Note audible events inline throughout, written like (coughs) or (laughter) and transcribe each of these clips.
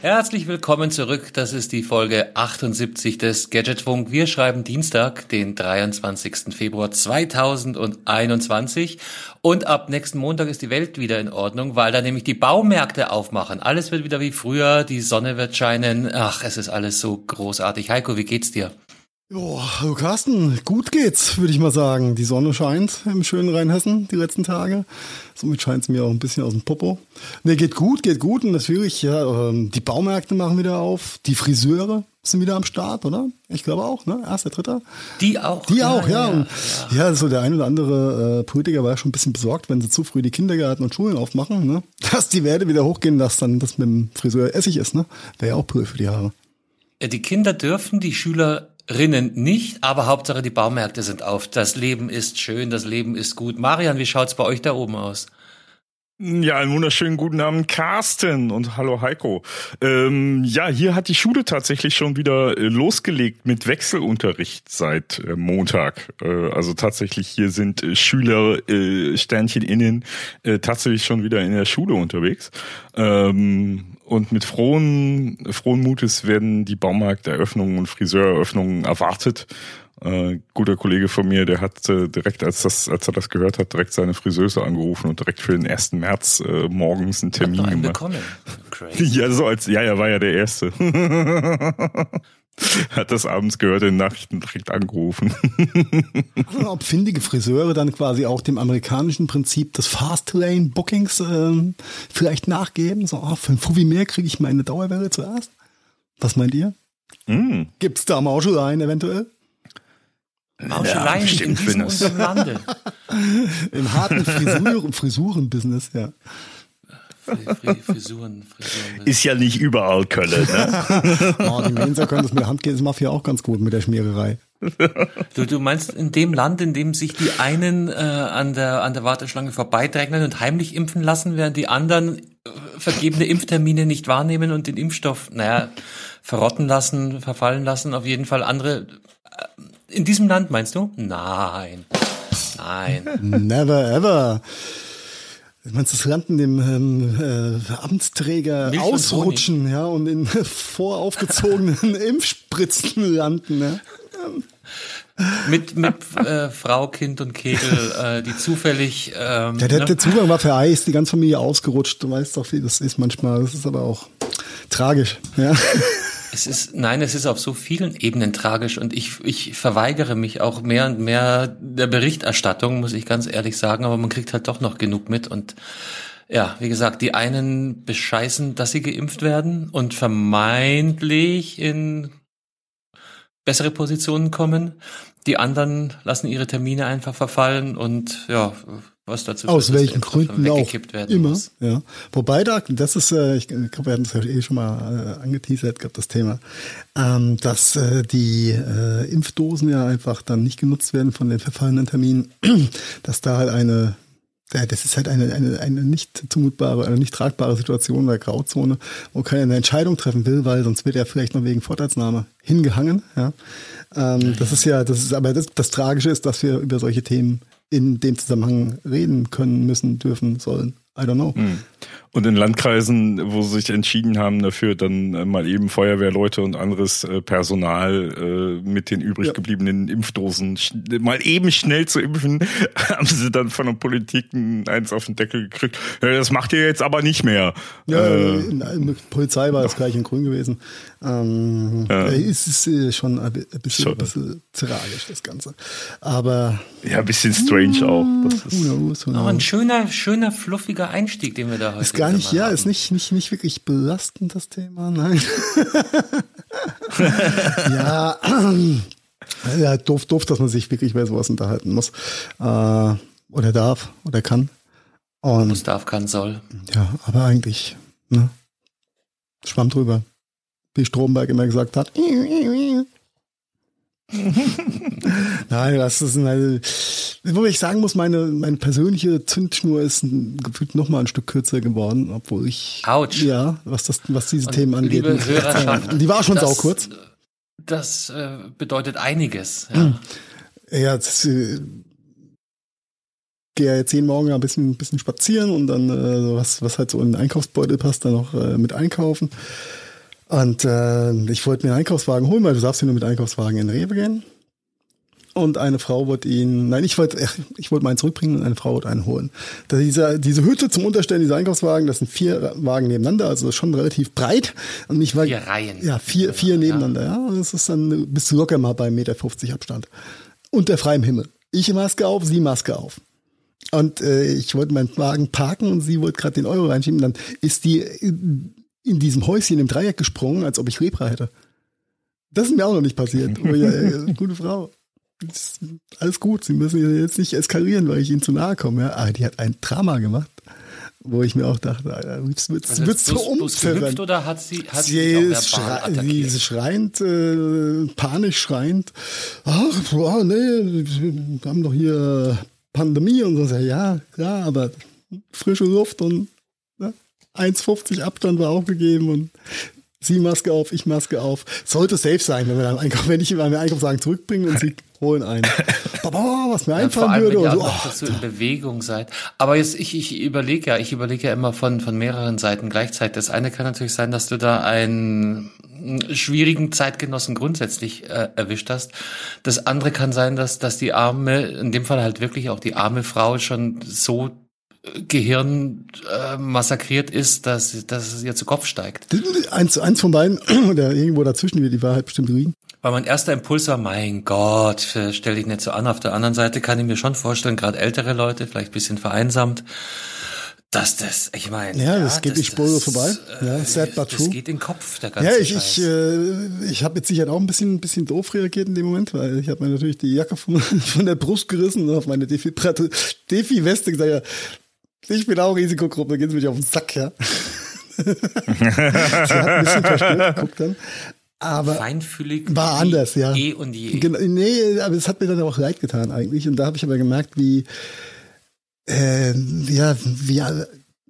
Herzlich willkommen zurück. Das ist die Folge 78 des Gadgetfunk. Wir schreiben Dienstag, den 23. Februar 2021. Und ab nächsten Montag ist die Welt wieder in Ordnung, weil da nämlich die Baumärkte aufmachen. Alles wird wieder wie früher. Die Sonne wird scheinen. Ach, es ist alles so großartig. Heiko, wie geht's dir? Oh, hallo Carsten, gut geht's, würde ich mal sagen. Die Sonne scheint im schönen Rheinhessen die letzten Tage. Somit scheint es mir auch ein bisschen aus dem Popo. Ne, geht gut, geht gut. Und natürlich, ja, ähm, die Baumärkte machen wieder auf. Die Friseure sind wieder am Start, oder? Ich glaube auch, ne? Erster, dritter. Die auch. Die ja, auch, ja. Ja, ja. ja, so der ein oder andere äh, Politiker war schon ein bisschen besorgt, wenn sie zu früh die Kindergärten und Schulen aufmachen, ne? (laughs) Dass die Werte wieder hochgehen, dass dann das mit dem Friseur Essig ist, ne? Wäre ja auch blöd für die Haare. Die Kinder dürfen, die Schüler Rinnen nicht, aber Hauptsache die Baumärkte sind auf. Das Leben ist schön, das Leben ist gut. Marian, wie schaut's bei euch da oben aus? Ja, einen wunderschönen guten Abend, Carsten und hallo Heiko. Ähm, ja, hier hat die Schule tatsächlich schon wieder äh, losgelegt mit Wechselunterricht seit äh, Montag. Äh, also tatsächlich hier sind äh, Schüler äh, Sternchen innen äh, tatsächlich schon wieder in der Schule unterwegs. Ähm, und mit frohen, frohen Mutes werden die Baumarkteröffnungen und Friseureröffnungen erwartet. Äh, guter Kollege von mir, der hat äh, direkt, als das, als er das gehört hat, direkt seine Friseuse angerufen und direkt für den 1. März äh, morgens einen Termin gemacht. Bekommen. (laughs) Crazy. Ja, so als, ja, er war ja der Erste. (laughs) (laughs) hat das abends gehört, in Nachrichten direkt angerufen. (laughs) Ob findige Friseure dann quasi auch dem amerikanischen Prinzip des Fastlane-Bookings äh, vielleicht nachgeben? So, oh, für ein Fuvi mehr kriege ich meine Dauerwelle zuerst. Was meint ihr? Mm. Gibt's da Mauscheleien eventuell? Mauscheleien ja, in diesem Lande. (laughs) Im harten Frisur Frisuren-Business, ja. Frisuren, Frisuren. Ist ja nicht überall Köln, ne? (laughs) oh, die Mensa können das mit der Hand gehen, das macht ja auch ganz gut mit der Schmiererei. Du, du meinst in dem Land, in dem sich die einen äh, an der an der Warteschlange vorbeidrängeln und heimlich impfen lassen, während die anderen äh, vergebene Impftermine nicht wahrnehmen und den Impfstoff, naja, verrotten lassen, verfallen lassen, auf jeden Fall andere. Äh, in diesem Land meinst du? Nein. Nein. Never ever. Meinst du, das Land in dem ähm, äh, Amtsträger Milch ausrutschen, und ja, und in (laughs) voraufgezogenen (laughs) Impfspritzen landen, ja? mit mit äh, Frau, Kind und Kegel, äh, die zufällig. Ähm, ja, der, ne? der Zugang war vereist, die ganze Familie ausgerutscht. Du weißt doch, wie das ist manchmal. Das ist aber auch tragisch. Ja. Es ist, nein, es ist auf so vielen Ebenen tragisch und ich, ich verweigere mich auch mehr und mehr der Berichterstattung, muss ich ganz ehrlich sagen, aber man kriegt halt doch noch genug mit und ja, wie gesagt, die einen bescheißen, dass sie geimpft werden und vermeintlich in bessere Positionen kommen. Die anderen lassen ihre Termine einfach verfallen und ja, was dazu Aus führt, welchen Gründen auch immer. Muss. Ja. Wobei da, das ist, äh, ich glaube, wir hatten es ja eh schon mal äh, angeteasert gehabt, das Thema, ähm, dass äh, die äh, Impfdosen ja einfach dann nicht genutzt werden von den verfallenen Terminen, (clears throat) dass da halt eine ja, das ist halt eine, eine, eine nicht zumutbare, eine nicht tragbare Situation oder Grauzone, wo keiner eine Entscheidung treffen will, weil sonst wird er vielleicht noch wegen Vorteilsnahme hingehangen. Ja. Ähm, ja, das ist ja, das ist aber das, das Tragische ist, dass wir über solche Themen in dem Zusammenhang reden können, müssen, dürfen, sollen. I don't know. Hm. Und in Landkreisen, wo sie sich entschieden haben dafür, dann äh, mal eben Feuerwehrleute und anderes äh, Personal äh, mit den übrig gebliebenen Impfdosen mal eben schnell zu impfen, (laughs) haben sie dann von der Politik eins auf den Deckel gekriegt. Das macht ihr jetzt aber nicht mehr. Ja, äh, in, in, Polizei war das gleich in Grün gewesen. Ähm, ja. Es ist schon ein bisschen, ein bisschen tragisch, das Ganze. Aber. Ja, ein bisschen strange auch. Das ist, who knows, who knows. Aber ein schöner, schöner, fluffiger Einstieg, den wir da heute Ist gar nicht, ja, haben. ist nicht, nicht, nicht wirklich belastend, das Thema, nein. (laughs) ja, (clears throat) ja, doof, doof, dass man sich wirklich bei sowas unterhalten muss. Äh, oder darf, oder kann. Und, muss, darf, kann, soll. Ja, aber eigentlich, ne? Schwamm drüber wie Stromberg immer gesagt hat. (laughs) Nein, das ist eine, wo ich sagen muss, meine, meine persönliche Zündschnur ist gefühlt noch mal ein Stück kürzer geworden, obwohl ich, Autsch. ja, was das, was diese Und Themen angeht. Liebe Hörerschaft, die war schon das, kurz. Das äh, bedeutet einiges. Ja, hm. ja das, äh, gehe ja jetzt jeden Morgen ein bisschen, ein bisschen spazieren und dann äh, was, was halt so in den Einkaufsbeutel passt, dann noch äh, mit einkaufen. Und äh, ich wollte mir einen Einkaufswagen holen, weil du darfst ja nur mit Einkaufswagen in Rewe gehen. Und eine Frau wollte ihn, nein, ich wollte, (laughs) ich wollte meinen zurückbringen und eine Frau wollte einen holen. Da diese, diese Hütte zum Unterstellen dieser Einkaufswagen, das sind vier Wagen nebeneinander, also schon relativ breit. Und ich war, vier Reihen. Ja, vier, vier nebeneinander, ja. Und das ist dann, bist du locker mal bei 1,50 Meter Abstand. Unter freiem Himmel. Ich Maske auf, sie Maske auf. Und äh, ich wollte meinen Wagen parken und sie wollte gerade den Euro reinschieben. Dann ist die in diesem Häuschen im Dreieck gesprungen, als ob ich Lepra hätte. Das ist mir auch noch nicht passiert. Oh ja, ey, gute Frau. alles gut, Sie müssen jetzt nicht eskalieren, weil ich Ihnen zu nahe komme. Ja. Aber die hat ein Drama gemacht, wo ich mir auch dachte, Alter, wird's, wird's, also wird's so umfirren. oder hat sie, hat sie, sie schrei sie schreiend, äh, panisch schreiend. Ach, boah, nee, wir haben doch hier Pandemie und so. Ja, ja, aber frische Luft und 1,50 Abstand war auch gegeben und sie Maske auf, ich Maske auf. Sollte safe sein, wenn wir dann einkaufen, wenn ich wenn wir Einkaufswagen zurückbringen und sie holen ein. (laughs) Baba, was mir ja, einfallen allem, würde. Wenn ihr so, oh, dass du in Bewegung seid. Aber jetzt, ich, ich überlege ja, ich überlege ja immer von, von mehreren Seiten gleichzeitig. Das eine kann natürlich sein, dass du da einen schwierigen Zeitgenossen grundsätzlich äh, erwischt hast. Das andere kann sein, dass, dass die arme, in dem Fall halt wirklich auch die arme Frau schon so Gehirn äh, massakriert ist, dass, dass es ihr zu Kopf steigt. Eins, eins von beiden (clears throat) oder irgendwo dazwischen wird die Wahrheit bestimmt liegen. Weil mein erster Impuls war, mein Gott, stell dich nicht so an. Auf der anderen Seite kann ich mir schon vorstellen, gerade ältere Leute, vielleicht bisschen vereinsamt, dass das, ich meine. Ja, das ja, geht nicht spurlos vorbei. Äh, ja, sad but true. Das geht in den Kopf, der ganze Ja, ich, Scheiß. ich, äh, ich habe jetzt sicher auch ein bisschen, ein bisschen doof reagiert in dem Moment, weil ich habe mir natürlich die Jacke von, (laughs) von der Brust gerissen und auf meine Defi-Weste gesagt, ja, ich bin auch Risikogruppe, geht's mich auf den Sack, ja. (laughs) Sie hat ein bisschen verstört geguckt dann. Aber Feinfühlig war anders, ja. Eh und je. Genau, nee, aber es hat mir dann auch leid getan eigentlich. Und da habe ich aber gemerkt, wie, äh, ja, wie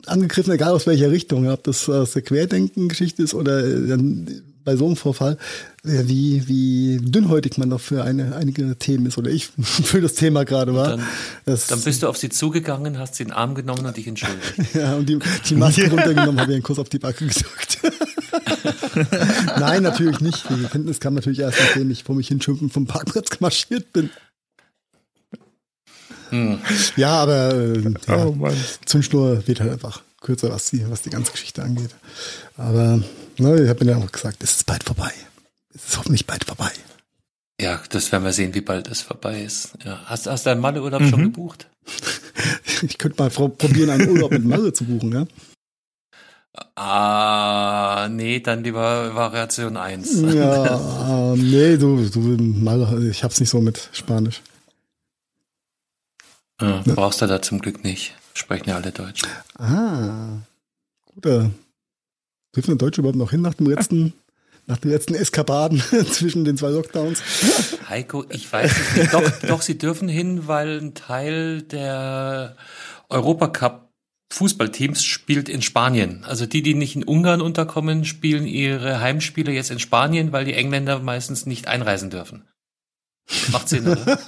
angegriffen, egal aus welcher Richtung, ob das aus der Querdenken-Geschichte ist oder äh, bei so einem Vorfall, wie, wie dünnhäutig man doch für eine, einige Themen ist oder ich (laughs) für das Thema gerade war. Dann, dann, bist du auf sie zugegangen, hast sie in den Arm genommen und dich entschuldigt. (laughs) ja, und die, die Maske runtergenommen, habe ihr einen Kuss auf die Backe gedrückt. (laughs) Nein, natürlich nicht. Die Kenntnis kam natürlich erst, nachdem ich vor mich hinschimpfen vom Parkplatz gemarschiert bin. Hm. Ja, aber äh, ja, oh Zündschnur wird halt einfach kürzer, was die, was die ganze Geschichte angeht. Aber ne, ich habe mir ja auch gesagt, es ist bald vorbei. Es ist hoffentlich bald vorbei. Ja, das werden wir sehen, wie bald es vorbei ist. Ja. Hast, hast du deinen Malle-Urlaub mhm. schon gebucht? (laughs) ich könnte mal probieren, einen Urlaub mit Malle zu buchen, ja? Ah, nee, dann lieber Variation 1. Ja, (laughs) nee, du, du, Malle, ich hab's nicht so mit Spanisch. Ja, ja. Brauchst du da zum Glück nicht. Sprechen ja alle Deutsch. Ah, gut. Dürfen Deutsche überhaupt noch hin nach dem letzten, (laughs) nach den letzten Eskapaden (laughs) zwischen den zwei Lockdowns? Heiko, ich weiß es nicht. Doch, doch, sie dürfen hin, weil ein Teil der Europacup Fußballteams spielt in Spanien. Also die, die nicht in Ungarn unterkommen, spielen ihre Heimspiele jetzt in Spanien, weil die Engländer meistens nicht einreisen dürfen. Macht Sinn, oder? (laughs)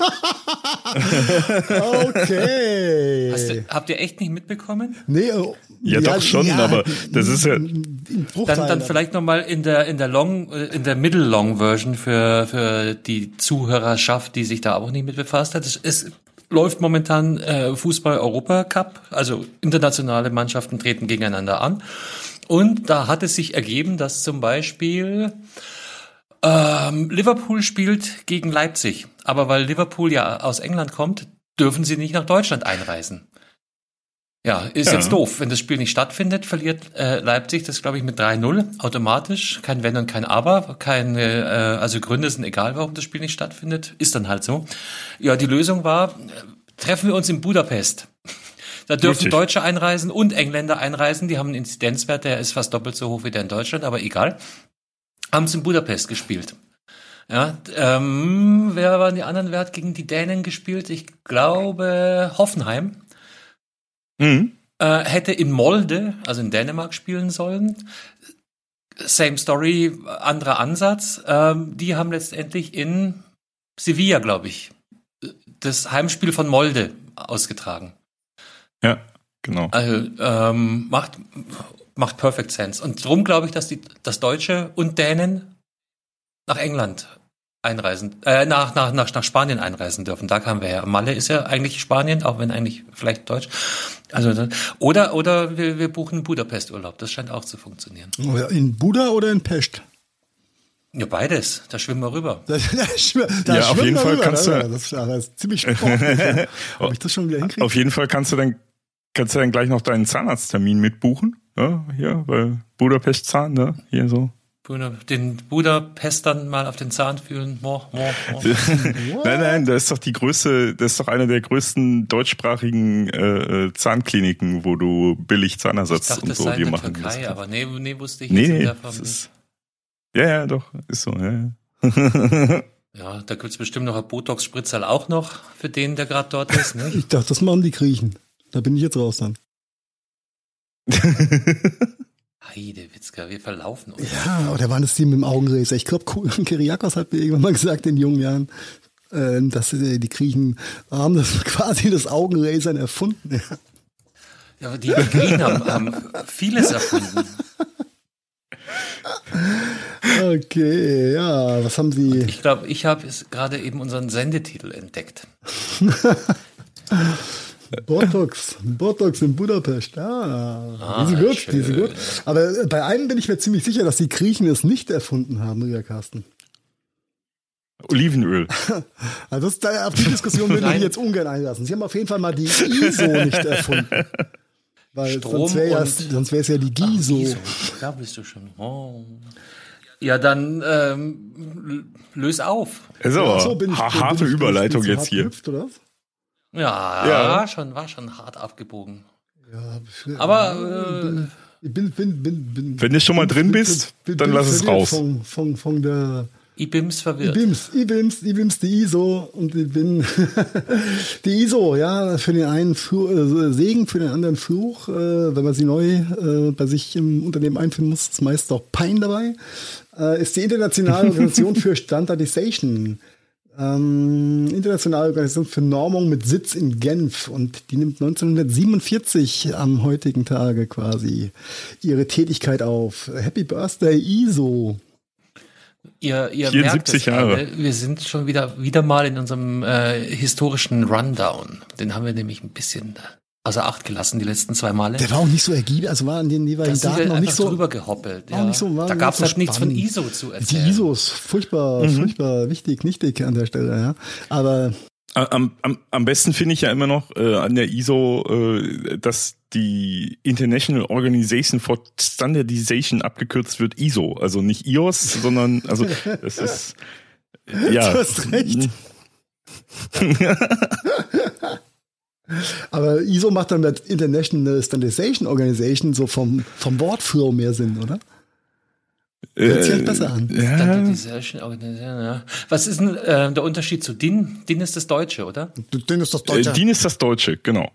okay. Du, habt ihr echt nicht mitbekommen? Nee, ja, ja, doch schon, ja, aber das ist ja. Dann, dann vielleicht nochmal in der, in der Long, äh, in der Middle Long Version für, für die Zuhörerschaft, die sich da auch nicht mit befasst hat. Es, es läuft momentan äh, Fußball Europa Cup, also internationale Mannschaften treten gegeneinander an. Und da hat es sich ergeben, dass zum Beispiel ähm, Liverpool spielt gegen Leipzig, aber weil Liverpool ja aus England kommt, dürfen sie nicht nach Deutschland einreisen. Ja, ist ja. jetzt doof. Wenn das Spiel nicht stattfindet, verliert äh, Leipzig das, glaube ich, mit 3-0 automatisch. Kein Wenn und kein Aber. Keine, äh, also Gründe sind egal, warum das Spiel nicht stattfindet. Ist dann halt so. Ja, die Lösung war, treffen wir uns in Budapest. Da dürfen Richtig. Deutsche einreisen und Engländer einreisen. Die haben einen Inzidenzwert, der ist fast doppelt so hoch wie der in Deutschland, aber egal haben sie in Budapest gespielt. Ja, ähm, wer waren die anderen? Wer hat gegen die Dänen gespielt? Ich glaube Hoffenheim. Mhm. Äh, hätte in Molde, also in Dänemark spielen sollen. Same Story, anderer Ansatz. Ähm, die haben letztendlich in Sevilla, glaube ich, das Heimspiel von Molde ausgetragen. Ja, genau. Also ähm, macht macht perfect sense. Und darum glaube ich, dass die dass Deutsche und Dänen nach England einreisen, äh, nach, nach, nach, nach Spanien einreisen dürfen. Da kamen wir her. Malle ist ja eigentlich Spanien, auch wenn eigentlich vielleicht Deutsch. Also oder oder wir, wir buchen Budapest Urlaub. Das scheint auch zu funktionieren. In Buda oder in Pest? Ja, beides. Da schwimmen wir rüber. (laughs) Da, da, da ja, auf jeden Fall rüber, kannst ne? du. Das, das ist ziemlich sportlich. (laughs) Ob ich das schon wieder hinkriege? Auf jeden Fall kannst du dann kannst du dann gleich noch deinen Zahnarzttermin mitbuchen. Ja, hier, weil Budapest Zahn, ne? Hier so den Budapestern mal auf den Zahn fühlen. Mo, mo, mo. (laughs) nein, nein, das ist doch die größte, das ist doch eine der größten deutschsprachigen äh, äh Zahnkliniken, wo du billig Zahnersatz dachte, und so dir machen Türkei, kannst. Aber nee, nee, wusste ich nee, jetzt in der Form ist, Ja, ja, doch, ist so, ja. ja. (laughs) ja, da gibt's bestimmt noch ein Botox-Spritzerl auch noch für den, der gerade dort ist. Ne? (laughs) ich dachte, das machen die Griechen. Da bin ich jetzt raus dann. Heidewitzka, wir verlaufen uns. Ja, oder waren das die mit dem Augenräser? Ich glaube, (laughs) Kyriakos hat mir irgendwann mal gesagt in jungen Jahren, äh, dass die Griechen haben das (laughs) quasi das Augenräsern erfunden. Ja, aber die, die Griechen haben, haben vieles erfunden. Okay, ja, was haben Sie? Und ich glaube, ich habe gerade eben unseren Sendetitel entdeckt. (laughs) Botox, Botox in Budapest. Ah, ah die sind gut, schön. die sind gut. Aber bei einem bin ich mir ziemlich sicher, dass die Griechen es nicht erfunden haben, lieber Carsten. Olivenöl. (laughs) Also das, auf die Diskussion würde ich jetzt ungern einlassen. Sie haben auf jeden Fall mal die ISO nicht erfunden. Weil Strom sonst wäre es ja die GISO. Ach, GISO. Da bist du schon. Oh. Ja, dann ähm, löse auf. So, ja, so bin ich, harte bin ich, Überleitung jetzt hier. Hüpft, oder? Ja, ja, schon, war schon hart abgebogen. Ja, aber äh, ich bin, bin, bin, bin, wenn du schon mal drin bist, dann lass es raus. Von, von, von der IBIMS verwirrt. IBIMS, IBIMS, IBIMS, die ISO und ich bin (laughs) die ISO, ja, für den einen Fluch, äh, Segen, für den anderen Fluch, äh, wenn man sie neu äh, bei sich im Unternehmen einführen muss, ist meist auch Pein dabei, äh, ist die Internationale Organisation für (laughs) Standardization ähm, internationale Organisation für Normung mit Sitz in Genf und die nimmt 1947 am heutigen Tage quasi ihre Tätigkeit auf. Happy Birthday ISO. Ihr, ihr 74 Jahre. Alle, wir sind schon wieder, wieder mal in unserem äh, historischen Rundown. Den haben wir nämlich ein bisschen außer Acht gelassen die letzten zwei Male. Der war auch nicht so ergiebig, also war an den jeweiligen da Daten noch nicht so drüber gehoppelt. Ja. So, da gab es so halt nichts von ISO zu erzählen. Die ISO ist furchtbar, mhm. furchtbar wichtig, nichtig an der Stelle, ja. Aber am, am, am besten finde ich ja immer noch äh, an der ISO, äh, dass die International Organization for Standardization abgekürzt wird ISO, also nicht IOS, (laughs) sondern also das ist ja. Du hast recht. (laughs) (laughs) Aber ISO macht dann mit International Standardization Organization so vom, vom Wortflow mehr Sinn, oder? Hört sich halt besser an. Ja. Was ist denn äh, der Unterschied zu DIN? DIN ist das Deutsche, oder? DIN ist das Deutsche. Äh, DIN ist das Deutsche, genau.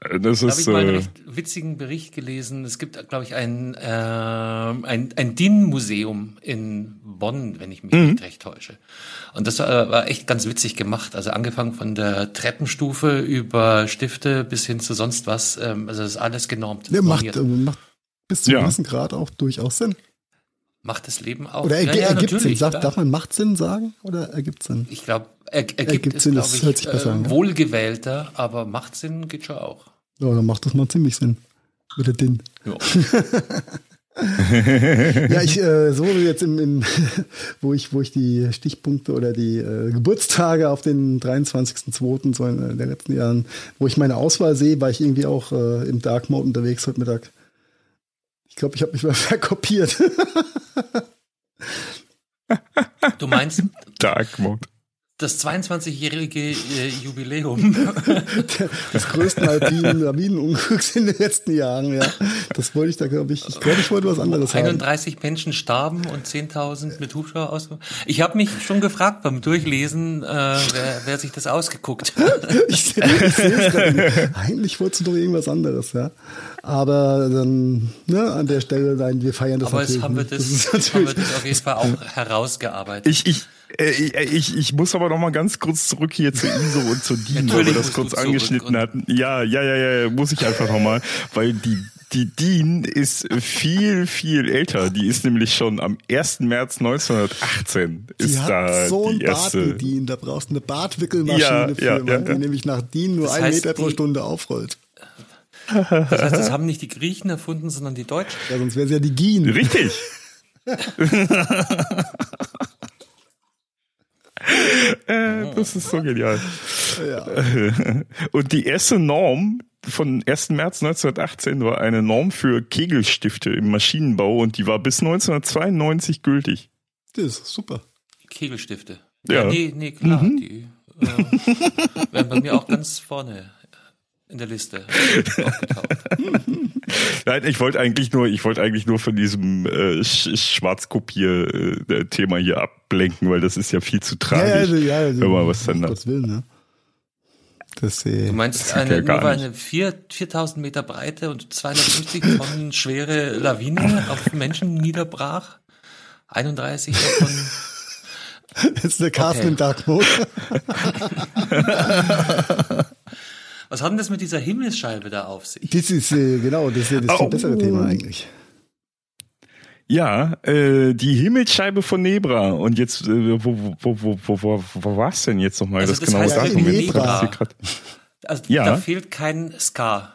Äh, das da habe ich mal einen äh, recht witzigen Bericht gelesen. Es gibt, glaube ich, ein, äh, ein, ein DIN-Museum in Bonn, wenn ich mich mhm. nicht recht täusche. Und das war, war echt ganz witzig gemacht. Also angefangen von der Treppenstufe über Stifte bis hin zu sonst was. Ähm, also das ist alles genormt. Ja, macht, äh, macht bis zu einem gewissen Grad auch durchaus Sinn. Macht das Leben auch. Oder er, ja, ja, ergibt Sinn. Darf, darf man macht Sinn sagen oder ergibt Sinn? Ich glaube, er, ergibt, ergibt Sinn, das hört sich besser äh, an. Wohlgewählter, aber macht Sinn geht schon auch. Ja, dann macht das mal ziemlich Sinn. Mit der DIN. Ja. (laughs) ja, ich äh, so jetzt im, im (laughs) wo ich wo ich die Stichpunkte oder die äh, Geburtstage auf den 23.02. so in äh, den letzten Jahren, wo ich meine Auswahl sehe, war ich irgendwie auch äh, im Dark Mode unterwegs heute Mittag. Ich glaube, ich habe mich mal (laughs) verkopiert. du meinst Dark Mode. Das 22-jährige äh, Jubiläum. (laughs) Des größten alpinen Lawinenunglücks in den letzten Jahren, ja. Das wollte ich da, glaube ich, ich glaube, ich wollte was anderes 31 haben. Menschen starben und 10.000 mit Hubschrauber aus. Ich habe mich schon gefragt beim Durchlesen, äh, wer, wer sich das ausgeguckt hat. (laughs) ich, ich sehe Eigentlich wolltest du doch irgendwas anderes, ja. Aber dann, ne, an der Stelle, nein, wir feiern das Aber natürlich. Aber haben wir das, das haben wir das auf jeden Fall auch herausgearbeitet. Ich, ich, ich, ich muss aber noch mal ganz kurz zurück hier zu ISO und zu DIN, weil wir das kurz angeschnitten hatten. Ja, ja, ja, ja, muss ich einfach noch mal, weil die die DIN ist viel, viel älter. Die ist nämlich schon am 1. März 1918 die ist hat da so die erste. Bart, DIN. Da brauchst du eine Bartwickelmaschine ja, für, ja, ja, die nämlich nach DIN nur das einen Meter pro Stunde aufrollt. Das heißt, das haben nicht die Griechen erfunden, sondern die Deutschen. Ja, sonst wäre es ja die Gien. Richtig. (laughs) Äh, das ist so genial. Ja. Und die erste Norm von 1. März 1918 war eine Norm für Kegelstifte im Maschinenbau und die war bis 1992 gültig. Das ist super. Kegelstifte. Ja. ja nee, nee, klar. Mhm. Die äh, (laughs) werden bei mir auch ganz vorne in der Liste (laughs) Nein, ich wollte eigentlich nur, ich wollte eigentlich nur von diesem äh, Schwarzkopier-Thema äh, hier ablenken, weil das ist ja viel zu tragisch. Ja, also, ja, also, wenn man was dann das will, ne? Das, äh, du meinst, eine, ja nur eine 4, 4000 Meter breite und 250 Tonnen schwere Lawine (laughs) auf Menschen niederbrach? 31 davon. (laughs) Das ist der Carsten okay. Dark Mode. Was hat denn das mit dieser Himmelsscheibe da auf sich? Das ist, äh, genau, das ist ja das oh. bessere Thema eigentlich. Ja, äh, die Himmelsscheibe von Nebra. Und jetzt, äh, wo, wo, wo, wo, wo, wo war es denn jetzt nochmal? Also das, das genau sagen. Nebra. Also ja. da fehlt kein Ska.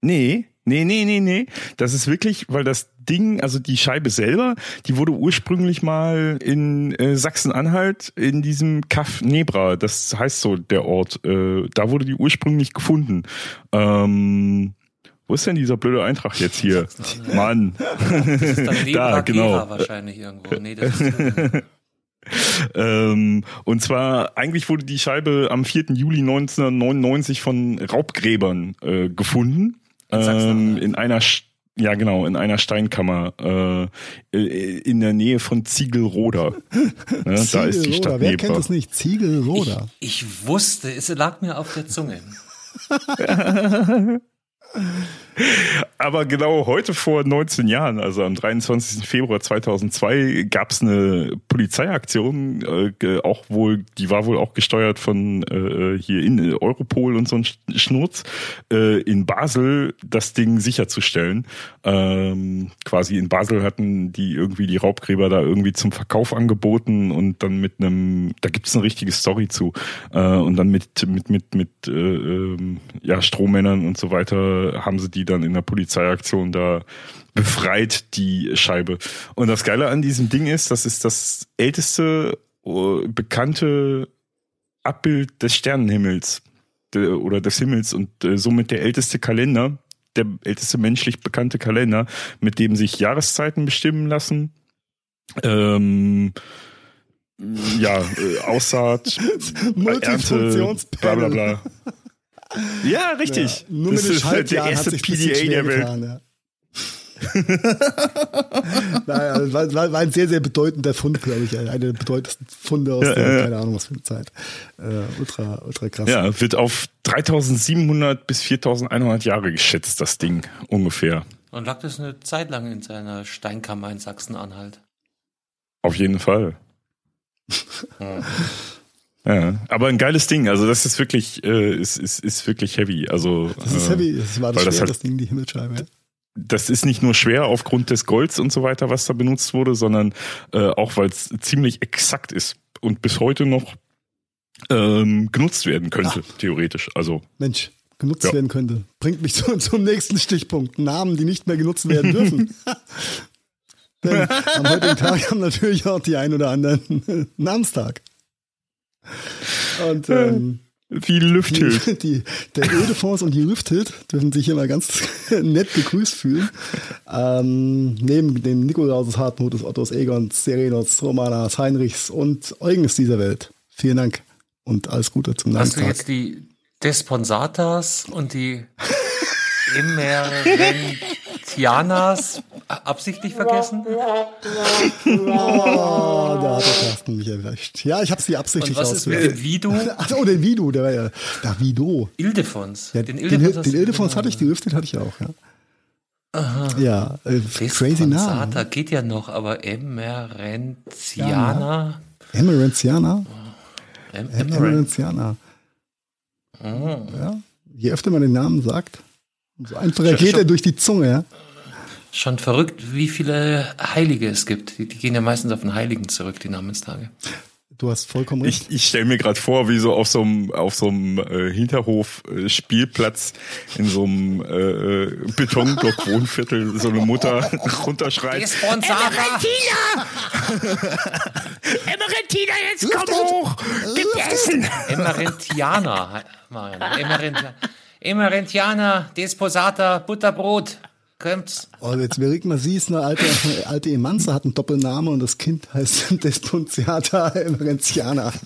Nee, nee, nee, nee, nee. Das ist wirklich, weil das Ding, also die Scheibe selber, die wurde ursprünglich mal in äh, Sachsen-Anhalt in diesem Kaff Nebra, das heißt so der Ort, äh, da wurde die ursprünglich gefunden. Ähm, wo ist denn dieser blöde Eintrag jetzt hier? (laughs) Mann. Das ist dann (laughs) Nebra da, genau. wahrscheinlich irgendwo. Nee, das ist (laughs) ähm, und zwar, eigentlich wurde die Scheibe am 4. Juli 1999 von Raubgräbern äh, gefunden. In, ähm, in einer ja, genau, in einer Steinkammer äh, äh, in der Nähe von Ziegelroda. (laughs) Ne, da ist die Stadt Wer kennt das nicht? Ziegelroda. Ich, ich wusste, es lag mir auf der Zunge. (laughs) (laughs) Aber genau heute vor 19 Jahren, also am 23. Februar 2002, gab es eine Polizeiaktion, äh, auch wohl, die war wohl auch gesteuert von äh, hier in Europol und so ein Schnurz, äh, in Basel das Ding sicherzustellen. Ähm, quasi in Basel hatten die irgendwie die Raubgräber da irgendwie zum Verkauf angeboten und dann mit einem, da gibt es eine richtige Story zu, äh, und dann mit mit mit mit äh, ähm, ja Strohmännern und so weiter haben sie die dann in der Polizeiaktion da befreit, die Scheibe. Und das Geile an diesem Ding ist, das ist das älteste uh, bekannte Abbild des Sternenhimmels oder des Himmels und äh, somit der älteste Kalender, der älteste menschlich bekannte Kalender, mit dem sich Jahreszeiten bestimmen lassen. Ähm, ja, äh, Aussaat, (laughs) Ernte, bla bla bla. Ja, richtig. Ja, nur das mit ist der erste PDA der Welt. Getan, ja. (laughs) naja, also war, war, war ein sehr, sehr bedeutender Fund, glaube ich. Einer der bedeutendsten Funde aus ja, der, keine Ahnung was für eine Zeit. Äh, ultra, ultra krass. Ja, wird auf 3700 bis 4100 Jahre geschätzt, das Ding ungefähr. Und lag das eine Zeit lang in seiner Steinkammer in Sachsen-Anhalt? Auf jeden Fall. Ja, aber ein geiles Ding. Also das ist wirklich, äh, ist, ist, ist wirklich heavy. Also das ist äh, heavy. Das war das, schwer, das, hat, das Ding, die Himmelsscheibe. Das ist nicht nur schwer aufgrund des Golds und so weiter, was da benutzt wurde, sondern äh, auch weil es ziemlich exakt ist und bis heute noch ähm, genutzt werden könnte, Ach. theoretisch. Also Mensch, genutzt ja. werden könnte. Bringt mich (laughs) zu, zum nächsten Stichpunkt. Namen, die nicht mehr genutzt werden dürfen. (laughs) Denn am heutigen Tag haben natürlich auch die ein oder anderen (laughs) Namenstag. Und ähm, wie Lüfthild. Die, die, der Ödefonds und die Lüfthild dürfen sich immer ganz (laughs) nett begrüßt fühlen. Ähm, neben dem Nikolauses, Hartmuts, Ottos, Egons, Serenos, Romanas, Heinrichs und Eugens dieser Welt Vielen Dank und alles Gute zum Hast. Hast du jetzt die Desponsatas und die (laughs) Emerentianas absichtlich vergessen? Oh, da hat der Carsten mich erwischt. Ja, ich habe sie absichtlich Und was ist mit dem Vidu? (laughs) Ach, oh, den Vidu, der war ja, da Vido. Ildefons. Ja, den Ildefons, den, den Ildefons hatte ich, die Hüfte hatte ich auch, ja. Aha. Ja, äh, crazy Name. geht ja noch, aber Emerentiana. Emerentiana? Emerentiana. Oh. Ja, je öfter man den Namen sagt, umso einfacher geht er durch die Zunge, ja. Schon verrückt, wie viele Heilige es gibt. Die, die, gehen ja meistens auf den Heiligen zurück, die Namenstage. Du hast vollkommen recht. Ich, ich stelle mir gerade vor, wie so auf so einem auf so einem äh, Hinterhof äh, Spielplatz in so einem äh, äh Betonblock Wohnviertel so eine Mutter (laughs) runterschreit. Emerentina! (laughs) Emerentina, jetzt komm hoch! Gib Essen! Emerentianer, Marian. Emerentianer, Desposata, Butterbrot. Kommt's. Oh, jetzt merkt man, sie ist eine alte, (laughs) alte Emanze, hat einen Doppelnamen und das Kind heißt (laughs) Despontiata Emerentiana. (laughs)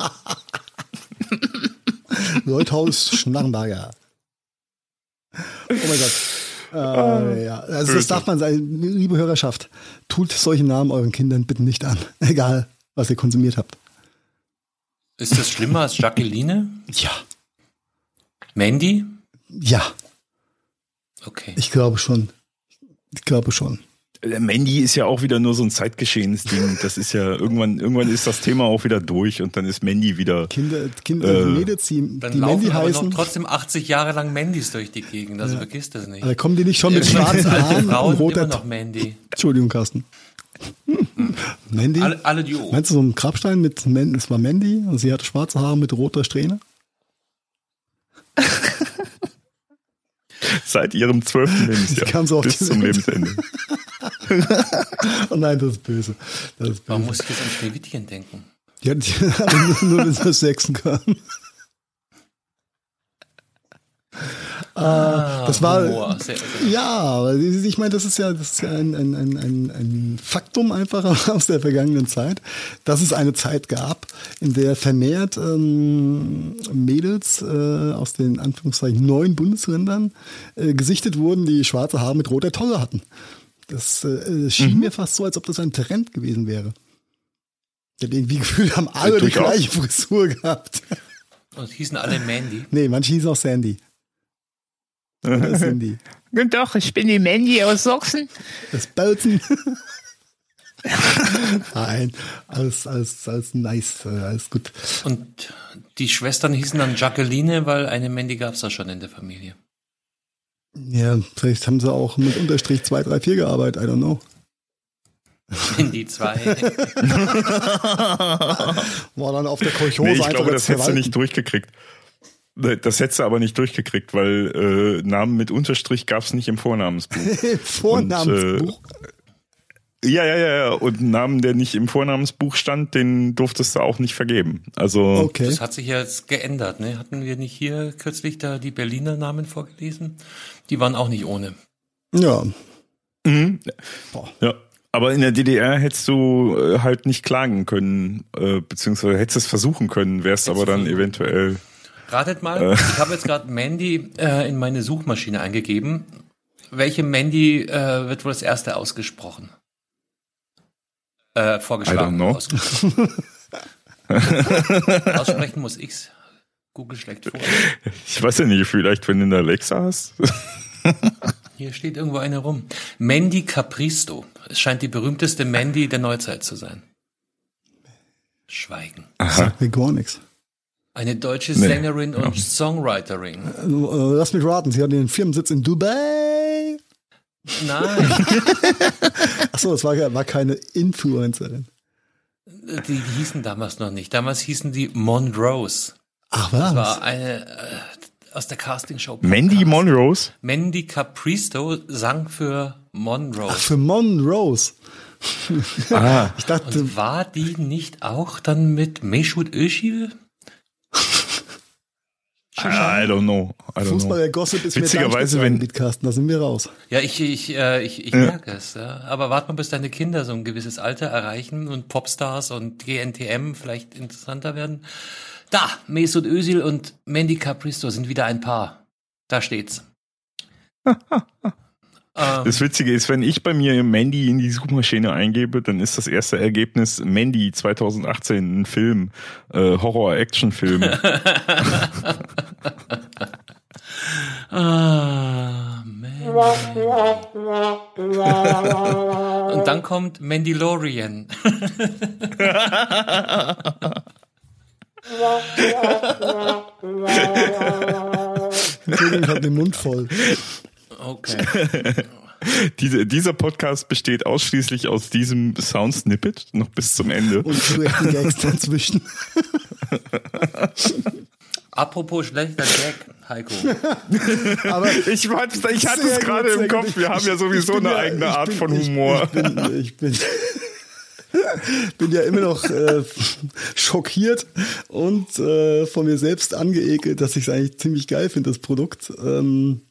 Leuthaus Schnarrenberger. Oh mein Gott. Äh, ja, also das darf man sagen, liebe Hörerschaft, tut solche Namen euren Kindern bitte nicht an, egal was ihr konsumiert habt. Ist das schlimmer als Jacqueline? Ja. Mandy? Ja. Okay. Ich glaube schon. Ich glaube schon. Mandy ist ja auch wieder nur so ein Zeitgeschehensding. Das ist ja irgendwann, irgendwann ist das Thema auch wieder durch und dann ist Mandy wieder. Kinder, Kinder, äh, Mädels, die, dann die Mandy heißen. noch trotzdem 80 Jahre lang Mandys durch die Gegend. Also ja. vergiss das nicht. Aber kommen die nicht schon mit schwarzen Haaren (laughs) und roter noch Mandy. Entschuldigung, Carsten. Hm. Mandy? Alle, alle die Meinst du so ein Grabstein mit, es war Mandy und sie hatte schwarze Haare mit roter Strähne? (laughs) (laughs) Seit ihrem zwölften Lebensjahr. So bis zum Lebensende. (laughs) oh nein, das ist böse. Das ist böse. Warum muss ich jetzt an Schneewittchen denken? Ja, die, (laughs) nur, nur wenn sie sechsen kann. Ah, das war Humor. Sehr, sehr. ja, ich meine, das ist ja, das ist ja ein, ein, ein, ein Faktum einfach (laughs) aus der vergangenen Zeit, dass es eine Zeit gab, in der vermehrt ähm, Mädels äh, aus den Anführungszeichen neuen Bundesländern äh, gesichtet wurden, die schwarze Haare mit roter Tolle hatten. Das äh, schien mhm. mir fast so, als ob das ein Trend gewesen wäre. Ich habe irgendwie (laughs) Gefühl, haben alle die gleiche Frisur gehabt. Und hießen alle Mandy? Nee, manche hießen auch Sandy. Oder sind die? Doch, ich bin die Mandy aus Sachsen. Das Bautzen. (laughs) Nein, alles, alles, alles nice, alles gut. Und die Schwestern hießen dann Jacqueline, weil eine Mandy gab es da schon in der Familie. Ja, vielleicht haben sie auch mit Unterstrich 2, 3, 4 gearbeitet, I don't know. Mandy (laughs) 2. War dann auf der Kolchose nee, ich glaube, das hättest du nicht durchgekriegt. Das hättest du aber nicht durchgekriegt, weil äh, Namen mit Unterstrich gab es nicht im Vornamensbuch. (laughs) Im Vornamensbuch? Und, äh, ja, ja, ja, Und einen Namen, der nicht im Vornamensbuch stand, den durftest du auch nicht vergeben. Also okay. das hat sich jetzt geändert. Ne? Hatten wir nicht hier kürzlich da die Berliner Namen vorgelesen? Die waren auch nicht ohne. Ja. Mhm. Ja. Aber in der DDR hättest du äh, halt nicht klagen können, äh, beziehungsweise hättest es versuchen können, wärst aber dann eventuell Ratet mal, äh. ich habe jetzt gerade Mandy äh, in meine Suchmaschine eingegeben. Welche Mandy äh, wird wohl das erste ausgesprochen? Äh, vorgeschlagen. Ausgesprochen. Aussprechen muss ich's. Google schlägt vor. Ich weiß ja nicht, vielleicht wenn du eine Alexa hast. Hier steht irgendwo eine rum. Mandy Capristo. Es scheint die berühmteste Mandy der Neuzeit zu sein. Schweigen. Aha. Sagt mir gar nichts. Eine deutsche Sängerin nee. und Songwriterin. Äh, lass mich raten, sie hat den Firmensitz in Dubai. Nein. (laughs) Achso, es war, war keine Influencerin. Die, die, hießen damals noch nicht. Damals hießen die Monrose. Ach was? Das war eine äh, aus der Castingshow. Mandy Monrose? Mandy Capristo sang für Monrose. Ach, für Monrose. ah. (laughs) Ich dachte, und war die nicht auch dann mit Mesut Özil? I don't know. I don't Fußball der Gossip ist Witzigerweise, wenn Mitkasten, da sind wir raus. Ja, ich ich äh, ich, ich ja. merke es. Ja. Aber warte mal, bis deine Kinder so ein gewisses Alter erreichen und Popstars und GNTM vielleicht interessanter werden. Da, Mesut Özil und Mandy Capristo sind wieder ein Paar. Da steht's. (laughs) Ähm. Das Witzige ist, wenn ich bei mir Mandy in die Suchmaschine eingebe, dann ist das erste Ergebnis Mandy 2018, ein Film, äh, Horror-Action-Film. (laughs) ah, (laughs) Und dann kommt Mandalorian. (laughs) Entschuldigung, ich habe den Mund voll. Okay. (laughs) Diese, dieser Podcast besteht ausschließlich aus diesem Sound-Snippet, noch bis zum Ende. Und schlechten Gags (laughs) dazwischen. Apropos schlechter Gag, Heiko. (laughs) Aber ich, ich hatte es gerade im Kopf. Wir haben ja sowieso eine ja, eigene Art bin, von Humor. Ich, ich bin, ich bin, bin ja immer noch äh, schockiert und äh, von mir selbst angeekelt, dass ich es eigentlich ziemlich geil finde, das Produkt. Ähm,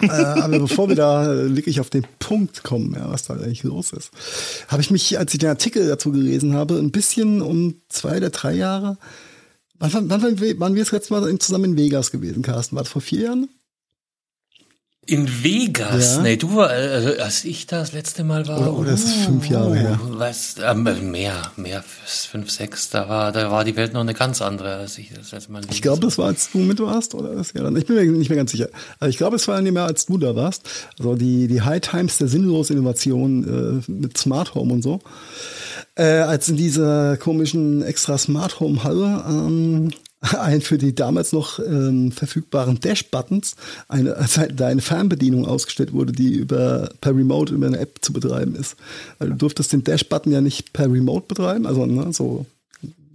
äh, aber bevor wir da wirklich auf den Punkt kommen, ja, was da eigentlich los ist, habe ich mich, als ich den Artikel dazu gelesen habe, ein bisschen um zwei oder drei Jahre. Wann, wann, wann waren wir jetzt letztes Mal zusammen in Vegas gewesen, Carsten? War das vor vier Jahren? In Vegas? Ja. Nee, du war, äh, als ich da das letzte Mal war. Oder, oder ist uh, fünf Jahre her? Was, äh, mehr, mehr, fünf, sechs, da war, da war die Welt noch eine ganz andere, als ich das letzte Mal Ich glaube, das war, als du mit warst, oder? Das, ja, ich bin mir nicht mehr ganz sicher. Also ich glaube, es war nicht mehr, als du da warst. Also die, die High Times der sinnlosen Innovation äh, mit Smart Home und so. Äh, als in dieser komischen extra Smart Home Halle ähm, ein für die damals noch ähm, verfügbaren Dash-Buttons eine, (laughs) also eine Fernbedienung ausgestellt wurde, die über per Remote über eine App zu betreiben ist. Weil du durftest den Dash-Button ja nicht per Remote betreiben, also ne, so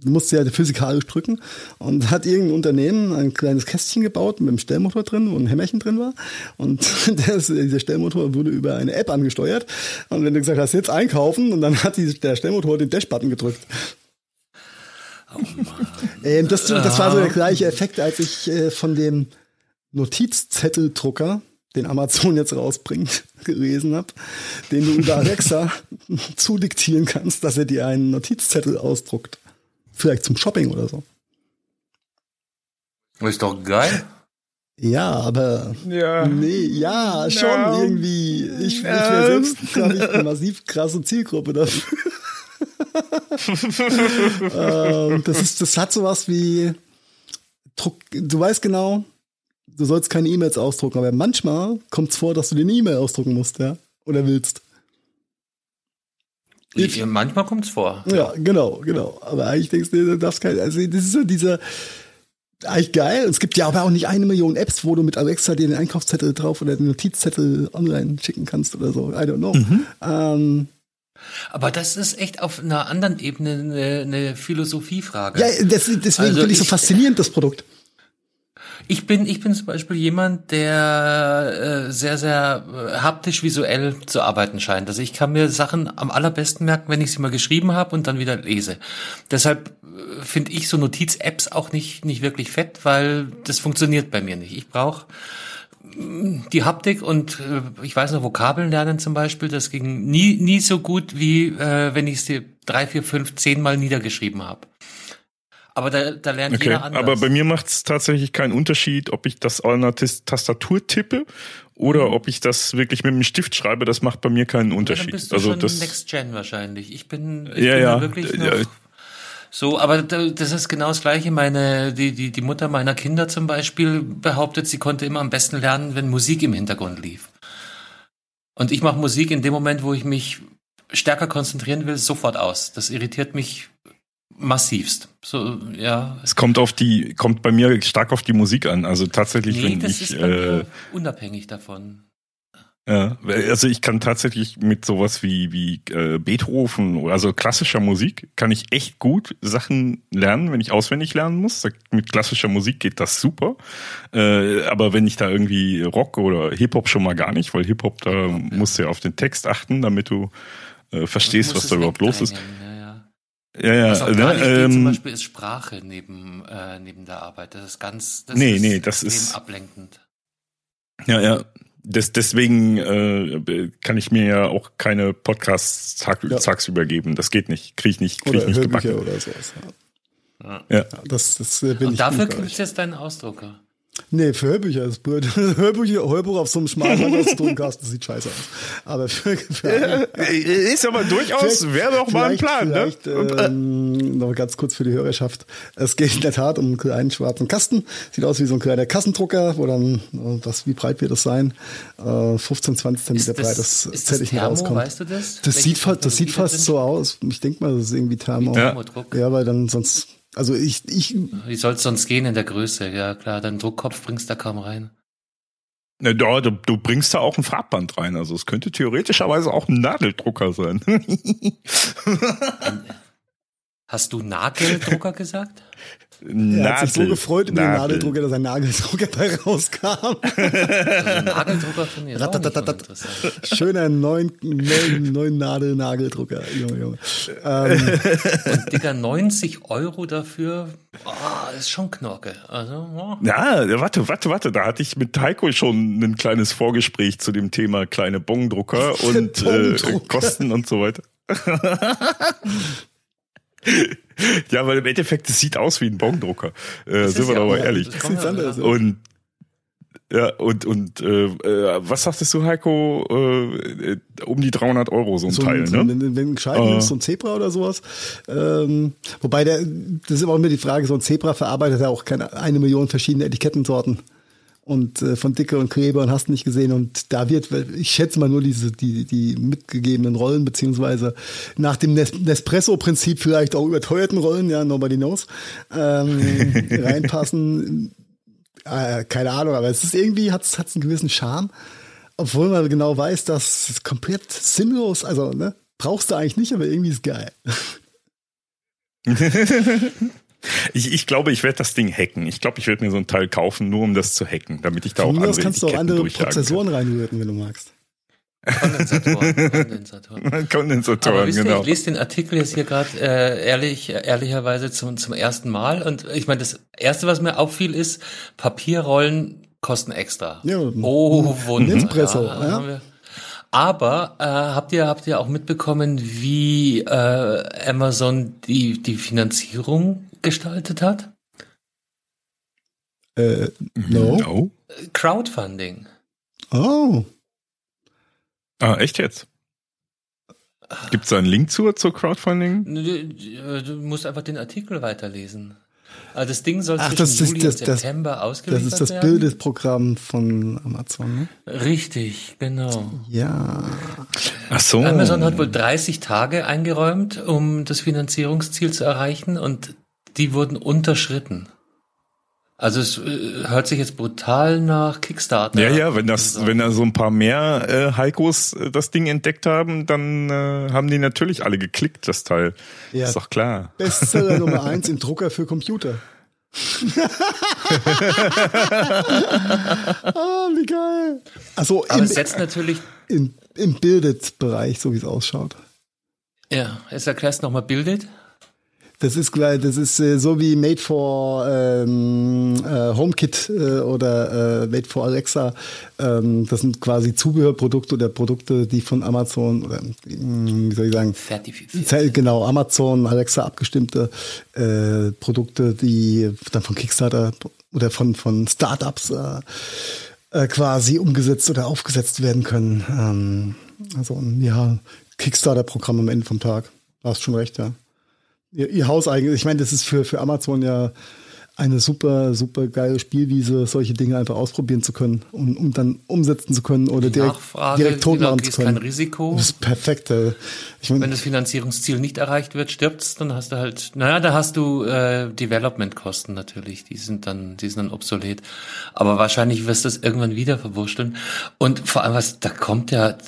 du musst ja physikalisch drücken. Und hat irgendein Unternehmen ein kleines Kästchen gebaut mit einem Stellmotor drin, wo ein Hämmerchen drin war. Und (laughs) das, dieser Stellmotor wurde über eine App angesteuert. Und wenn du gesagt hast, jetzt einkaufen und dann hat die, der Stellmotor den Dash-Button gedrückt ähm, das, das war so der gleiche Effekt, als ich äh, von dem Notizzetteldrucker, den Amazon jetzt rausbringt, (laughs) gelesen habe, den du über Alexa (laughs) zudiktieren kannst, dass er dir einen Notizzettel ausdruckt. Vielleicht zum Shopping oder so. Ist doch geil. Ja, aber ja. nee, ja, schon ja. irgendwie. Ich, ich wäre selbst eine massiv krasse Zielgruppe dafür. Ähm, das, ist, das hat sowas wie, Druck, du weißt genau, du sollst keine E-Mails ausdrucken, aber manchmal kommt es vor, dass du dir eine E-Mail ausdrucken musst, ja, oder willst. Ich, manchmal kommt es vor. Ja, genau, genau. Aber eigentlich denkst du, du darfst keine, also das ist so dieser, eigentlich geil. Es gibt ja aber auch nicht eine Million Apps, wo du mit Alexa dir den Einkaufszettel drauf oder den Notizzettel online schicken kannst oder so. I don't know. Mhm. Ähm, aber das ist echt auf einer anderen Ebene eine, eine Philosophiefrage. Ja, das, deswegen also finde ich so faszinierend, das Produkt. Ich bin, ich bin zum Beispiel jemand, der äh, sehr, sehr äh, haptisch visuell zu arbeiten scheint. Also ich kann mir Sachen am allerbesten merken, wenn ich sie mal geschrieben habe und dann wieder lese. Deshalb äh, finde ich so Notiz-Apps auch nicht, nicht wirklich fett, weil das funktioniert bei mir nicht. Ich brauche die Haptik und äh, ich weiß noch, Vokabeln lernen zum Beispiel, das ging nie, nie so gut, wie äh, wenn ich es dir drei, vier, fünf, zehn Mal niedergeschrieben habe. Aber da, da lernt okay. jeder anders. Aber bei mir macht es tatsächlich keinen Unterschied, ob ich das an der Tastatur tippe oder mhm. ob ich das wirklich mit dem Stift schreibe. Das macht bei mir keinen Unterschied. Ja, dann bist du also schon das Next Gen wahrscheinlich. Ich bin, ich ja, bin ja, wirklich noch ja, so, aber das ist genau das Gleiche. Meine, die, die, die Mutter meiner Kinder zum Beispiel behauptet, sie konnte immer am besten lernen, wenn Musik im Hintergrund lief. Und ich mache Musik in dem Moment, wo ich mich stärker konzentrieren will, sofort aus. Das irritiert mich massivst. So, ja. Es kommt auf die, kommt bei mir stark auf die Musik an. Also tatsächlich, nee, wenn das ich, ist äh, unabhängig davon. Ja, also ich kann tatsächlich mit sowas wie, wie äh, Beethoven oder also klassischer Musik kann ich echt gut Sachen lernen, wenn ich auswendig lernen muss. Mit klassischer Musik geht das super. Äh, aber wenn ich da irgendwie Rock oder Hip-Hop schon mal gar nicht, weil Hip-Hop, da okay. musst du ja auf den Text achten, damit du äh, verstehst, was da überhaupt los ist. Ja. Ja, ja. Auch gar nicht ähm, zum Beispiel ist Sprache neben, äh, neben der Arbeit. Das ist ganz, das nee, ist nee, das ist ablenkend. Ja, ja. Das, deswegen äh, kann ich mir ja auch keine Podcasts tag, ja. tagsüber geben. Das geht nicht. Kriege ich nicht, krieg ich nicht gebacken. Oder sowas. Ja. ja. Das, das äh, bin Und ich dafür gibt es jetzt deinen Ausdrucker. Nee, für Hörbücher ist blöd. (laughs) Hörbücher, Hörbuch auf so einem schmalen (laughs) Tonkasten sieht scheiße aus. Aber für, für ist aber durchaus, wäre doch mal ein Plan, ne? Ähm, noch ganz kurz für die Hörerschaft. Es geht in der Tat um einen kleinen schwarzen Kasten. Sieht aus wie so ein kleiner Kassendrucker, wo dann, was, wie breit wird das sein? 15, 20 Zentimeter breit, das ist das Thermo, rauskommt. Weißt du das? Das sieht, das sieht fast so aus. Ich denke mal, das ist irgendwie Thermo. Ja. ja, weil dann sonst also ich, ich. Wie soll es sonst gehen in der Größe? Ja klar, dein Druckkopf bringst da kaum rein. Ja, du, du bringst da auch ein Farbband rein. Also es könnte theoretischerweise auch ein Nadeldrucker sein. (laughs) Hast du Nageldrucker gesagt? (laughs) Er hat sich so gefreut über den Nageldrucker, dass ein Nageldrucker bei rauskam. Also (laughs) Nageldrucker finde ich auch interessant. Schöner neun, neun, neun Nadel Nageldrucker. Junge, Junge. Ähm. Und Digga, 90 Euro dafür, oh, ist schon Knorke. Also, oh. Ja, warte, warte, warte. Da hatte ich mit Heiko schon ein kleines Vorgespräch zu dem Thema kleine Bongdrucker (laughs) und äh, Kosten und so weiter. (laughs) ja, weil im Endeffekt, es sieht aus wie ein Bongdrucker. Äh, sind wir ja doch mal ehrlich. Und ja, und, und äh, äh, was sagtest du, Heiko? Äh, um die 300 Euro so ein so, Teil, so, ne? Wenn, wenn ein Scheiben uh. ist, so ein Zebra oder sowas. Ähm, wobei, der, das ist aber auch immer die Frage, so ein Zebra verarbeitet ja auch keine eine Million verschiedene Etikettensorten und äh, von Dicke und Kleber und hast nicht gesehen. Und da wird, ich schätze mal nur diese, die, die mitgegebenen Rollen, beziehungsweise nach dem Nespresso-Prinzip vielleicht auch überteuerten Rollen, ja, nobody knows, ähm, (laughs) reinpassen. Äh, keine Ahnung, aber es ist irgendwie, hat es einen gewissen Charme. Obwohl man genau weiß, dass es komplett sinnlos, also, ne, brauchst du eigentlich nicht, aber irgendwie ist geil. (laughs) Ich, ich glaube, ich werde das Ding hacken. Ich glaube, ich werde mir so ein Teil kaufen, nur um das zu hacken, damit ich da Von auch andere kannst du auch andere Prozessoren reinrühren, wenn du magst. Kondensatoren. Kondensatoren. (laughs) Kondensatoren, Aber wisst genau. Ihr, ich lese den Artikel jetzt hier gerade äh, ehrlich, ehrlicherweise zum, zum ersten Mal. Und ich meine, das Erste, was mir auffiel, ist, Papierrollen kosten extra. Ja, oh, Wunder. Nespresso, ja. ja. Aber äh, habt ihr habt ihr auch mitbekommen, wie äh, Amazon die die Finanzierung gestaltet hat? Äh, no. no. Crowdfunding. Oh. Ah, echt jetzt? Gibt es da einen Link zu, zur Crowdfunding? Du, du, musst einfach den Artikel weiterlesen. Also das Ding soll Ach, zwischen das Juli das, und September das, ausgeliefert werden. Das ist das werden. Bildprogramm von Amazon, ne? Richtig, genau. Ja. Ach so. Amazon hat wohl 30 Tage eingeräumt, um das Finanzierungsziel zu erreichen und die wurden unterschritten. Also es äh, hört sich jetzt brutal nach Kickstarter. Ja, ja, wenn das, wenn da so ein paar mehr äh, Heikos äh, das Ding entdeckt haben, dann äh, haben die natürlich alle geklickt, das Teil. Ja. Ist doch klar. Bestseller Nummer (laughs) eins im Drucker für Computer. (laughs) ah, wie geil. Also Aber im, es setzt natürlich im, im Bildet-Bereich, so wie es ausschaut. Ja, jetzt erklärst du nochmal Bildet. Das ist gleich, das ist äh, so wie Made for ähm, äh, HomeKit äh, oder äh, Made for Alexa. Ähm, das sind quasi Zubehörprodukte oder Produkte, die von Amazon oder hm, wie soll ich sagen? Zertifiziert. Genau, Amazon, Alexa abgestimmte äh, Produkte, die dann von Kickstarter oder von von Startups äh, quasi umgesetzt oder aufgesetzt werden können. Ähm, also ja, Kickstarter-Programm am Ende vom Tag. Du hast schon recht, ja ihr, ihr Haus eigentlich, ich meine, das ist für, für Amazon ja eine super, super geile Spielwiese, solche Dinge einfach ausprobieren zu können, um, um dann umsetzen zu können oder direkt, Nachfrage, direkt tot machen zu können. kein Risiko. Das ist perfekt. Ich mein, Wenn das Finanzierungsziel nicht erreicht wird, stirbt's, dann hast du halt, naja, da hast du äh, Development-Kosten natürlich, die sind dann, die sind dann obsolet. Aber wahrscheinlich wirst du es irgendwann wieder verwurschteln. Und vor allem, was, da kommt ja,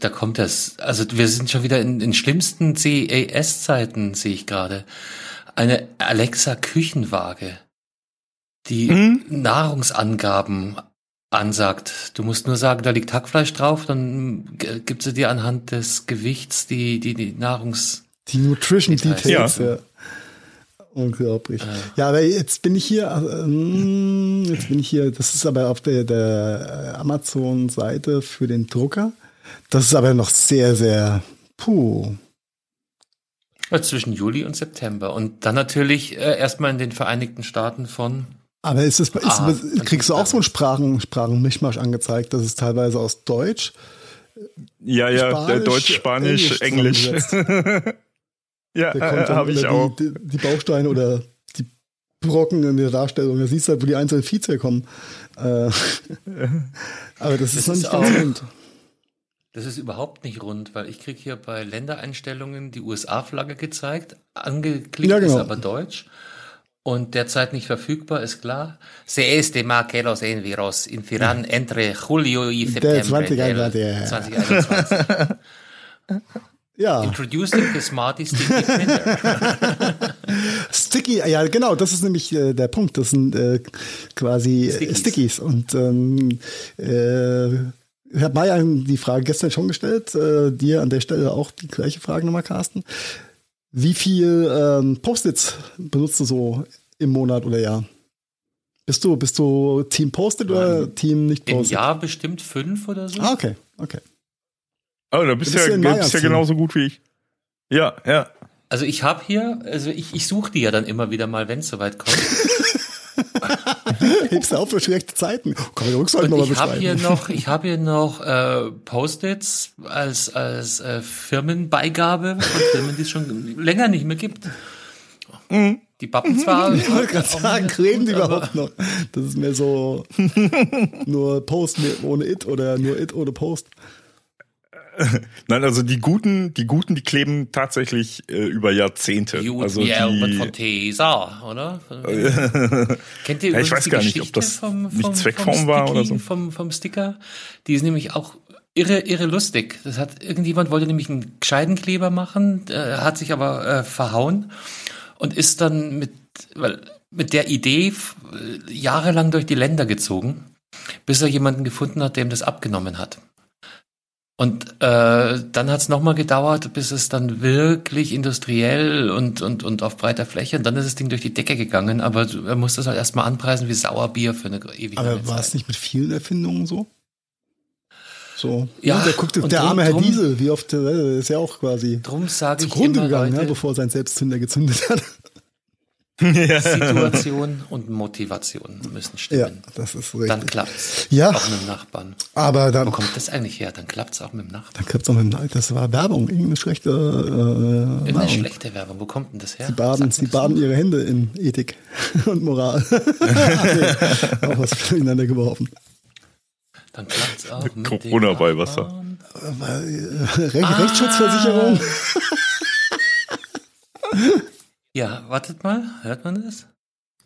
da kommt das, also wir sind schon wieder in den schlimmsten CES-Zeiten, sehe ich gerade. Eine Alexa-Küchenwaage die mhm. Nahrungsangaben ansagt. Du musst nur sagen, da liegt Hackfleisch drauf, dann gibt sie dir anhand des Gewichts die, die, die Nahrungs Die Nutrition Details, ja. ja. Unglaublich. Äh. Ja, aber jetzt bin ich hier, äh, jetzt bin ich hier, das ist aber auf der, der Amazon-Seite für den Drucker. Das ist aber noch sehr, sehr, puh. Zwischen Juli und September. Und dann natürlich äh, erstmal in den Vereinigten Staaten von. Aber ist es, ist, ah, kriegst du auch so einen Sprachen, Sprachenmischmasch angezeigt? Das ist teilweise aus Deutsch. Ja, ja, Spanisch, Deutsch, Spanisch, Englisch. Englisch. (laughs) Ja, äh, habe ich auch. Die, die, Bausteine oder die Brocken in der Darstellung. Da siehst du halt, wo die einzelnen Feeds herkommen. Äh, (laughs) aber das, das ist noch nicht ganz rund. Das ist überhaupt nicht rund, weil ich kriege hier bei Ländereinstellungen die USA-Flagge gezeigt. Angeklickt ja, genau. ist aber Deutsch. Und derzeit nicht verfügbar, ist klar. Se este ma que los enviros infiran entre julio y septiembre 2021. (laughs) Ja. Introducing the Smarty Sticky Printer. (laughs) Sticky, ja genau, das ist nämlich äh, der Punkt. Das sind äh, quasi Stickies. Stickies. Und ähm, äh, ich habe Maya die Frage gestern schon gestellt, äh, dir an der Stelle auch die gleiche Frage nochmal, Carsten. Wie viel ähm, Post-its benutzt du so im Monat oder Jahr? Bist du, bist du Team Post-it oder Team nicht Post-it? Im Jahr bestimmt fünf oder so. Ah, okay, okay. Oh, da bist du ja, bist ja genauso gut wie ich. Ja, ja. Also ich habe hier, also ich, ich suche die ja dann immer wieder mal, wenn es soweit kommt. (laughs) (laughs) Hebst du auf für schlechte Zeiten. Kann ich Rückseite nochmal Ich habe hier noch, ich habe hier noch äh, Post-its als als äh, Firmenbeigabe von Firmen, die es schon länger nicht mehr gibt. Mhm. Die Pappen zwar. Ich wollte gerade sagen, reden die überhaupt noch? Das ist mehr so (laughs) nur Post ohne It oder nur It ohne Post. (laughs) Nein, also die guten, die guten, die kleben tatsächlich äh, über Jahrzehnte. Gut, also wie Albert von Tesa, oder? (laughs) Kennt ihr ja, ich weiß gar nicht, ob das vom, vom, nicht Zweckform vom war oder so. Vom, vom Sticker. Die ist nämlich auch irre, irre lustig. Das hat irgendjemand wollte nämlich einen gescheiten Kleber machen, äh, hat sich aber äh, verhauen und ist dann mit, weil, mit der Idee äh, jahrelang durch die Länder gezogen, bis er jemanden gefunden hat, dem das abgenommen hat. Und äh, dann hat es nochmal gedauert, bis es dann wirklich industriell und, und, und auf breiter Fläche, und dann ist das Ding durch die Decke gegangen, aber er muss das halt erstmal anpreisen wie Sauerbier für eine ewige Zeit. Aber war es nicht mit vielen Erfindungen so? So. Ja, ja der guckt, der drum, arme Herr Diesel, wie oft, äh, ist ja auch quasi drum zugrunde gegangen, ja, bevor sein Selbstzünder gezündet hat. Situation und Motivation müssen stimmen. Ja, das ist richtig. Dann klappt's. Ja. Auch mit dem Nachbarn. Aber dann. Wo kommt das eigentlich her? Dann klappt's auch mit dem Nachbarn. Dann klappt's auch mit dem Nachbarn. Das war Werbung. Irgendeine schlechte, äh, Irgendeine Werbung. schlechte Werbung. Wo kommt denn das her? Sie baden, sie baden ihre Hände in Ethik (laughs) und Moral. (laughs) nee, auch was durcheinander geworfen. Dann klappt's auch mit Corona bei Wasser. Äh, ah. Rechtsschutzversicherung. (laughs) Ja, wartet mal, hört man das?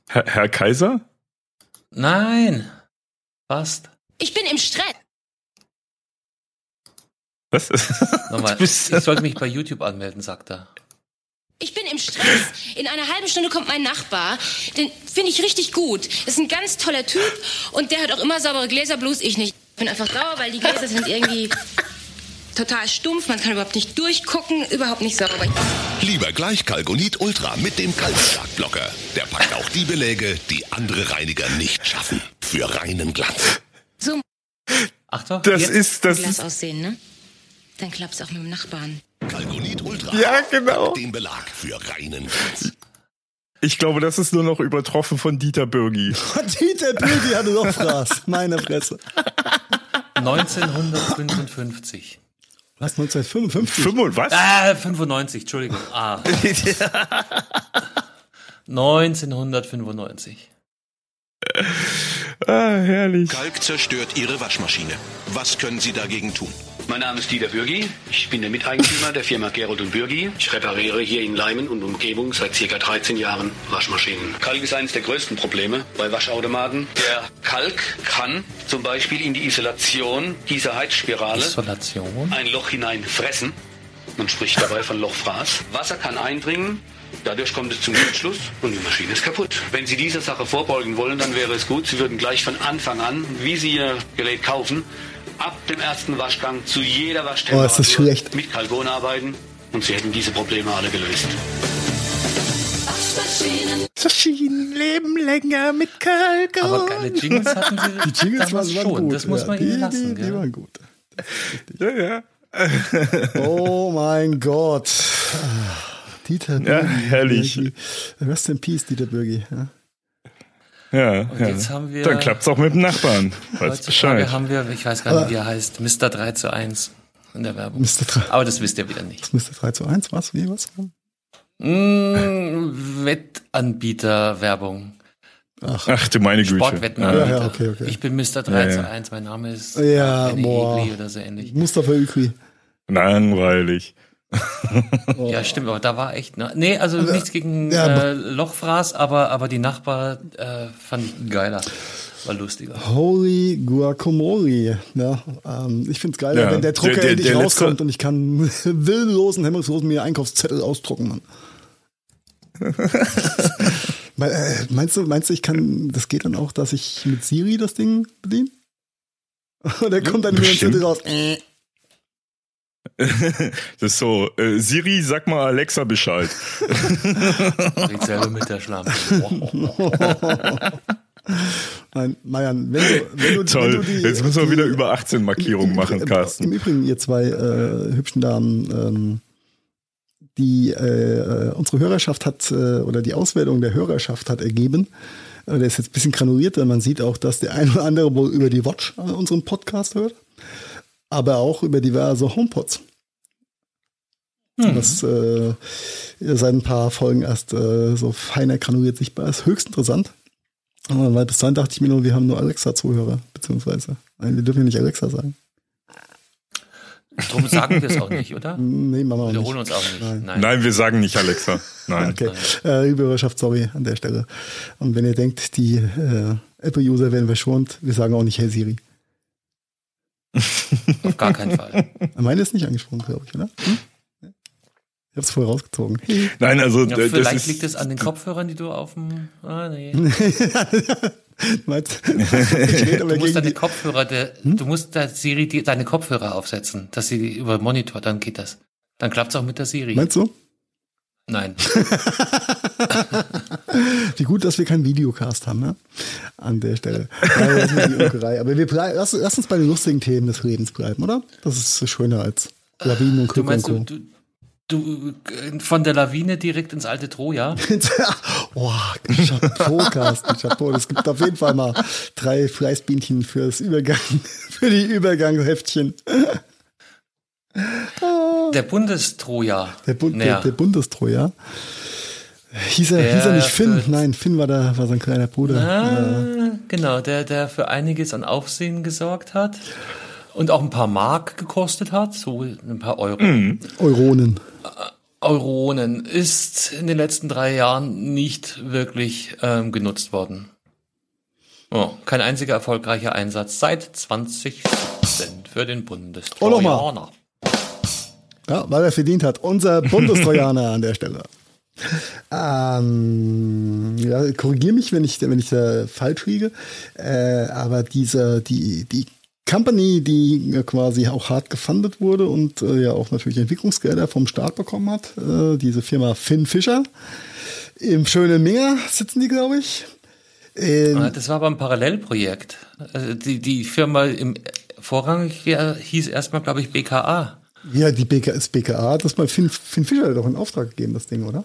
Herr, Herr Kaiser? Nein, fast. Ich bin im Stress. Was? (laughs) Nochmal, ich sollte mich bei YouTube anmelden, sagt er. Ich bin im Stress. In einer halben Stunde kommt mein Nachbar. Den finde ich richtig gut. Ist ein ganz toller Typ und der hat auch immer saubere Gläser, bloß ich nicht. Ich bin einfach sauer, weil die Gläser sind irgendwie total stumpf, man kann überhaupt nicht durchgucken, überhaupt nicht sauber. Lieber gleich Kalkonit Ultra mit dem Kalkschlagblocker. Der packt auch die Beläge, die andere Reiniger nicht schaffen. Für reinen Glanz. So. Achtung, das jetzt. ist das Glas aussehen, ne? Dann klappt's auch mit dem Nachbarn. Kalkonit Ultra. Ja, genau. Den Belag für reinen Glanz. Ich glaube, das ist nur noch übertroffen von Dieter Bürgi. (laughs) Dieter Bürgi hatte noch Fraß. Meine Fresse. (laughs) 1955. Was, 1955? 5, was? Ah, 95, Entschuldigung. Ah. (laughs) 1995. Ah, herrlich. Kalk zerstört Ihre Waschmaschine. Was können Sie dagegen tun? Mein Name ist Dieter Bürgi. Ich bin der Miteigentümer der Firma Gerold und Bürgi. Ich repariere hier in Leimen und Umgebung seit ca. 13 Jahren Waschmaschinen. Kalk ist eines der größten Probleme bei Waschautomaten. Der Kalk kann zum Beispiel in die Isolation dieser Heizspirale Isolation? ein Loch hineinfressen. Man spricht dabei von Lochfraß. Wasser kann eindringen, Dadurch kommt es zum Kurzschluss und die Maschine ist kaputt. Wenn Sie dieser Sache vorbeugen wollen, dann wäre es gut, Sie würden gleich von Anfang an, wie Sie Ihr Gerät kaufen, ab dem ersten Waschgang zu jeder Waschtemperatur oh, ist das schlecht. mit Kalgon arbeiten. und sie hätten diese Probleme alle gelöst. Waschmaschinen leben länger mit Kalko. Aber geile Jingles hatten sie. Die Jingles waren, schon. gut. Das muss man ja, ihnen lassen. Die, die, die waren gut. Ja, ja. oh mein Gott. Dieter Bürgi. Ja, herrlich. Rest in Peace, Dieter Bürgi. Ja. Ja, Und ja. jetzt haben wir- Dann klappt's auch mit dem Nachbarn. Weiß Bescheid. haben wir, ich weiß gar nicht, wie er heißt, Mr. 3 zu 1 in der Werbung. Mr. 3, Aber das wisst ihr wieder nicht. Mr. 3 zu 1, was? Wie, was? Mm, Wettanbieter-Werbung. Ach du meine Güte. Sportwettenanbieter. Ja, ja, okay, okay. Ich bin Mr. 3 Ja, zu ja. 1, mein Name ist Ja. Egli oder so ähnlich. Mustafa Ükri. Langweilig. Ja, stimmt, aber da war echt, ne? Nee, also nichts gegen ja, äh, Lochfraß, aber, aber die Nachbar äh, fand ich geiler. War lustiger. Holy Guacamole. Ja, ähm, ich find's geil, Ja, wenn der Drucker der- der- endlich der letzte- rauskommt und ich kann (laughs) willenlosen, hemmungslosen mir Einkaufszettel ausdrucken, Mann. (laughs) Äh, meinst du, meinst du, ich kann, das geht dann auch, dass ich mit Siri das Ding bediene? (laughs) Und der kommt dann mir. Zettel raus. Äh. Das ist so, äh, Siri, sag mal Alexa Bescheid. Red selber mit der Schlampe. (laughs) Nein, Marian, wenn du, wenn du, Toll. wenn du die, Jetzt müssen wir die, wieder über 18 Markierungen Im- machen, Carsten. Im Übrigen, ihr zwei äh, hübschen Damen, ähm, die äh, unsere Hörerschaft hat, äh, oder die Auswertung der Hörerschaft hat ergeben, äh, der ist jetzt ein bisschen granulierter, man sieht auch, dass der ein oder andere wohl über die Watch äh, unseren Podcast hört, aber auch über diverse HomePods. Was äh, seit ein paar Folgen erst äh, so feiner granuliert sichtbar ist. Höchst interessant. Aber weil bis dahin dachte ich mir nur, wir haben nur Alexa-Zuhörer, beziehungsweise. Nein, wir dürfen ja nicht Alexa sagen. Darum sagen wir es auch nicht, oder? (laughs) Nee, machen wir auch Wiederholen nicht. uns auch nicht. Nein. Nein. Nein, wir sagen nicht Alexa. Nein. Okay, äh, liebe Hörerschaft, sorry an der Stelle. Und wenn ihr denkt, die äh, Apple-User werden verschont, wir sagen auch nicht Hey Siri. Auf gar keinen Fall. (laughs) Meine ist nicht angesprochen, glaube ich, oder? Hm? Ich hab's voll rausgezogen. (laughs) Nein, also Ja, äh, das vielleicht ist, liegt es an den Kopfhörern, die du auf dem. Ah, nee. (laughs) Du musst deine Kopfhörer, der, du musst der Siri die, deine Kopfhörer aufsetzen, dass sie über Monitor, dann geht das. Dann klappt's auch mit der Siri. meinst du? Nein. (laughs) Wie gut, dass wir keinen Videocast haben, ne? An der Stelle. Aber wir lass, lass uns bei den lustigen Themen des Lebens bleiben, oder? Das ist schöner als Lawinen und Du Glück meinst, du, du, du von der Lawine direkt ins alte Troja? (laughs) oh, Chapeau, Carsten, Chapeau. Es gibt auf jeden Fall mal drei Fleißbienchen fürs Übergang, (laughs) für die Übergangsheftchen. Der Bundestroja. Der, Bund, Naja, der, der Bundestroja. Hieß er, Der hieß er nicht Finn? für- Nein, Finn war, da, war sein kleiner Bruder. Ah, genau, der, der für einiges an Aufsehen gesorgt hat und auch ein paar Mark gekostet hat, so ein paar Euro. Euronen. Euronen ist in den letzten drei Jahren nicht wirklich ähm, genutzt worden. Oh, kein einziger erfolgreicher Einsatz seit 2017 für den Oh, Bundestrojaner. Ja, weil er verdient hat. Unser (laughs) Bundestrojaner an der Stelle. Ähm, ja, korrigier mich, wenn ich, wenn ich da falsch liege. Äh, aber diese, die, die Company, die äh, quasi auch hart gefundet wurde und äh, ja auch natürlich Entwicklungsgelder vom Staat bekommen hat, äh, diese Firma Finn Fischer. Im schönen Minger sitzen die, glaube ich. Ähm, Ah, Das war aber ein Parallelprojekt. Also die, die Firma im vorrangig ja, hieß erstmal, glaube ich, BKA. Ja, die BK, das BKA hat das mal Finn, Finn Fischer doch in Auftrag gegeben, das Ding, oder?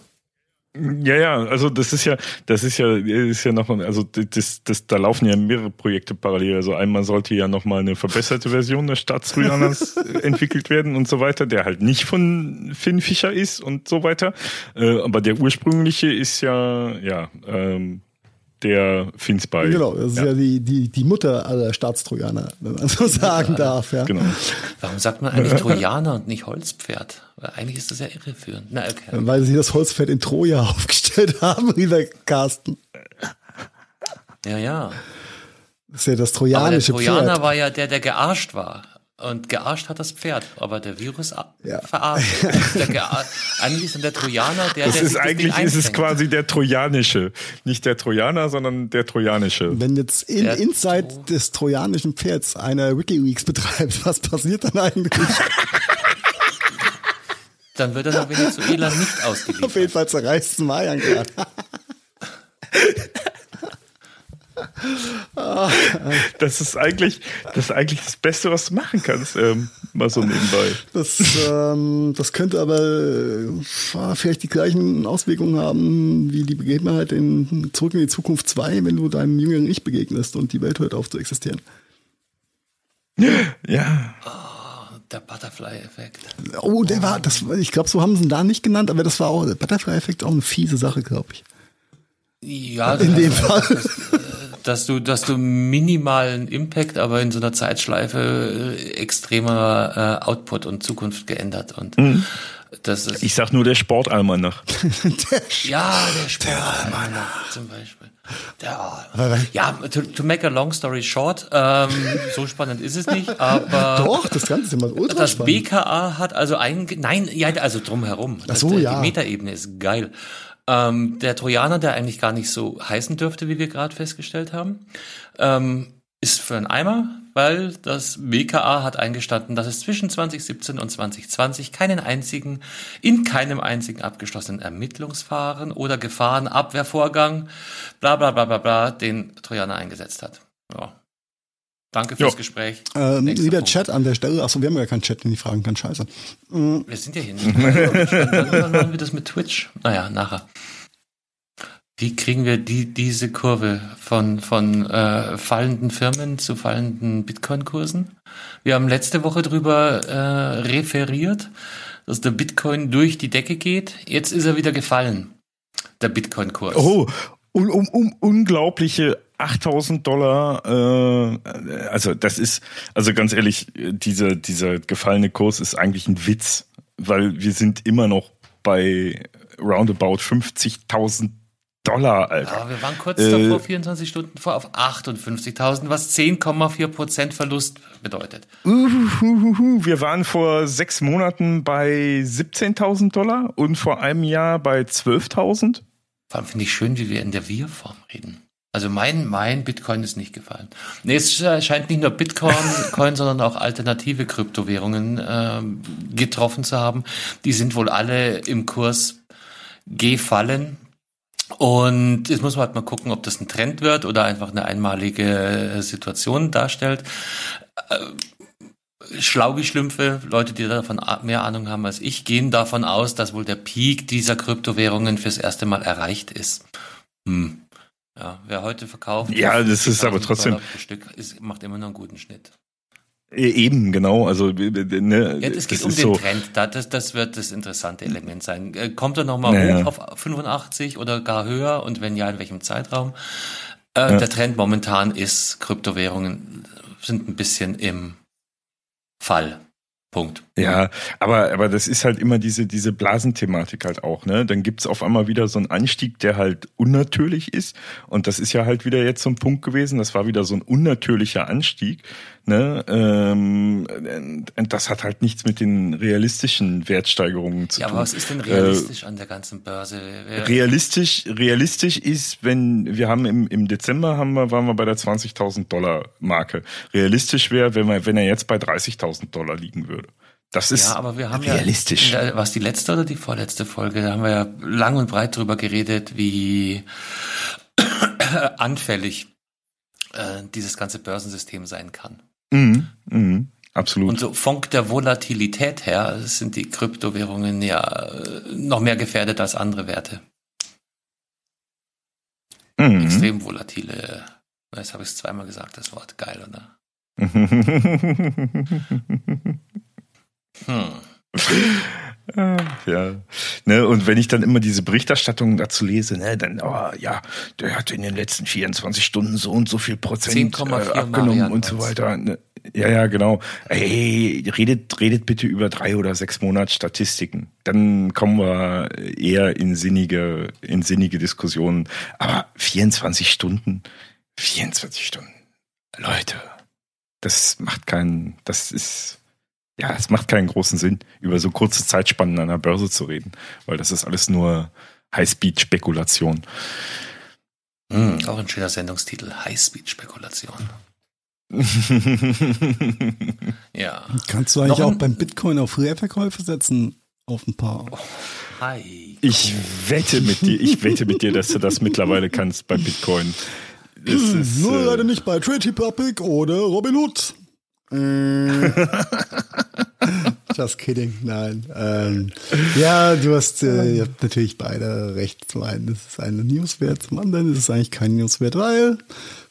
Ja, ja, also das ist ja, das ist ja, ist ja noch, also das, das, da laufen ja mehrere Projekte parallel. Also einmal sollte ja noch mal eine verbesserte Version des Staatstrojaners (laughs) entwickelt werden und so weiter, der halt nicht von Finn Fischer ist und so weiter. Äh, aber der ursprüngliche ist ja, ja, ähm, der Finn Spy. Genau, das ist ja, die, die, die Mutter aller Staatstrojaner, wenn man so sagen darf. Ja. Genau. Warum sagt man eigentlich Trojaner und nicht Holzpferd? Weil eigentlich ist das ja irreführend. Na, okay. Weil sie das Holzpferd in Troja (laughs) aufgestellt haben, lieber Carsten. Ja, ja. Das ist ja das Aber der trojanische Trojaner Pferd. war ja der, der gearscht war. Und gearscht hat das Pferd, aber der Virus Ja. verarscht. (laughs) Eigentlich ist dann der Trojaner der, Das der ist das eigentlich ist es quasi der trojanische, nicht der Trojaner, sondern der trojanische. Wenn jetzt in, Der inside Tro- des trojanischen Pferds einer Wikileaks betreibt, was passiert dann eigentlich? (laughs) Dann wird er nach Venezuela nicht ausgeliefert. Auf jeden Fall zerreißt es Mayan gerade. (laughs) (laughs) das ist eigentlich, das ist eigentlich das Beste, was du machen kannst, ähm, mal so nebenbei. Das, ähm, das könnte aber äh, vielleicht die gleichen Auswirkungen haben wie die Begebenheit in Zurück in die Zukunft 2, wenn du deinem jüngeren Ich begegnest und die Welt hört auf zu existieren. Ja. Oh, der Butterfly-Effekt. Oh, der war, das, ich glaube, so haben sie ihn da nicht genannt, aber das war auch, der Butterfly-Effekt auch eine fiese Sache, glaube ich. Ja, in dem Fall. Das, dass du, dass du minimalen Impact, aber in so einer Zeitschleife äh, extremer äh, Output und Zukunft geändert und mhm. das ist. Ich sag nur der Sportalmanach. (laughs) der ja, der Sportalmanach zum Beispiel. Der, ja, to, to, make a long story short, ähm, so spannend ist es nicht, aber (laughs) doch, das Ganze ist immer ultra Das BKA hat also ein, nein, ja, also drumherum. Ach so, ja. Die Metaebene ist geil. Ähm, der Trojaner, der eigentlich gar nicht so heißen dürfte, wie wir gerade festgestellt haben, ähm, ist für einen Eimer, weil das BKA hat eingestanden, dass es zwischen 2017 und 2020 keinen einzigen, in keinem einzigen abgeschlossenen Ermittlungsfahren oder Gefahrenabwehrvorgang, bla bla bla bla bla, den Trojaner eingesetzt hat. Ja. Danke fürs jo. Gespräch. Ähm, lieber Punkt. Chat an der Stelle. Achso, wir haben ja keinen Chat, den die fragen kann. Scheiße. Mhm. Wir sind ja hier nicht. Dann machen wir das mit Twitch. Naja, nachher. Wie kriegen wir die, diese Kurve von, von äh, fallenden Firmen zu fallenden Bitcoin-Kursen? Wir haben letzte Woche drüber äh, referiert, dass der Bitcoin durch die Decke geht. Jetzt ist er wieder gefallen, der Bitcoin-Kurs. Oh, um, um, um unglaubliche 8000 Dollar, äh, also das ist, also ganz ehrlich, dieser, dieser gefallene Kurs ist eigentlich ein Witz, weil wir sind immer noch bei roundabout 50.000 Dollar, Alter. Ja, wir waren kurz äh, davor, 24 Stunden vor, auf 58.000, was 10,4 Prozent Verlust bedeutet. Uhuhuhu. Wir waren vor sechs Monaten bei 17.000 Dollar und vor einem Jahr bei 12.000. Vor allem finde ich schön, wie wir in der Wir-Form reden. Also mein, mein Bitcoin ist nicht gefallen. Nee, es scheint nicht nur Bitcoin, (laughs) Coin, sondern auch alternative Kryptowährungen äh, getroffen zu haben. Die sind wohl alle im Kurs gefallen. Und jetzt muss man halt mal gucken, ob das ein Trend wird oder einfach eine einmalige Situation darstellt. Äh, Schlaugeschlümpfe, Leute, die davon mehr Ahnung haben als ich, gehen davon aus, dass wohl der Peak dieser Kryptowährungen fürs erste Mal erreicht ist. Hm. Ja, wer heute verkauft, ja, das ist aber trotzdem Stück, ist, macht immer noch einen guten Schnitt. E, eben, genau. Also ne, ja, es geht um den so. Trend. Das, das wird das interessante Element sein. Äh, kommt er nochmal naja. hoch auf 85 oder gar höher? Und wenn ja, in welchem Zeitraum? Äh, ja. Der Trend momentan ist, Kryptowährungen sind ein bisschen im Fall. Punkt. Ja, aber, aber das ist halt immer diese, diese Blasenthematik halt auch, ne? Dann gibt's auf einmal wieder so einen Anstieg, der halt unnatürlich ist. Und das ist ja halt wieder jetzt so ein Punkt gewesen. Das war wieder so ein unnatürlicher Anstieg. Ne? Ähm, das hat halt nichts mit den realistischen Wertsteigerungen zu ja, tun. Ja, aber was ist denn realistisch äh, an der ganzen Börse? Realistisch, realistisch ist, wenn wir haben im, im Dezember haben wir, waren wir bei der 20.000 Dollar Marke. Realistisch wäre, wenn, wir, wenn er jetzt bei 30.000 Dollar liegen würde. Das ist ja, aber wir haben realistisch. Ja, der, was die letzte oder die vorletzte Folge? Da haben wir ja lang und breit drüber geredet, wie (coughs) anfällig äh, dieses ganze Börsensystem sein kann. Mhm, mhm, absolut. Und so von der Volatilität her sind die Kryptowährungen ja äh, noch mehr gefährdet als andere Werte. Mhm. Extrem volatile. Jetzt habe ich es zweimal gesagt, das Wort. Geil, oder? (laughs) hm. (laughs) Ja, ne, und wenn ich dann immer diese Berichterstattungen dazu lese, ne, dann, oh, ja, der hat in den letzten 24 Stunden so und so viel Prozent äh, abgenommen und so weiter. Ne? Ja, ja, genau. Hey, redet, redet bitte über drei oder sechs Monats Statistiken. Dann kommen wir eher in sinnige, in sinnige Diskussionen. Aber 24 Stunden, 24 Stunden. Leute, das macht keinen, das ist, ja, es macht keinen großen Sinn, über so kurze Zeitspannen an der Börse zu reden, weil das ist alles nur Highspeed-Spekulation. Mhm, auch ein schöner Sendungstitel, Highspeed-Spekulation. (laughs) ja. Kannst du eigentlich auch beim Bitcoin auf Leerverkäufe setzen? auf ein paar. Oh, hi. Ich wette mit dir, ich wette mit dir, dass du das mittlerweile kannst bei Bitcoin. Ist, Nur äh, leider nicht bei Trade Republic oder Robinhood. Äh. (laughs) Just kidding, nein. Ähm, ja, du hast, äh, ihr habt natürlich beide recht. Zum einen ist es eine Newswert, zum anderen ist es eigentlich kein Newswert, weil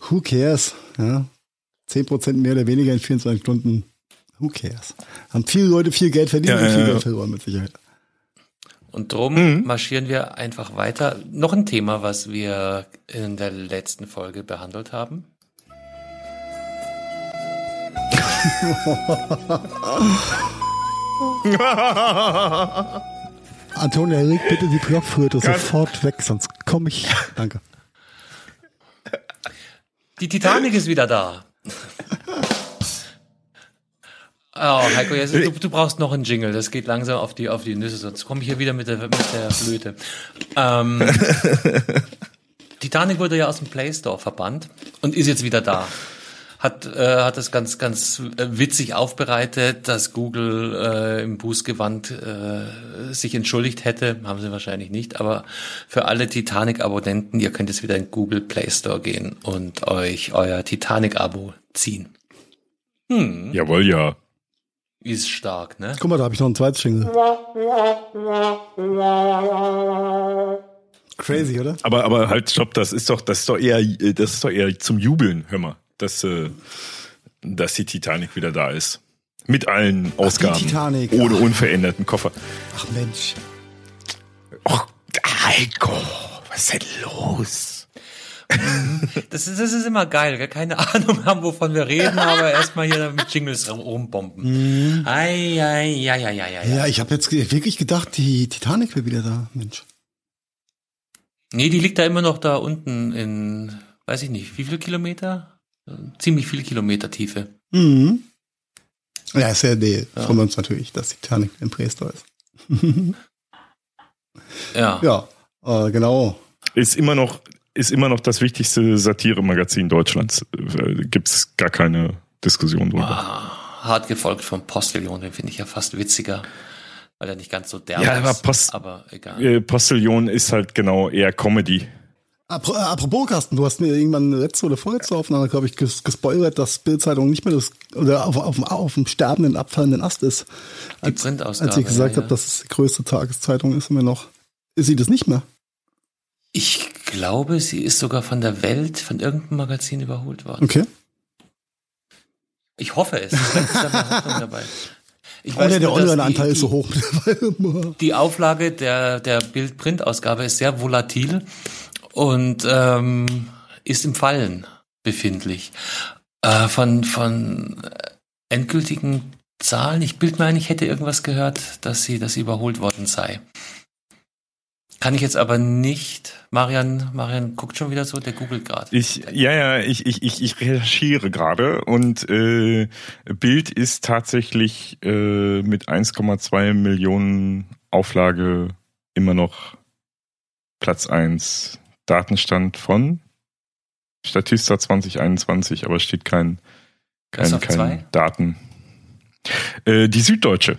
who cares? Ja? 10% mehr oder weniger in 24 Stunden, who cares? Haben viele Leute viel Geld verdient ja, und viel Geld verloren mit Sicherheit. Und drum mhm. marschieren wir einfach weiter. Noch ein Thema, was wir in der letzten Folge behandelt haben. (laughs) Antonia, leg bitte die Blockflöte sofort weg, sonst komme ich. Danke. Die Titanic ist wieder da. Oh, Heiko, jetzt, du, du, brauchst noch einen Jingle. Das geht langsam auf die, auf die Nüsse, sonst komme ich hier wieder mit der, mit der Flöte. Ähm, (laughs) Titanic wurde ja aus dem Play Store verbannt und ist jetzt wieder da. Hat, äh, hat das ganz, ganz witzig aufbereitet, dass Google äh, im Bußgewand äh, sich entschuldigt hätte. Haben sie wahrscheinlich nicht, aber für alle Titanic-Abonnenten, ihr könnt jetzt wieder in Google Play Store gehen und euch euer Titanic-Abo ziehen. Hm. Jawohl, ja. Ist stark, ne? Guck mal, da habe ich noch ein zweites Jingle. Crazy, oder? Aber, aber halt, stopp, das ist doch, das ist doch eher, das ist doch eher zum Jubeln, hör mal, dass, äh, dass die Titanic wieder da ist. Mit allen Ausgaben. Ach, die Titanic. Ohne Ach. unveränderten Koffer. Ach Mensch. Och, Heiko, was ist denn los? Mhm. Das ist, das ist immer geil, keine Ahnung haben, wovon wir reden, aber erstmal hier mit Jingles rumbomben. Mhm. Ei, ei, ei, ei, ei, ei. Ja, ich habe jetzt wirklich gedacht, die Titanic wäre wieder da, Mensch. Nee, die liegt da immer noch da unten in, weiß ich nicht, wie viele Kilometer? Ziemlich viele Kilometer Tiefe. Mhm. Ja, ist ja die, ja. freuen wir uns natürlich, dass die Titanic im Prästor ist. (laughs) ja. Ja, äh, genau. Ist immer noch ist immer noch das wichtigste Satire-Magazin Deutschlands. Äh, Gibt es gar keine Diskussion drüber. Ah, hart gefolgt vom Postillon, den finde ich ja fast witziger, weil er nicht ganz so derb ja, aber Post, aber egal. Äh, Postillon ist halt genau eher Comedy. Äh, apropos, Carsten, du hast mir irgendwann letzte oder vorletzte Aufnahme, glaube ich, gespoilert, dass Bildzeitung nicht mehr das, oder auf, auf, auf dem sterbenden, abfallenden Ast ist. Als, als ich gesagt ja, habe, dass es die größte Tageszeitung ist, immer noch. Ist sie das nicht mehr? Ich glaube, sie ist sogar von der Welt, von irgendeinem Magazin überholt worden. Okay. Ich hoffe es. Ich weiß der Online-Anteil ist so hoch. (laughs) die Auflage der, der Bild-Print-Ausgabe ist sehr volatil und ähm, ist im Fallen befindlich. Äh, von, von endgültigen Zahlen, ich bild mir ein, ich hätte irgendwas gehört, dass sie, dass sie überholt worden sei. Kann ich jetzt aber nicht. Marian, Marian guckt schon wieder so, der googelt gerade. Ich, ja, ja, ich, ich, ich, ich recherchiere gerade und äh, Bild ist tatsächlich äh, mit 1,2 Millionen Auflage immer noch Platz 1. Datenstand von Statista 2021, aber steht kein, kein, kein Daten. Äh, die Süddeutsche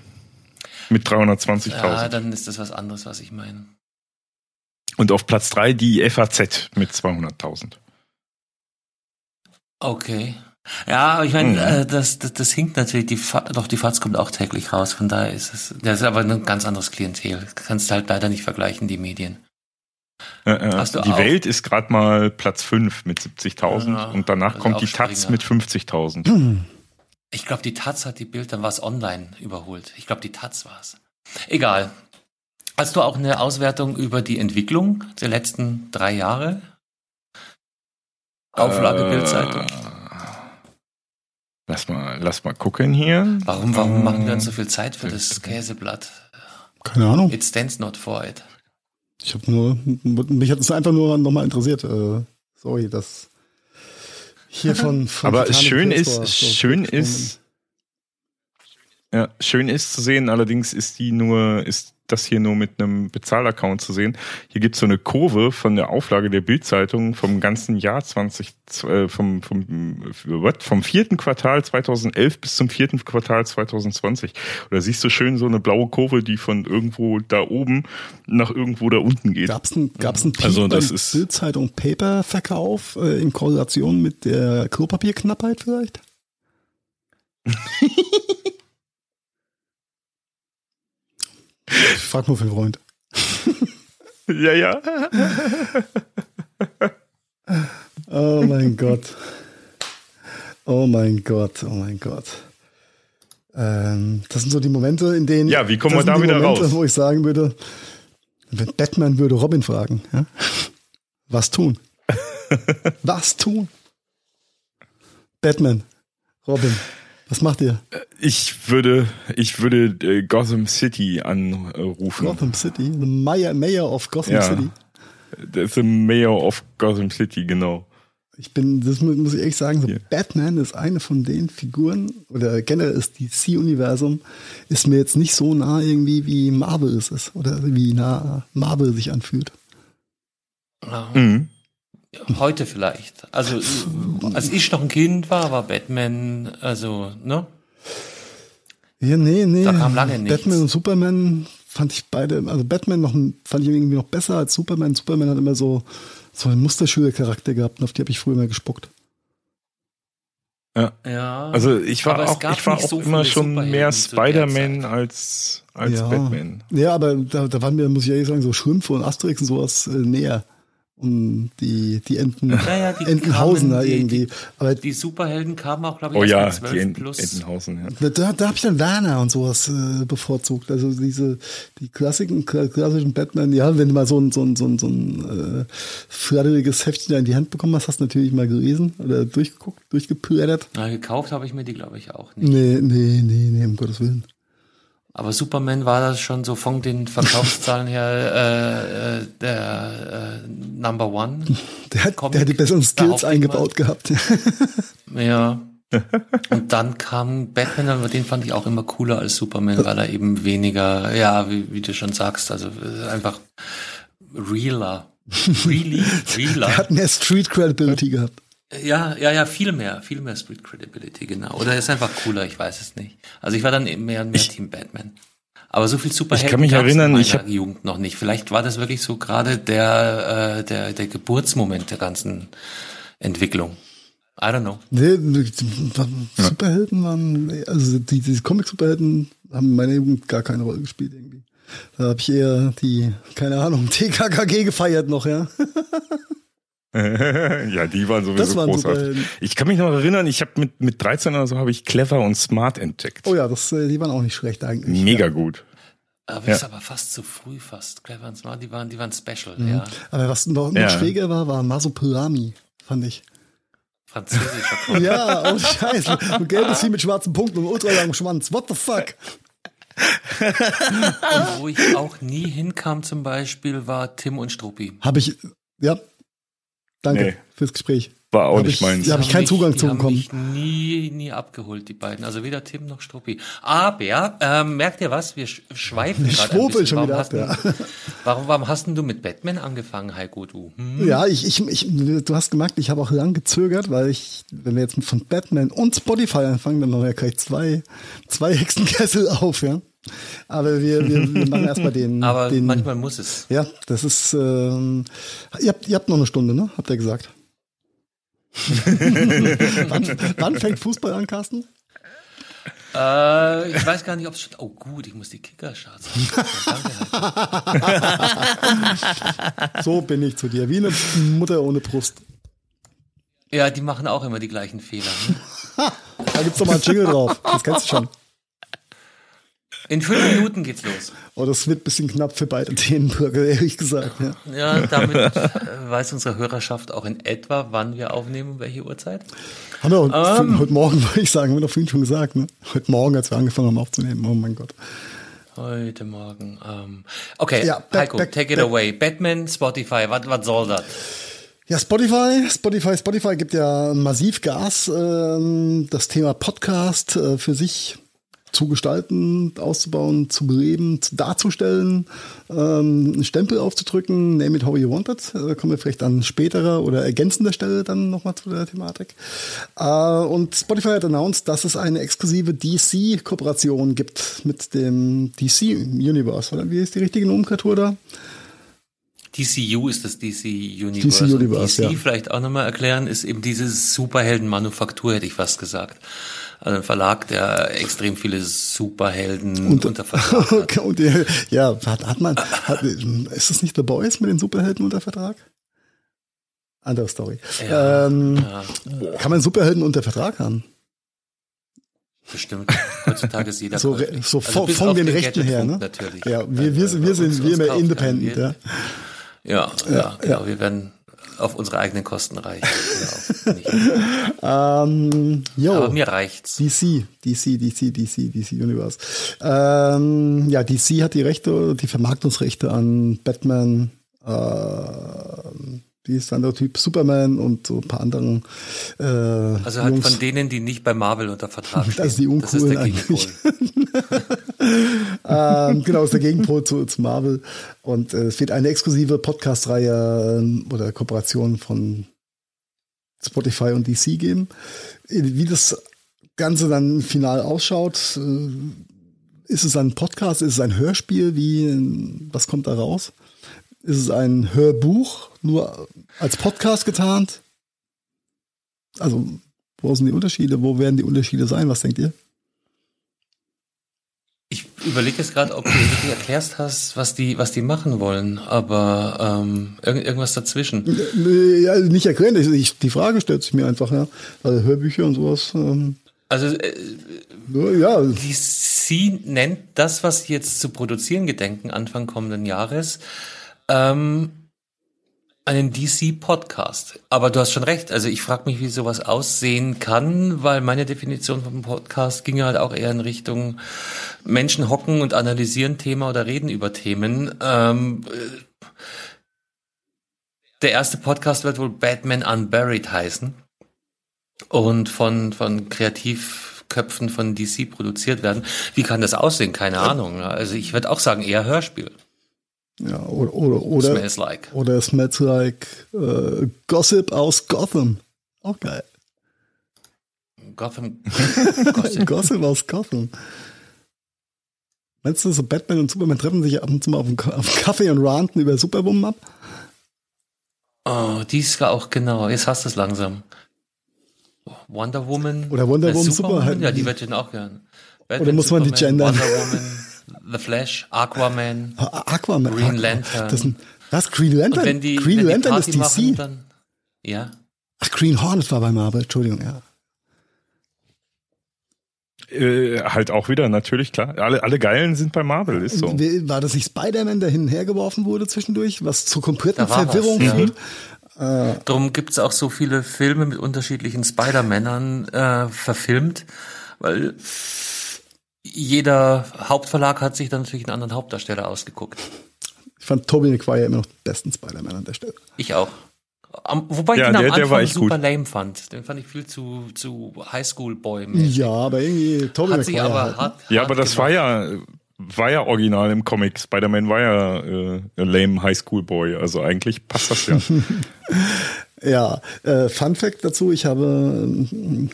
mit 320.000. Ja, dann ist das was anderes, was ich meine. Und auf Platz 3 die FAZ mit 200.000. Okay. Ja, ich meine, mhm. äh, das, das, das hinkt natürlich, die Fa doch die FAZ kommt auch täglich raus, von daher ist es, das ist aber ein ganz anderes Klientel. Kannst halt leider nicht vergleichen, die Medien. Äh, äh, die auch? Welt ist gerade mal Platz 5 mit 70.000 ja, und danach kommt die Taz mit 50.000. Ich glaube, die Taz hat die Bild, dann war es online überholt. Ich glaube, die Taz war es. Egal, Hast du auch eine Auswertung über die Entwicklung der letzten drei Jahre? Auflage äh, Bildzeitung. Lass mal, lass mal gucken hier. Warum, warum äh, machen wir uns so viel Zeit für das Käseblatt? Keine Ahnung. It stands not for it. Ich habe nur, mich hat es einfach nur nochmal interessiert. Äh, sorry, das hier (laughs) von, von Aber Titanic schön ist, schön ist, ja, schön ist zu sehen. Allerdings ist die nur, ist das hier nur mit einem Bezahlaccount zu sehen. Hier gibt's so eine Kurve von der Auflage der Bildzeitung vom ganzen Jahr 20, äh, vom, vom, what? vom vierten Quartal 2011 bis zum vierten Quartal 2020. Und da siehst du schön so eine blaue Kurve, die von irgendwo da oben nach irgendwo da unten geht. Gab's ein, gab's ein Peak also das ist Bildzeitung Paper-Verkauf äh, in Korrelation mit der Klopapierknappheit vielleicht? (laughs) Ich frag nur für einen Freund. ja, ja. oh mein Gott. Oh mein Gott, oh mein Gott. Ähm, das sind so die Momente, in denen. Ja, wie kommen wir da wieder Momente, raus? Wo ich sagen würde, wenn Batman würde Robin fragen, ja? was tun? (laughs) was tun? Batman, Robin, was macht ihr? Ich würde, ich würde äh, Gotham City anrufen. Gotham City? The Mayor, Mayor of Gotham ja. City? The Mayor of Gotham City, genau. Ich bin, das muss ich ehrlich sagen, so yeah. Batman ist eine von den Figuren, oder generell ist DC-Universum, ist mir jetzt nicht so nah irgendwie, wie Marvel ist es, oder wie nah Marvel sich anfühlt. Mhm. Heute vielleicht. Also, als ich noch ein Kind war, war Batman, also, ne? Ja, nee, nee. Da kam lange nichts. Batman und Superman fand ich beide, also Batman noch, fand ich irgendwie noch besser als Superman. Superman hat immer so, so einen Musterschüler-Charakter gehabt und auf die habe ich früher immer gespuckt. Ja. ja. Also ich war auch, ich war auch so immer schon mehr Spider-Man als, als ja. Batman. Ja, aber da, da waren mir, muss ich ehrlich sagen, so Schrümpfe und Asterix und sowas äh, näher um die, die Enten, ja, ja, die Entenhausener die, irgendwie. Aber die Superhelden kamen auch, glaube ich, oh ja, die Ent plus. Entenhausen, ja. Da, da habe ich dann Werner und sowas äh, bevorzugt. Also diese, die klassischen, klassischen Batman, ja, wenn du mal so ein, so ein, so ein, so ein äh, förderliches Heftchen in die Hand bekommen hast, hast du natürlich mal gelesen oder durchgeguckt, durchgeplättert. Na, gekauft habe ich mir die, glaube ich, auch nicht. Nee, nee, nee, nee, um Gottes Willen. Aber Superman war das schon so von den Verkaufszahlen her äh, äh, der äh, Number One. (laughs) Der hat, der hat die besseren Skills eingebaut gehabt. (laughs) ja. Und dann kam Batman, aber den fand ich auch immer cooler als Superman, weil er eben weniger, ja, wie, wie du schon sagst, also äh, einfach realer. Really? (laughs) Realer. er hat mehr Street Credibility gehabt. Ja, ja, ja, viel mehr, viel mehr Street Credibility, genau. Oder ist einfach cooler, ich weiß es nicht. Also ich war dann mehr und mehr ich, Team Batman. Aber so viel Superhelden ich kann mich erinnern, in meiner Jugend noch nicht. Vielleicht war das wirklich so gerade der, äh, der, der Geburtsmoment der ganzen Entwicklung. I don't know. Nee, Superhelden waren, also die, die Comic-Superhelden haben in meiner Jugend gar keine Rolle gespielt irgendwie. Da habe ich eher die, keine Ahnung, (laughs) TKKG gefeiert noch, ja. (laughs) (laughs) ja, die waren sowieso waren großartig. Ich kann mich noch erinnern, ich habe mit, mit 13 oder so habe ich Clever und Smart entdeckt. Oh ja, das, äh, die waren auch nicht schlecht eigentlich. Mega ja. gut. Aber ja. ist aber fast zu früh fast. Clever und Smart, die waren, die waren special, mhm. ja. Aber was noch, noch ja. schräger war, war Masopolami, fand ich. Französischer (laughs) Kopf. ja, oh Scheiße. Ein gelbes Vieh mit schwarzen Punkten und ultralangem Schwanz. What the fuck? und wo ich auch nie hinkam zum Beispiel, war Tim und Struppi. Habe ich, ja, Danke nee. fürs Gespräch. War auch hab nicht ich, meins. Da habe ich keinen Zugang mich, zu bekommen. Ich nie, nie abgeholt, die beiden. Also weder Tim noch Struppi. Aber, ähm, merkt ihr was? Wir schweifen gerade ein bisschen. schon warum wieder ab, ja. warum, warum hast denn du mit Batman angefangen, Heiko, du? Hm? Ja, ich, ich, ich, du hast gemerkt, ich habe auch lang gezögert, weil ich, wenn wir jetzt von Batman und Spotify anfangen, dann machen wir gleich zwei, zwei Hexenkessel auf, ja. Aber wir, wir, wir machen erstmal den. (laughs) Aber den, manchmal muss es. Ja, das ist. Ähm, ihr, habt, ihr habt noch eine Stunde, ne? Habt ihr gesagt. (laughs) wann, wann fängt Fußball an, Carsten? Äh, ich weiß gar nicht, ob es schon. Oh gut, ich muss die Kickercharts. so bin ich zu dir, wie eine Mutter ohne Brust. Ja, die machen auch immer die gleichen Fehler. Ne? (laughs) da gibt's doch mal einen Jingle drauf. Das kennst du schon. In fünf Minuten geht's los. Oh, das wird ein bisschen knapp für beide Themenbürger, ehrlich gesagt. Ja, ja damit äh, weiß unsere Hörerschaft auch in etwa, wann wir aufnehmen, welche Uhrzeit. Um, ähm. heute Morgen, (laughs) würde ich sagen, haben wir doch vorhin schon gesagt, ne? Heute Morgen, als wir angefangen haben aufzunehmen. Oh mein Gott. Heute Morgen. Ähm. Okay, ja, Heiko, back, take it back. away. Batman, Spotify, was soll das? Ja, Spotify, Spotify, Spotify gibt ja massiv Gas. Ähm, das Thema Podcast äh, für sich zu gestalten, auszubauen, zu beleben, darzustellen, ähm, einen Stempel aufzudrücken, name it how you want it. Da kommen wir vielleicht an späterer oder ergänzender Stelle dann nochmal zu der Thematik. Äh, und Spotify hat announced, dass es eine exklusive DC-Kooperation gibt mit dem DC-Universe. Oder wie ist die richtige Nomenklatur da? DCU ist das DC Universe. DC Universe, DC ja. vielleicht auch nochmal erklären, ist eben diese Superhelden-Manufaktur, hätte ich fast gesagt. Also ein Verlag, der extrem viele Superhelden und, unter Vertrag hat. (laughs) und, ja, hat, hat man, hat, ist das nicht The Boys mit den Superhelden unter Vertrag? Andere Story. Ja, ähm, ja. Kann man Superhelden unter Vertrag haben? Bestimmt. Heutzutage ist jeder (laughs) so, so also von, von den, den Rechten her, ne? Natürlich. Ja, wir, wir, sind, wir sind, wir sind independent, ja. Ja, ja, ja, genau. Ja. Wir werden auf unsere eigenen Kosten reich. (laughs) ähm, jo, Aber mir reicht's. DC, DC, DC, DC, DC Universe. Ähm, ja, DC hat die Rechte, die Vermarktungsrechte an Batman, äh, wie ist der andere Typ? Superman und so ein paar anderen. Äh, also halt Jungs. von denen, die nicht bei Marvel unter Vertrag (laughs) stehen. Das ist die Uncoolen eigentlich. Ähm, genau, ist der Gegenpol zu, zu Marvel. Und äh, es wird eine exklusive Podcast-Reihe äh, oder Kooperation von Spotify und DC geben. Wie das Ganze dann final ausschaut, äh, ist es ein Podcast, ist es ein Hörspiel, wie, was kommt da raus? Ist es ein Hörbuch, nur als Podcast getarnt? Also, wo sind die Unterschiede? Wo werden die Unterschiede sein? Was denkt ihr? Ich überlege jetzt gerade, ob du wirklich erklärst hast, was die, was die machen wollen, aber ähm, irgend, irgendwas dazwischen. Ja, also nicht erklären, ich, die Frage stellt sich mir einfach, ja. Also Hörbücher und sowas. Ähm, also äh, ja. die sie nennt das, was sie jetzt zu produzieren gedenken, Anfang kommenden Jahres, ähm, einen DC-Podcast. Aber du hast schon recht. Also ich frage mich, wie sowas aussehen kann, weil meine Definition vom Podcast ging halt auch eher in Richtung Menschen hocken und analysieren Thema oder reden über Themen. Ähm, der erste Podcast wird wohl Batman Unburied heißen und von, von Kreativköpfen von DC produziert werden. Wie kann das aussehen? Keine Ahnung. Also ich würde auch sagen, eher Hörspiel. Ja, oder, oder, oder, smells like. Oder Smells like äh, Gossip aus Gotham. Auch geil. Gotham. (laughs) Gossip. Gossip aus Gotham. Meinst du, so Batman und Superman treffen sich ab und zu mal auf dem, auf Kaffee und ranten über Superwoman ab? Oh, die ist auch genau. Jetzt hast du es langsam. Wonder Woman. Oder Wonder Woman, Superman? Super, ja, die wird ich auch gern. Batman, Oder muss man Superman, die gendern? Wonder Woman. The Flash, Aquaman, Aquaman, Green Lantern. Das, das Green Lantern? wenn die, Green wenn Lantern ist DC? Machen, dann, ja. Ach, Green Hornet war bei Marvel, Entschuldigung, ja. Äh, halt auch wieder, natürlich, klar. Alle, alle Geilen sind bei Marvel, ist so. War das nicht Spider-Man, der hin und her geworfen wurde zwischendurch, was zu kompletten Verwirrung was, führt? Ja. Äh, Darum gibt's auch so viele Filme mit unterschiedlichen Spider-Männern äh, verfilmt, weil jeder Hauptverlag hat sich dann natürlich einen anderen Hauptdarsteller ausgeguckt. Ich fand Tobey Maguire immer noch den besten Spider-Man an der Stelle. Ich auch. Am, wobei ja, ich den der, am Anfang super gut. lame fand. Den fand ich viel zu, zu Highschool-Boy. Ja, aber irgendwie Tobey hat Maguire. Aber halt, hart, ja, aber das war ja, war ja original im Comic. Spider-Man war ja äh, lame Highschool-Boy. Also eigentlich passt das ja. (laughs) ja, äh, Fun Fact dazu, ich habe äh,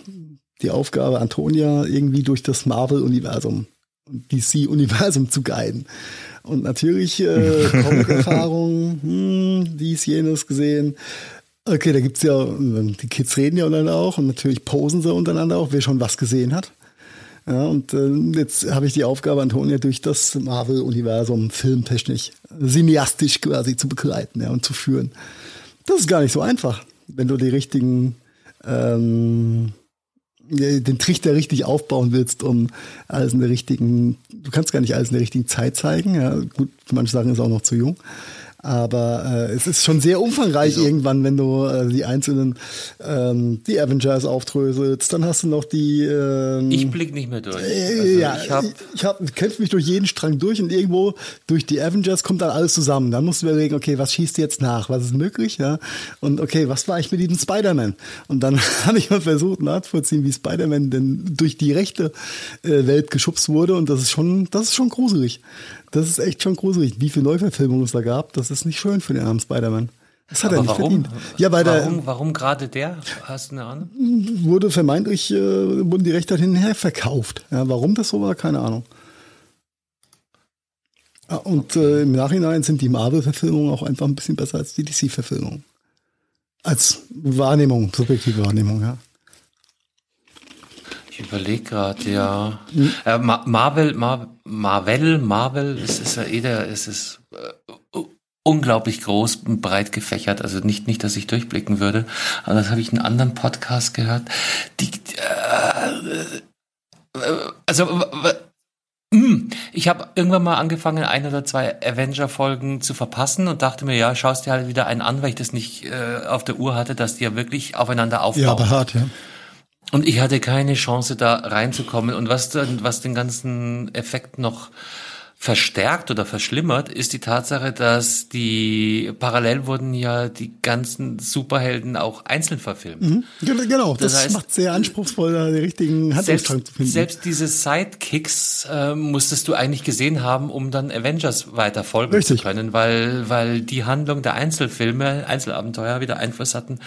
die Aufgabe, Antonia irgendwie durch das Marvel-Universum, DC-Universum zu guiden. Und natürlich äh, (laughs) Comic-Erfahrung, hm, dies, jenes gesehen. Okay, da gibt's ja, die Kids reden ja untereinander auch und natürlich posen sie untereinander auch, wer schon was gesehen hat. Ja, und äh, jetzt habe ich die Aufgabe, Antonia durch das Marvel-Universum filmtechnisch, cineastisch quasi zu begleiten ja, und zu führen. Das ist gar nicht so einfach, wenn du die richtigen ähm, den Trichter richtig aufbauen willst, um alles in der richtigen, du kannst gar nicht alles in der richtigen Zeit zeigen. Ja, gut, manche Sachen ist auch noch zu jung. Aber äh, es ist schon sehr umfangreich Wieso? irgendwann, wenn du äh, die einzelnen, ähm, die Avengers aufdröselst. Dann hast du noch die. Ähm, ich blick nicht mehr durch. Äh, also ja, ich, hab, ich hab, kämpfe mich durch jeden Strang durch und irgendwo durch die Avengers kommt dann alles zusammen. Dann musst du überlegen, okay, was schießt jetzt nach? Was ist möglich? Ja. Und okay, was war ich mit diesem Spider-Man? Und dann (laughs) habe ich mal versucht nachzuvollziehen, wie Spider-Man denn durch die rechte äh, Welt geschubst wurde. Und das ist schon, das ist schon gruselig. Das ist echt schon gruselig, wie viele Neuverfilmungen es da gab. Das ist nicht schön für den armen Spider-Man. Das hat Aber er nicht warum? verdient. Ja, bei warum, der, warum gerade der? Hast du eine Ahnung? Wurde vermeintlich, äh, wurden die Rechte hin und her verkauft. Ja, warum das so war, keine Ahnung. Und äh, im Nachhinein sind die Marvel-Verfilmungen auch einfach ein bisschen besser als die DC-Verfilmungen. Als Wahrnehmung, subjektive Wahrnehmung, ja. Überlege gerade, ja. Hm. Äh, Marvel, Mar Marvel, Marvel, es ist ja eh der, es ist äh, unglaublich groß und breit gefächert. Also nicht, nicht, dass ich durchblicken würde. Aber das habe ich in einem anderen Podcast gehört. Die, äh, äh also hm, ich habe irgendwann mal angefangen, ein oder zwei Avenger-Folgen zu verpassen und dachte mir, ja, schaust dir halt wieder einen an, weil ich das nicht äh, auf der Uhr hatte, dass die ja wirklich aufeinander aufbauen. Ja, aber hart, ja. Und ich hatte keine Chance, da reinzukommen. Und was, was den ganzen Effekt noch verstärkt oder verschlimmert, ist die Tatsache, dass die parallel wurden ja die ganzen Superhelden auch einzeln verfilmt. Mhm, genau, das, das heißt, macht sehr anspruchsvoll, da den richtigen Handlungsstrang zu finden. Selbst diese Sidekicks äh, musstest du eigentlich gesehen haben, um dann Avengers weiter folgen Richtig. zu können, weil, weil die Handlung der Einzelfilme, Einzelabenteuer wieder Einfluss hatten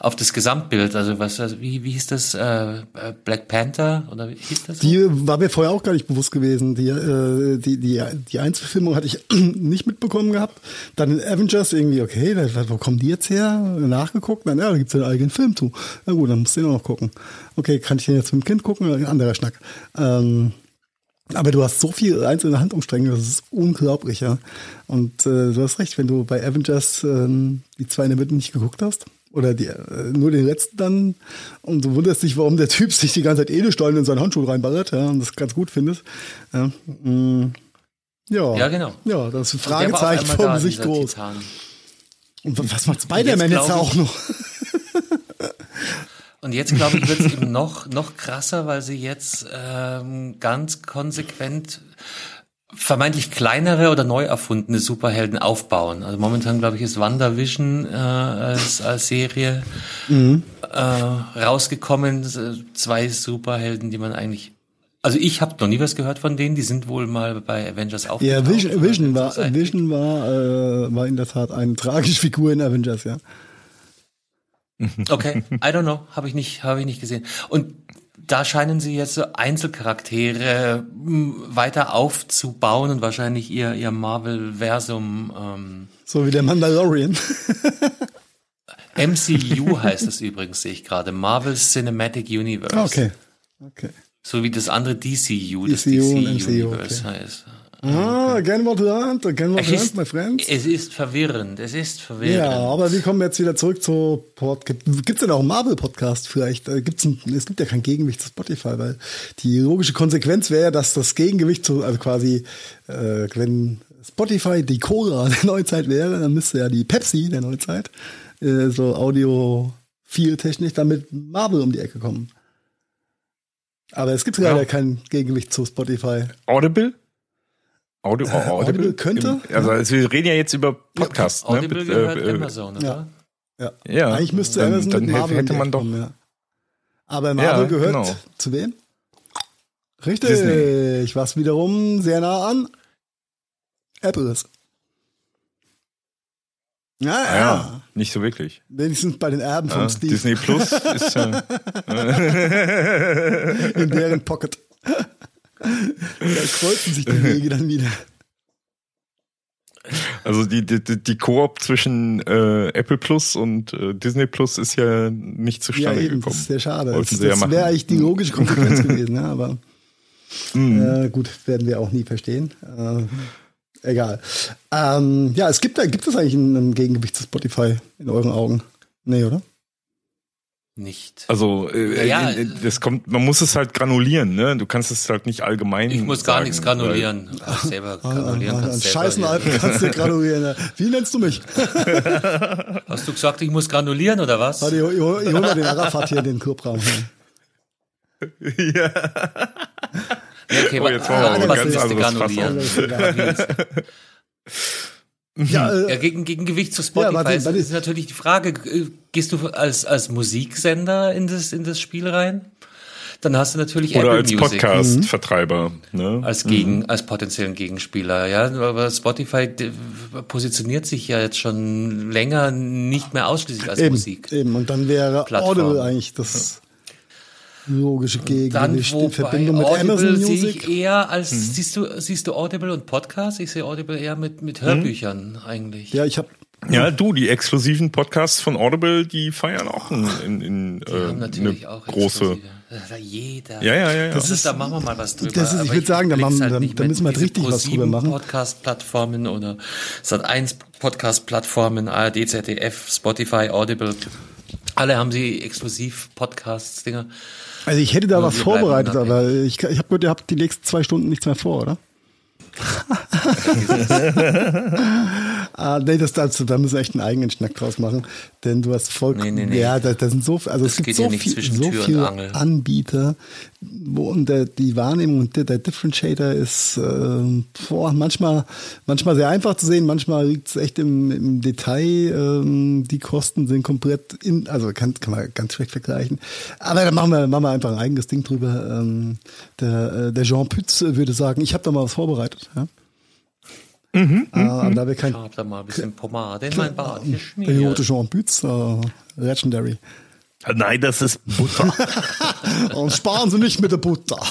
auf das Gesamtbild. Also was, wie, wie hieß das? Äh, Black Panther oder wie hieß das? Die war mir vorher auch gar nicht bewusst gewesen. Die, äh, die, die die, Einzelfilmung hatte ich (clears throat) nicht mitbekommen gehabt. Dann in Avengers irgendwie, okay, wo kommen die jetzt her? Nachgeguckt, dann, ja, da gibt's ja einen eigenen Film zu. Na gut, dann musst du den auch noch gucken. Okay, kann ich den jetzt mit dem Kind gucken? Ein anderer Schnack. Ähm, aber du hast so viele einzelne Handlungsstränge, das ist unglaublich, ja. Und äh, du hast recht, wenn du bei Avengers ähm, die zwei in der Mitte nicht geguckt hast, oder die, äh, nur den letzten dann, und du wunderst dich, warum der Typ sich die ganze Zeit Edelsteine in seinen Handschuh reinballert, ja, und das ganz gut findest. Ja, mm. Ja, ja genau. Ja, das Fragezeichen vom Gesicht groß. Titan. Und was macht Spider-Man jetzt, jetzt auch noch? (laughs) Und jetzt, glaube ich, wird es eben noch, noch krasser, weil sie jetzt ähm, ganz konsequent vermeintlich kleinere oder neu erfundene Superhelden aufbauen. Also momentan, glaube ich, ist WandaVision äh, als, als Serie mhm. äh, rausgekommen. Zwei Superhelden, die man eigentlich also ich habe noch nie was gehört von denen. Die sind wohl mal bei Avengers aufgetaucht. Ja, Vision, Vision war, Vision war, äh, war in der Tat eine tragische Figur in Avengers, ja. (laughs) Okay, I don't know, habe ich nicht, habe ich nicht gesehen. Und da scheinen sie jetzt so Einzelcharaktere hm, weiter aufzubauen und wahrscheinlich ihr ihr Marvel-Versum. Ähm, so wie der Mandalorian. MCU heißt es übrigens, sehe ich gerade. Marvel Cinematic Universe. Okay. Okay. So wie das andere DCU, das DCU, DC Universe okay. heißt. Ah, okay. again what learned, again what learned, my friends. Es ist verwirrend, es ist verwirrend. Ja, aber wir kommen jetzt wieder zurück zu Podcast. Gibt es denn auch einen Marvel-Podcast vielleicht? Äh, gibt's ein, es gibt ja kein Gegengewicht zu Spotify, weil die logische Konsequenz wäre, dass das Gegengewicht zu, also quasi, äh, wenn Spotify die Cola (laughs) der Neuzeit wäre, dann müsste ja die Pepsi der Neuzeit, äh, so Audio, viel Technik, damit Marvel um die Ecke kommen. Aber es gibt ja. leider kein Gegengewicht zu Spotify. Audible? Audi äh, Audible? Audible? könnte. Im, also, also, wir reden ja jetzt über Podcasts. Ja, Audible ne? gehört äh, Amazon, oder? Ja. ja. ja. Eigentlich müsste dann, Amazon dann mit Marvel hätte man doch. Kommen, ja. Aber Marvel gehört genau. zu wem? Richtig, Disney. was wiederum sehr nah an Apple ist. Ja, ja. ja. Nicht so wirklich. Wenigstens bei den Erben von Steve. Disney Plus ist ja. (laughs) In deren Pocket. Da kreuzen sich die (laughs) Wege dann wieder. Also die, die, die Koop zwischen äh, Apple Plus und äh, Disney Plus ist ja nicht zustande ja, eben, gekommen. Das ist sehr schade. das, das ja wäre eigentlich die logische Konsequenz (laughs) gewesen, ja, aber mm. äh, gut, werden wir auch nie verstehen. Egal. Ähm, ja, es gibt, gibt es eigentlich ein, ein Gegengewicht zu Spotify in euren Augen? Nee, oder? nicht. Also äh, ja, äh, das kommt, man muss es halt granulieren, ne? Du kannst es halt nicht allgemein. Ich muss sagen, gar nichts granulieren. Ach, selber granulieren ah, kannst Scheißen Alpen kannst du granulieren. Wie nennst du mich? (laughs) Hast du gesagt, ich muss granulieren oder was? Warte, ich, ich, ich hol mal den Arafat hier in den Clubraum. (laughs) ja. Okay, oh, jetzt ah, was ist granulieren? Ja, äh, ja, gegen, gegen Gewicht zu Spotify ja, warte, warte. ist natürlich die Frage, äh, gehst du als, als Musiksender in das, in das Spiel rein? Dann hast du natürlich Oder Apple als Podcast-Vertreiber. Ne? Als Gegen, mhm. als potenziellen Gegenspieler, ja. Aber Spotify positioniert sich ja jetzt schon länger nicht mehr ausschließlich als eben, Musik. Eben, und dann wäre Plattform. Audible eigentlich das logische Gegengewicht dann, in Verbindung mit Audible Amazon Music. Sehe ich eher als, mhm. siehst du, siehst du Audible und Podcast? Ich sehe Audible eher mit, mit Hörbüchern mhm. eigentlich. Ja, ich habe ja, du, die exklusiven Podcasts von Audible, die feiern auch in, in, in die äh, haben natürlich auch große. Jeder. Ja, ja, ja. ja. Das ist, da machen wir mal was drüber. Das ist, ich würde sagen, da, machen, halt da, da müssen wir richtig was drüber machen. Podcast-Plattformen oder Sat1 Podcast-Plattformen, ARD, ZDF, Spotify, Audible. Alle haben sie exklusiv Podcasts-Dinger. Also ich hätte da was vorbereitet, aber ich, ich habe gehört, ihr habt die nächsten zwei Stunden nichts mehr vor, oder? (laughs) ah, nee, das, das, da müssen wir echt einen eigenen Schnack draus machen, denn du hast voll, nee, nee, nee. ja, da, da sind so, also das es gibt so, ja viel, so viele Anbieter, wo und der, die Wahrnehmung und der, der Differentiator ist äh, boah, manchmal, manchmal sehr einfach zu sehen, manchmal liegt es echt im, im Detail. Ähm, die Kosten sind komplett in, also kann, kann man ganz schlecht vergleichen. Aber da machen wir, machen wir einfach ein eigenes Ding drüber. Ähm, der, äh, der Jean Pütz würde sagen, ich habe da mal was vorbereitet. Ja? Mhm, äh, aber da wir kein, ich habe da mal ein bisschen Pomade in mein Bart geschmiert. Jean Pütz, uh, Legendary. Nein, das ist Butter. (laughs) Und sparen Sie nicht mit der Butter. (laughs)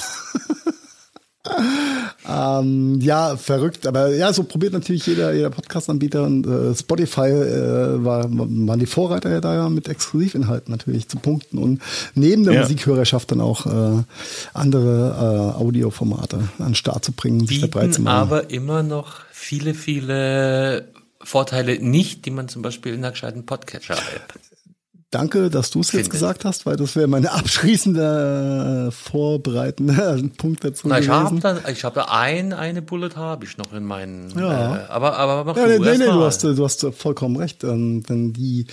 ähm, ja, verrückt. Aber ja, so probiert natürlich jeder, jeder Podcast-Anbieter und äh, Spotify äh, war, waren die Vorreiter ja da ja mit Exklusivinhalten natürlich zu punkten und neben der ja. Musikhörerschaft dann auch äh, andere äh, Audioformate an den Start zu bringen, sich dabei zu machen. aber immer noch viele, viele Vorteile nicht, die man zum Beispiel in einer gescheiten Podcatcher-App Danke, dass du es jetzt gesagt hast, weil das wäre meine (laughs) abschließende äh, vorbereitende Punkt dazu Na, ich. Hab da, ich habe da ein, eine Bullet habe ich noch in meinen. Ja. Äh, aber aber mach ja, du nee, nee, du hast du hast vollkommen recht. Ähm, denn die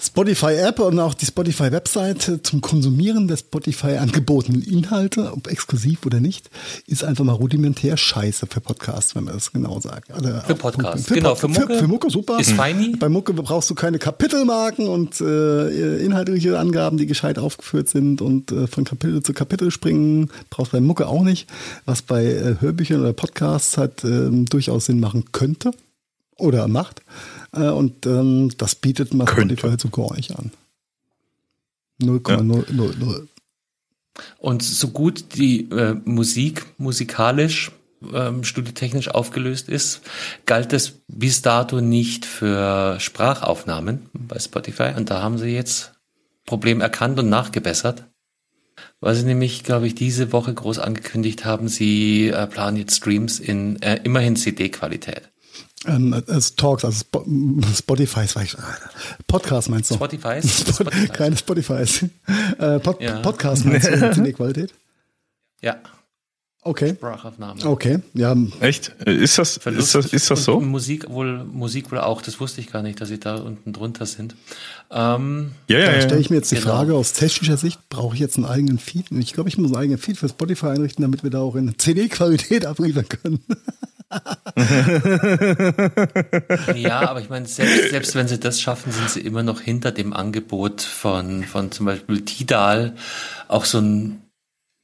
Spotify-App und auch die Spotify-Website zum Konsumieren der Spotify angebotenen Inhalte, ob exklusiv oder nicht, ist einfach mal rudimentär scheiße für Podcasts, wenn man das genau sagt. Also für Podcasts, genau. Für Mucke, für, für Mucke super. Ist feini. Bei Mucke brauchst du keine Kapitelmarken und äh, inhaltliche Angaben, die gescheit aufgeführt sind und äh, von Kapitel zu Kapitel springen. Brauchst bei Mucke auch nicht, was bei äh, Hörbüchern oder Podcasts halt äh, durchaus Sinn machen könnte oder macht. Äh, und ähm, das bietet man Spotify halt so gar nicht an. 0,000. Ja. Und so gut die äh, Musik musikalisch ähm, studiotechnisch aufgelöst ist, galt es bis dato nicht für Sprachaufnahmen bei Spotify. Und da haben sie jetzt Problem erkannt und nachgebessert. Weil sie nämlich, glaube ich, diese Woche groß angekündigt haben, sie äh, planen jetzt Streams in äh, immerhin CD-Qualität. Ähm, es Talks, also Sp Spotify, Podcast meinst du? Spotify? (laughs) Spotify. Keine Spotify. (laughs) Äh, Pod ja. Podcast meinst du (laughs) in der Qualität? Ja. Okay. Sprachaufnahme. Okay, ja. Echt? Ist das, ist das, ist das so? Musik wohl, Musik wohl auch. Das wusste ich gar nicht, dass sie da unten drunter sind. Ähm, ja, ja, da ja. stelle ich mir jetzt die genau. Frage aus technischer Sicht, brauche ich jetzt einen eigenen Feed? Ich glaube, ich muss einen eigenen Feed für Spotify einrichten, damit wir da auch in CD-Qualität abliefern können. (laughs) ja, aber ich meine, selbst, selbst wenn sie das schaffen, sind sie immer noch hinter dem Angebot von, von zum Beispiel Tidal, auch so ein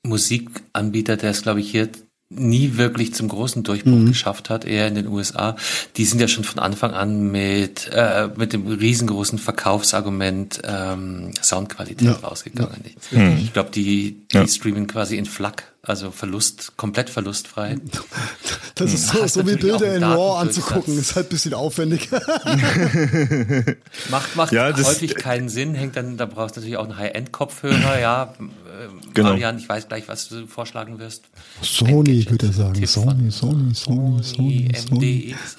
Musikanbieter, der es, glaube ich, hier nie wirklich zum großen Durchbruch mhm. geschafft hat, eher in den USA. Die sind ja schon von Anfang an mit, äh, mit dem riesengroßen Verkaufsargument ähm, Soundqualität ja. rausgegangen. Ja. Ich glaube, die, die ja. streamen quasi in FLAC Also Verlust, komplett verlustfrei. (laughs) Das ist so, so wie Bilder in RAW anzugucken, ist halt ein bisschen aufwendig. (laughs) macht macht ja, häufig keinen Sinn, hängt dann, da brauchst du natürlich auch einen High-End-Kopfhörer, ja. Genau. Marian, ich weiß gleich, was du vorschlagen wirst. Sony, würde er sagen. Sony, Sony, Sony, Sony, Sony. MDX.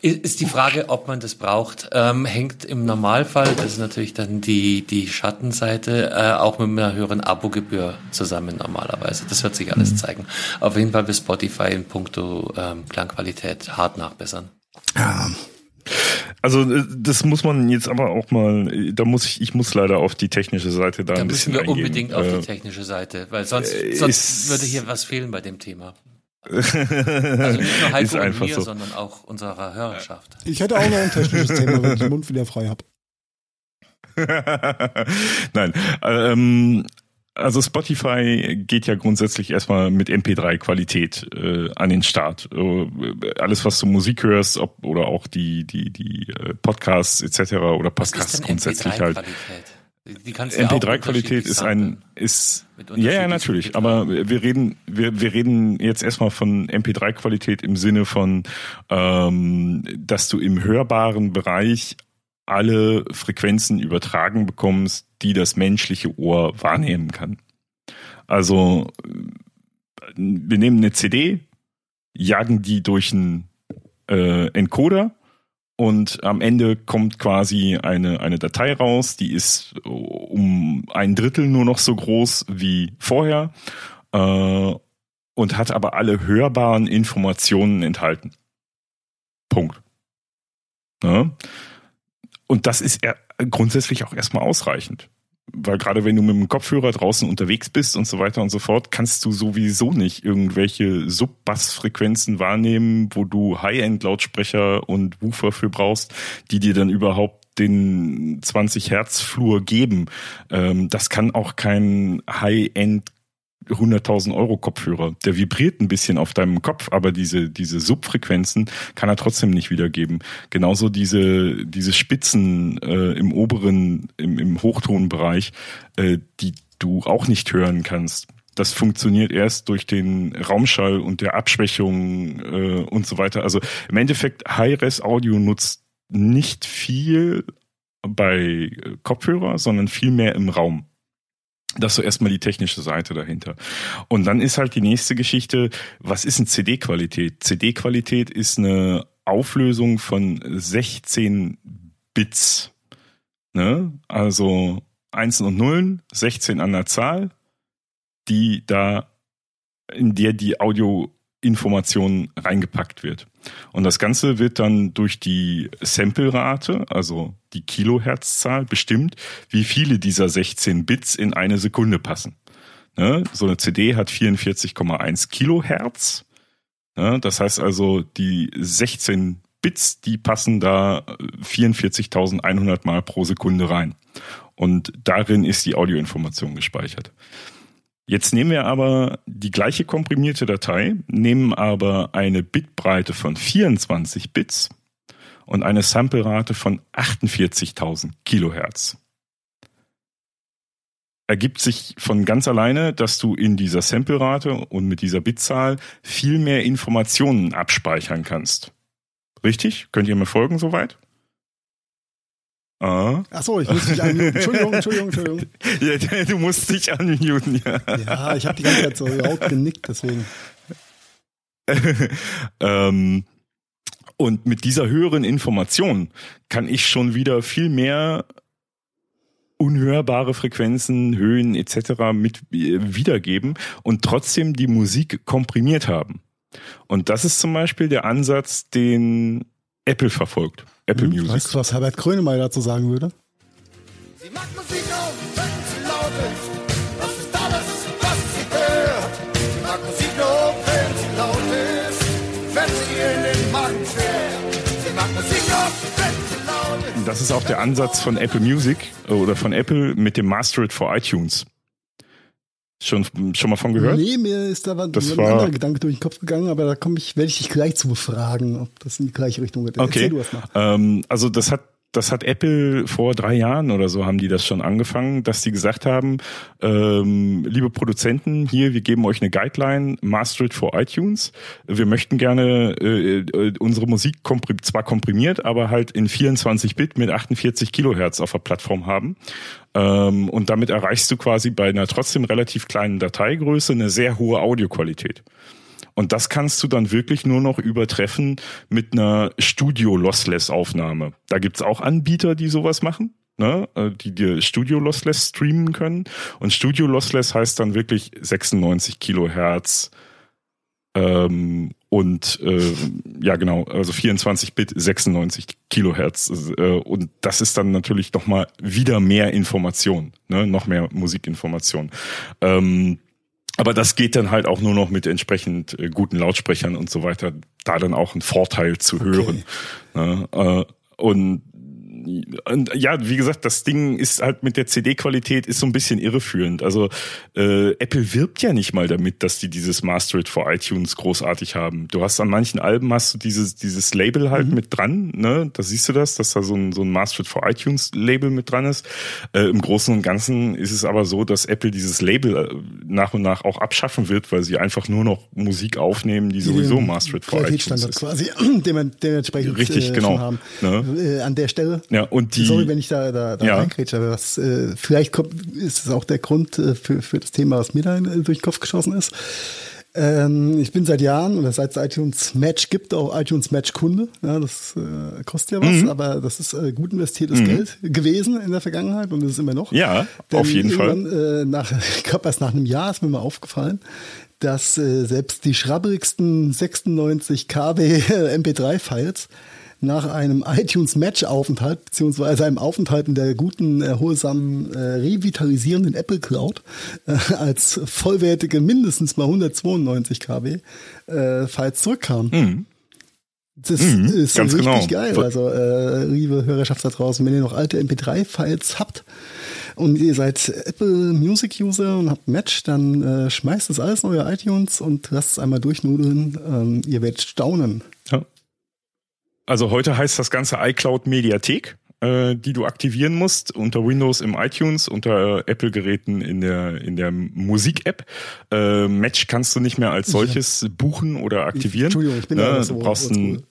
(laughs) ist die Frage, ob man das braucht. Ähm, hängt im Normalfall, das ist natürlich dann die, die Schattenseite, äh, auch mit einer höheren Abogebühr zusammen normalerweise. Das wird sich alles mhm. zeigen. Auf jeden Fall wird Spotify in puncto ähm, Klangqualität hart nachbessern. Ja. Also äh, das muss man jetzt aber auch mal, da muss ich, ich muss leider auf die technische Seite da, da ein bisschen Da müssen wir eingehen. unbedingt auf die äh, technische Seite, weil sonst, äh, sonst würde hier was fehlen bei dem Thema. (laughs) also nicht nur Heiko und mir, so. sondern auch unserer Hörerschaft. Ich hätte auch noch ein technisches (laughs) Thema, wenn ich den Mund wieder frei habe. (laughs) Nein, ähm, also Spotify geht ja grundsätzlich erstmal mit MP3-Qualität äh, an den Start. Äh, alles, was du Musik hörst, ob, oder auch die die die äh, Podcasts etc. oder Podcasts grundsätzlich halt. MP3-Qualität ist ein ist ja ja natürlich, aber wir reden wir wir reden jetzt erstmal von MP3-Qualität im Sinne von, ähm, dass du im hörbaren Bereich alle Frequenzen übertragen bekommst, die das menschliche Ohr wahrnehmen kann. Also wir nehmen eine CD, jagen die durch einen äh, Encoder und am Ende kommt quasi eine, eine Datei raus, die ist um ein Drittel nur noch so groß wie vorher äh, und hat aber alle hörbaren Informationen enthalten. Punkt. Ja? Und das ist grundsätzlich auch erstmal ausreichend. Weil gerade wenn du mit dem Kopfhörer draußen unterwegs bist und so weiter und so fort, kannst du sowieso nicht irgendwelche Sub-Bass-Frequenzen wahrnehmen, wo du High-End-Lautsprecher und Woofer für brauchst, die dir dann überhaupt den 20 Hertz Flur geben. Ähm, das kann auch kein High-End 100.000 Euro Kopfhörer. Der vibriert ein bisschen auf deinem Kopf, aber diese, diese Subfrequenzen kann er trotzdem nicht wiedergeben. Genauso diese, diese Spitzen äh, im oberen, im, im Hochtonbereich, äh, die du auch nicht hören kannst. Das funktioniert erst durch den Raumschall und der Abschwächung äh, und so weiter. Also im Endeffekt, High-Res-Audio nutzt nicht viel bei Kopfhörer, sondern viel mehr im Raum. Das ist so erstmal die technische Seite dahinter. Und dann ist halt die nächste Geschichte, was ist eine CD-Qualität? CD-Qualität ist eine Auflösung von 16 Bits. Ne? Also Einsen und Nullen, 16 an der Zahl, die da, in der die Audioinformation reingepackt wird. Und das Ganze wird dann durch die Sample-Rate, also die Kilohertzzahl, bestimmt, wie viele dieser 16 Bits in eine Sekunde passen. Ne? So eine CD hat 44,1 Kilohertz. Ne? Das heißt also, die 16 Bits, die passen da 44.100 Mal pro Sekunde rein. Und darin ist die Audioinformation gespeichert. Jetzt nehmen wir aber die gleiche komprimierte Datei, nehmen aber eine Bitbreite von 24 Bits und eine Samplerate von 48.000 Kilohertz. Ergibt sich von ganz alleine, dass du in dieser Samplerate und mit dieser Bitzahl viel mehr Informationen abspeichern kannst. Richtig? Könnt ihr mir folgen soweit? Ah. Ach so, ich muss dich anmuten. Entschuldigung, Entschuldigung, Entschuldigung. (laughs) Ja, du musst dich anmuten, ja. Ja, ich habe die ganze Zeit so laut genickt, deswegen. (laughs) ähm, und mit dieser höheren Information kann ich schon wieder viel mehr unhörbare Frequenzen, Höhen etc. mit äh, wiedergeben und trotzdem die Musik komprimiert haben. Und das ist zum Beispiel der Ansatz, den Apple verfolgt. Apple hm, Music. Weißt du, was Herbert Grönemeyer dazu sagen würde? Sie mag Musik auch, wenn sie laut ist. Das ist alles, was sie hört. Sie mag Musik nur, wenn sie laut ist. Wenn sie in den Magen schwer. Sie mag Musik nur, wenn sie laut ist. Das ist auch der Ansatz von Apple Music oder von Apple mit dem Master It for iTunes. Schon, schon mal von gehört? Nee, mir ist da das ein war, anderer Gedanke durch den Kopf gegangen, aber da komme ich, werde ich dich gleich zu befragen, ob das in die gleiche Richtung geht. Okay. Ähm, also das hat das hat Apple vor drei Jahren oder so haben die das schon angefangen, dass die gesagt haben, ähm, liebe Produzenten, hier, wir geben euch eine Guideline, master it for iTunes. Wir möchten gerne äh, äh unsere Musik komprim zwar komprimiert, aber halt in 24 Bit mit 48 Kilohertz auf der Plattform haben. Ähm, und damit erreichst du quasi bei einer trotzdem relativ kleinen Dateigröße eine sehr hohe Audioqualität. Und das kannst du dann wirklich nur noch übertreffen mit einer Studio-Lossless-Aufnahme. Da gibt's auch Anbieter, die sowas machen. Ne, äh, die dir Studio Lossless streamen können. Und Studio Lossless heißt dann wirklich 96 Kilohertz ähm, und äh, ja genau, also 24 Bit, 96 Kilohertz. Äh, und das ist dann natürlich noch mal wieder mehr Information, ne? noch mehr Musikinformation. Ähm, aber das geht dann halt auch nur noch mit entsprechend äh, guten Lautsprechern und so weiter, da dann auch ein Vorteil zu hören. Okay. Ne? Äh, und und ja, wie gesagt, das Ding ist halt mit der CD-Qualität ist so ein bisschen irreführend. Also äh, Apple wirbt ja nicht mal damit, dass die dieses Master It for iTunes großartig haben. Du hast an manchen Alben hast du dieses dieses Label halt mhm. mit dran, ne? Da siehst du das, dass da so ein so ein Master It for iTunes Label mit dran ist. Äh, Im Großen und Ganzen ist es aber so, dass Apple dieses Label äh, nach und nach auch abschaffen wird, weil sie einfach nur noch Musik aufnehmen, die sowieso Master It for iTunes ist. quasi (clears throat) dementsprechend richtig äh, genau haben. Ne? Äh, an der Stelle ja, und die. Sorry, wenn ich da, da, da ja. reinkrätsche, aber was, äh, vielleicht kommt, ist es auch der Grund äh, für, für das Thema, was mir da in, durch den Kopf geschossen ist. Ähm, ich bin seit Jahren oder seit es iTunes Match gibt, auch iTunes Match Kunde. Ja, das äh, kostet ja was, mhm. aber das ist äh, gut investiertes mhm. Geld gewesen in der Vergangenheit und ist es immer noch. Ja, Denn auf jeden Fall. Äh, nach, (laughs) ich glaube, erst nach einem Jahr ist mir mal aufgefallen, dass äh, selbst die schrabbigsten 96 KB MP3-Files nach einem (laughs) iTunes-Match-Aufenthalt, beziehungsweise einem Aufenthalt in der guten, erholsamen, äh, revitalisierenden Apple Cloud, äh, als vollwertige mindestens mal 192 KB äh, Files zurückkam. Mhm. Das mhm, ist richtig genau. geil. Also, äh, liebe Hörerschaft da draußen, wenn ihr noch alte MP3-Files habt und ihr seid Apple Music User und habt Match, dann äh, schmeißt das alles in euer iTunes und lasst es einmal durchnudeln. Ähm, ihr werdet staunen. Ja. Also heute heißt das Ganze iCloud Mediathek, äh, die du aktivieren musst unter Windows im iTunes, unter äh, Apple-Geräten in der in der Musik-App. Äh, Match kannst du nicht mehr als solches buchen oder aktivieren. Entschuldigung, ich bin ne? da so, du brauchst ein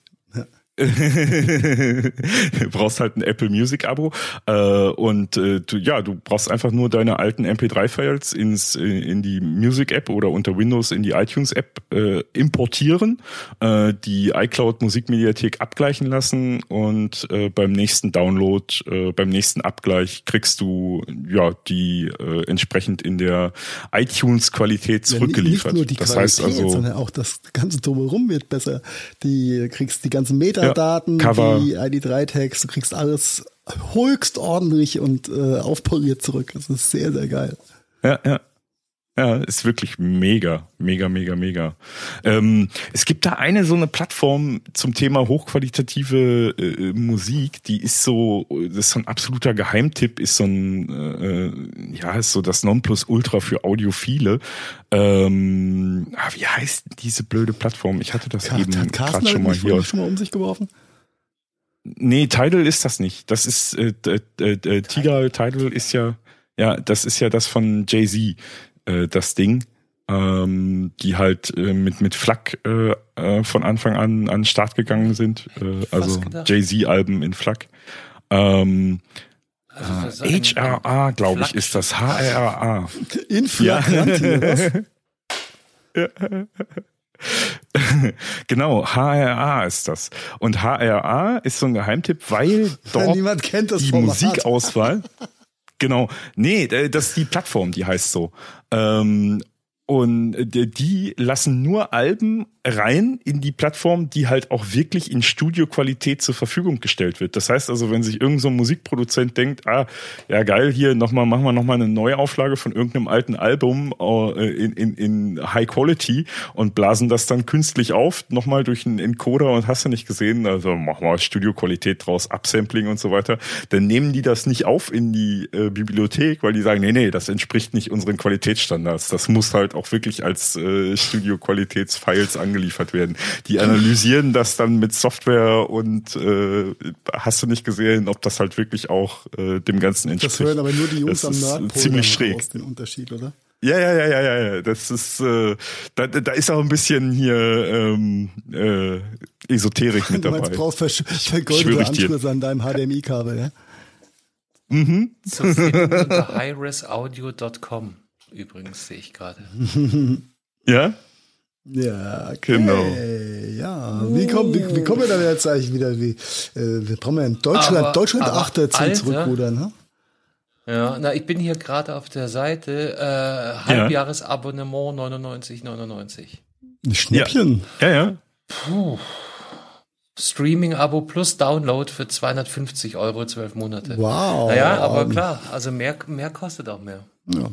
du (laughs) brauchst halt ein Apple Music Abo äh, und äh, du, ja, du brauchst einfach nur deine alten MP3-Files ins in die Music App oder unter Windows in die iTunes App äh, importieren, äh, die iCloud Musikmediathek abgleichen lassen und äh, beim nächsten Download, äh, beim nächsten Abgleich kriegst du ja die äh, entsprechend in der iTunes Qualität zurückgeliefert. Ja, nicht nur die das Qualität, heißt also, sondern auch das ganze drumherum wird besser. Die kriegst die ganzen Meta Metadaten, ja, die ID3-Tags, du kriegst alles höchst ordentlich und äh, aufpoliert zurück. Das ist sehr, sehr geil. Ja, ja. Ja, ist wirklich mega, mega, mega, mega. Ähm, es gibt da eine so eine Plattform zum Thema hochqualitative äh, Musik, die ist so, das ist so ein absoluter Geheimtipp, ist so ein, äh, ja, ist so das Nonplusultra für Audiophile. Ähm, ah, wie heißt diese blöde Plattform? Ich hatte das Kar eben gerade schon mal hier. schon mal um sich geworfen? Nee, Tidal ist das nicht. Das ist äh, äh, äh, Tidal, Tidal ist ja, ja, das ist ja das von Jay-Z äh, das Ding, ähm, die halt äh, mit mit FLAC äh, äh, von Anfang an an den Start gegangen sind, äh, also Jay-Z-Alben in FLAC. Ähm, also äh, HRA, glaube ich, ist das. HRA. (laughs) In FLAC, ja. (laughs) genau, HRA ist das. Und HRA ist so ein Geheimtipp, weil (laughs) dort Niemand kennt das die Format. Musikauswahl Genau. Nee, das ist die Plattform, die heißt so. Ähm, und die lassen nur Alben rein in die Plattform, die halt auch wirklich in Studioqualität zur Verfügung gestellt wird. Das heißt also, wenn sich irgendein so Musikproduzent denkt, ah, ja geil, hier nochmal, machen wir nochmal eine Neuauflage von irgendeinem alten Album äh, in, in, in High Quality und blasen das dann künstlich auf, nochmal durch einen Encoder und hast du nicht gesehen, also machen wir Studioqualität draus, Upsampling und so weiter, dann nehmen die das nicht auf in die äh, Bibliothek, weil die sagen, nee, nee, das entspricht nicht unseren Qualitätsstandards. Das muss halt auch wirklich als äh, Studio-Qualitätsfiles angeliefert werden. Die analysieren das dann mit Software und äh, hast du nicht gesehen, ob das halt wirklich auch äh, dem Ganzen entspricht. Das hören aber nur die Jungs das am Nordpol ziemlich schräg. aus den Unterschied, oder? Ja, ja, ja, ja, ja, ja. Das ist, äh, da, da ist auch ein bisschen hier ähm, äh, Esoterik mit dabei. Du meinst, brauchst versch vergoldete Anschlüsse an deinem HDMI-Kabel, ja? Mhm. Zu finden unter (laughs) highresaudio.com übrigens, sehe ich gerade. (laughs) ja? Ja, okay. genau. Ja, wie kommen, wie, wie kommen wir dann jetzt eigentlich wieder? Wie, äh, wir brauchen ja in Deutschland, aber, Deutschland aber achter zum Zurückrudern, ne? Ja, na, ich bin hier gerade auf der Seite, äh, Halbjahresabonnement 99,99. Ein Schnäppchen. Ja, ja. ja. Puh. Streaming-Abo plus Download für 250 Euro, zwölf Monate. Wow. Naja, aber klar, also mehr, mehr kostet auch mehr. Ja.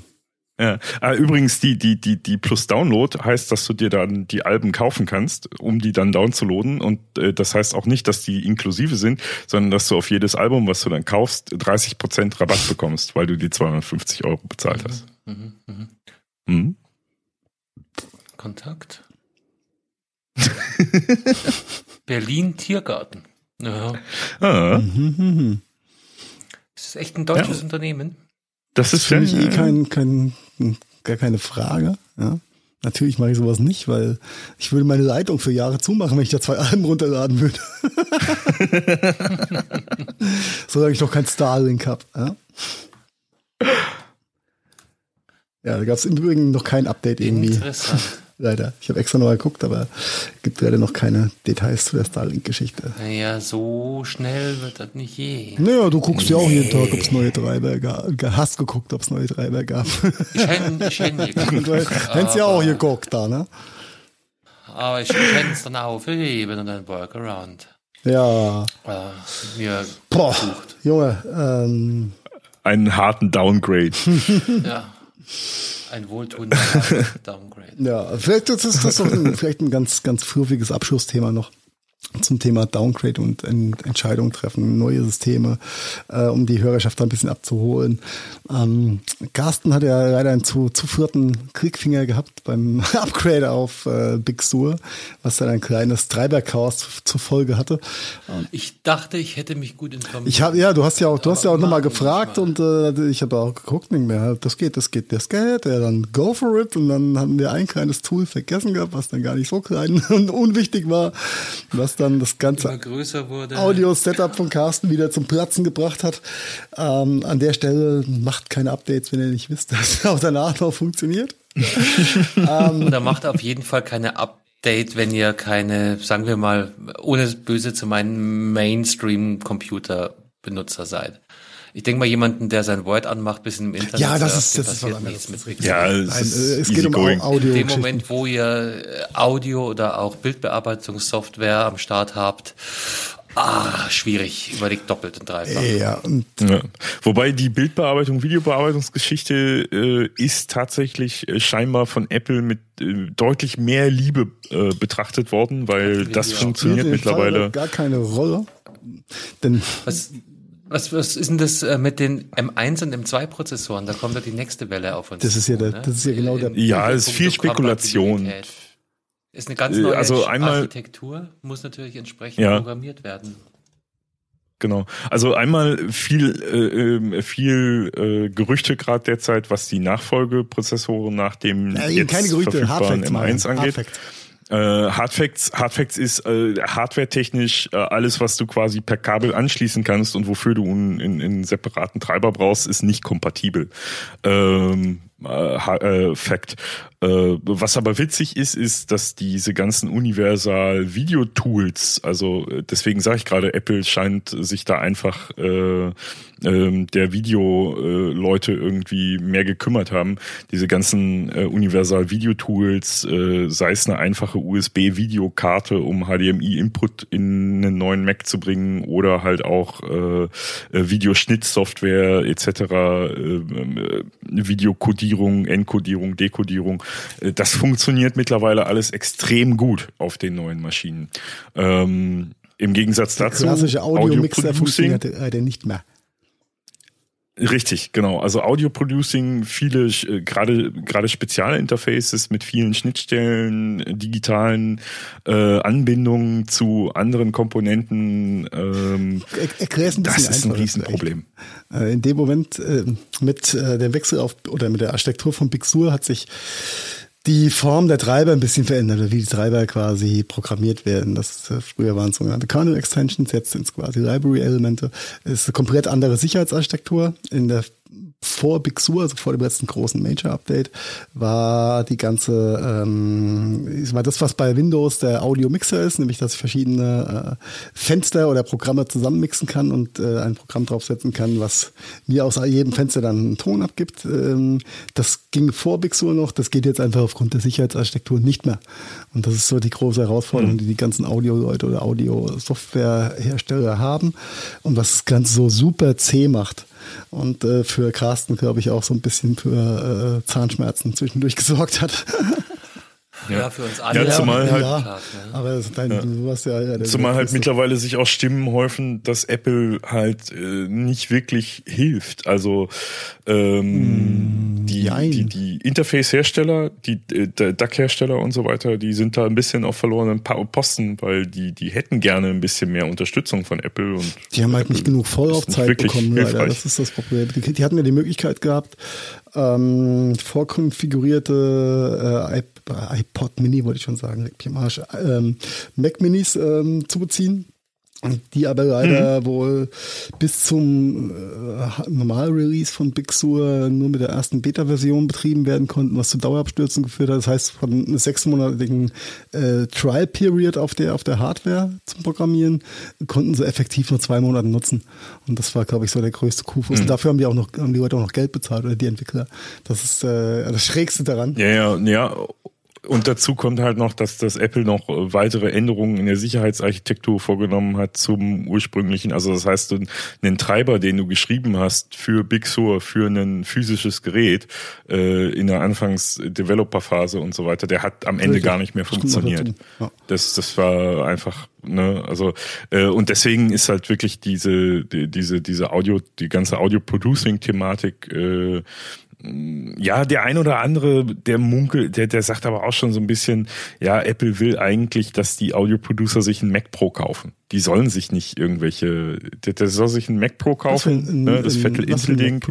Ja. Ah, übrigens, die, die, die, die Plus Download heißt, dass du dir dann die Alben kaufen kannst, um die dann downzuladen. Und äh, das heißt auch nicht, dass die inklusive sind, sondern dass du auf jedes Album, was du dann kaufst, 30% Rabatt bekommst, weil du die 250 Euro bezahlt hast. Mhm, mhm. Mhm. Kontakt. Berlin Tiergarten. Ja. Ah. Mhm, ist das echt ein deutsches ja. Unternehmen? Das ist für mich eh kein, kein, gar keine Frage. Ja. Natürlich mache ich sowas nicht, weil ich würde meine Leitung für Jahre zumachen, wenn ich da zwei Alben runterladen würde. (laughs) Solange ich noch kein Starlink habe. Ja? ja, da gab es im Übrigen noch kein Update irgendwie. Interessant leider. Ich habe extra noch mal geguckt, aber es gibt leider noch keine Details zu der Starlink-Geschichte. Naja, so schnell wird das nicht je. Naja, du guckst nee. ja auch jeden Tag, ob es neue Treiber gab. Hast geguckt, ob es neue Treiber gab. Ich hätte ich hätt (laughs) geguckt. Du hättest ja auch geguckt da, ne? Aber ich hätte es dann aufgeheben und dann Workaround. Ja. Äh, mir Boah, gesucht. Junge, ähm. Einen harten Downgrade. ja. Ein wohltuender (laughs) Downgrade. Ja, vielleicht ist das doch ein, vielleicht ein ganz, ganz fluffiges Abschlussthema noch zum Thema Downgrade und Entscheidungen treffen, neue Systeme, äh, um die Hörerschaft da ein bisschen abzuholen. Ähm, Carsten hat ja leider einen zu, zu vierten Kriegfinger gehabt beim (laughs) Upgrade auf äh, Big Sur, was dann ein kleines Treiberchaos zur Folge hatte. Ähm, ich dachte, ich hätte mich gut informiert. Ich hab, ja, du hast ja auch, du hast ja auch nochmal gefragt und äh, ich habe auch geguckt, nicht mehr. Das geht, das geht, das geht. Ja, dann go for it. Und dann haben wir ein kleines Tool vergessen gehabt, was dann gar nicht so klein (laughs) und unwichtig war, was dann das ganze Audio-Setup von Carsten wieder zum Platzen gebracht hat. Ähm, an der Stelle macht keine Updates, wenn ihr nicht wisst, (laughs) dass es auch danach noch funktioniert. (laughs) ähm, Oder macht auf jeden Fall keine Update, wenn ihr keine, sagen wir mal, ohne böse zu meinen Mainstream-Computer-Benutzer seid. Ich denke mal, jemanden, der sein Word anmacht, bisschen im Internet. Ja, das ist, das ist was anderes. Mit ja, es, geht um going. Audio. In dem Moment, wo ihr äh, Audio oder auch Bildbearbeitungssoftware am Start habt, Ah, schwierig. Überlegt doppelt und dreifach. Ja, und ja. Wobei die Bildbearbeitung, Videobearbeitungsgeschichte äh, ist tatsächlich äh, scheinbar von Apple mit äh, deutlich mehr Liebe äh, betrachtet worden, weil das funktioniert mittlerweile. Gar keine Rolle. Denn was, was, was ist denn das äh, mit den M1 und M2 Da kommt ja die nächste Welle auf uns. Das ist ja, der, ne? das ist ja genau der. Ja, es ist viel Spekulation. Ist eine ganz neue also einmal, Architektur, muss natürlich entsprechend ja. programmiert werden. Genau. Also einmal viel, äh, ähm, viel äh, Gerüchte gerade derzeit, was die Nachfolgeprozessoren nach dem ja, jetzt keine Gerüchte, verfügbaren M1 angeht. Hardfacts. Äh, Hardfacts, Hardfacts ist äh, hardwaretechnisch äh, alles, was du quasi per Kabel anschließen kannst und wofür du einen, separaten Treiber brauchst, ist nicht kompatibel. Ähm, äh, äh, Fact. Äh, was aber witzig ist, ist, dass diese ganzen universal Video-Tools, also äh, deswegen sage ich gerade, Apple scheint sich da einfach äh, äh, der Video-Leute irgendwie mehr gekümmert haben. Diese ganzen äh, universal Video-Tools, äh, sei es eine einfache USB-Videokarte, um HDMI-Input in einen neuen Mac zu bringen oder halt auch äh, Videoschnittsoftware etc., äh, Videokodierung, Enkodierung, Dekodierung äh, das (laughs) funktioniert mittlerweile alles extrem gut auf den neuen Maschinen. Ähm, Im Gegensatz dazu. Der klassische Audio-Mixer funktioniert äh, nicht mehr. Richtig, genau. Also Audio Producing, viele äh, gerade gerade Spezialinterfaces mit vielen Schnittstellen, digitalen äh, Anbindungen zu anderen Komponenten. Ähm, Erklär's ein bisschen das ist ein Riesenproblem. Äh, in dem Moment äh, mit äh, dem Wechsel auf oder mit der Architektur von Big Sur hat sich die Form der Treiber ein bisschen verändert, wie die Treiber quasi programmiert werden. Das äh, früher waren sogenannte Kernel Extensions, jetzt sind es quasi Library Elemente. Es ist eine komplett andere Sicherheitsarchitektur. In der vor Big Sur, also vor dem letzten großen Major-Update, war die ganze, ähm, war das, was bei Windows der Audio-Mixer ist, nämlich dass ich verschiedene äh, Fenster oder Programme zusammenmixen kann und äh, ein Programm draufsetzen kann, was mir aus jedem Fenster dann einen Ton abgibt. Ähm, das ging vor Big Sur noch, das geht jetzt einfach aufgrund der Sicherheitsarchitektur nicht mehr. Und das ist so die große Herausforderung, mhm. die die ganzen Audio-Leute oder Audio-Software-Hersteller haben und was das Ganze so super zäh macht und äh, für Carsten, glaube ich, auch so ein bisschen für äh, Zahnschmerzen zwischendurch gesorgt hat. (laughs) Ja, für uns alle. Ja, zumal halt, ja, aber dein, ja. du warst ja, ja zumal halt mittlerweile sich auch Stimmen häufen, dass Apple halt äh, nicht wirklich hilft. Also ähm, mm, die, die, die Interface-Hersteller, die äh, DAC-Hersteller und so weiter, die sind da ein bisschen auf verlorenen Posten, weil die, die hätten gerne ein bisschen mehr Unterstützung von Apple und die haben halt nicht genug Vorlaufzeit bekommen, leider. Das ist das Problem. Die, die hatten ja die Möglichkeit gehabt, ähm, vorkonfigurierte äh, iPod Mini, wollte ich schon sagen, ähm, Mac Minis ähm, zu beziehen die aber leider mhm. wohl bis zum äh, Normal-Release von Big Sur nur mit der ersten Beta-Version betrieben werden konnten, was zu Dauerabstürzen geführt hat. Das heißt, von einem sechsmonatigen äh, Trial-Period auf der, auf der Hardware zum Programmieren konnten sie effektiv nur zwei Monate nutzen. Und das war, glaube ich, so der größte Kuhfuß. Mhm. Und dafür haben die auch noch, haben die Leute auch noch Geld bezahlt oder die Entwickler. Das ist äh, das Schrägste daran. Ja, ja, ja. Und dazu kommt halt noch, dass das Apple noch weitere Änderungen in der Sicherheitsarchitektur vorgenommen hat zum ursprünglichen. Also das heißt, einen Treiber, den du geschrieben hast für Big Sur, für ein physisches Gerät äh, in der Anfangs-Developer-Phase und so weiter, der hat am Ende Richtig. gar nicht mehr funktioniert. Das, das war einfach Ne, also äh, und deswegen ist halt wirklich diese die, diese diese Audio die ganze Audio Producing Thematik äh, ja, der ein oder andere, der Munkel, der, der sagt aber auch schon so ein bisschen, ja, Apple will eigentlich, dass die Audio-Producer sich einen Mac Pro kaufen. Die sollen sich nicht irgendwelche, der, der soll sich einen Mac Pro kaufen, ein, ne, das Vettel Intel-Ding.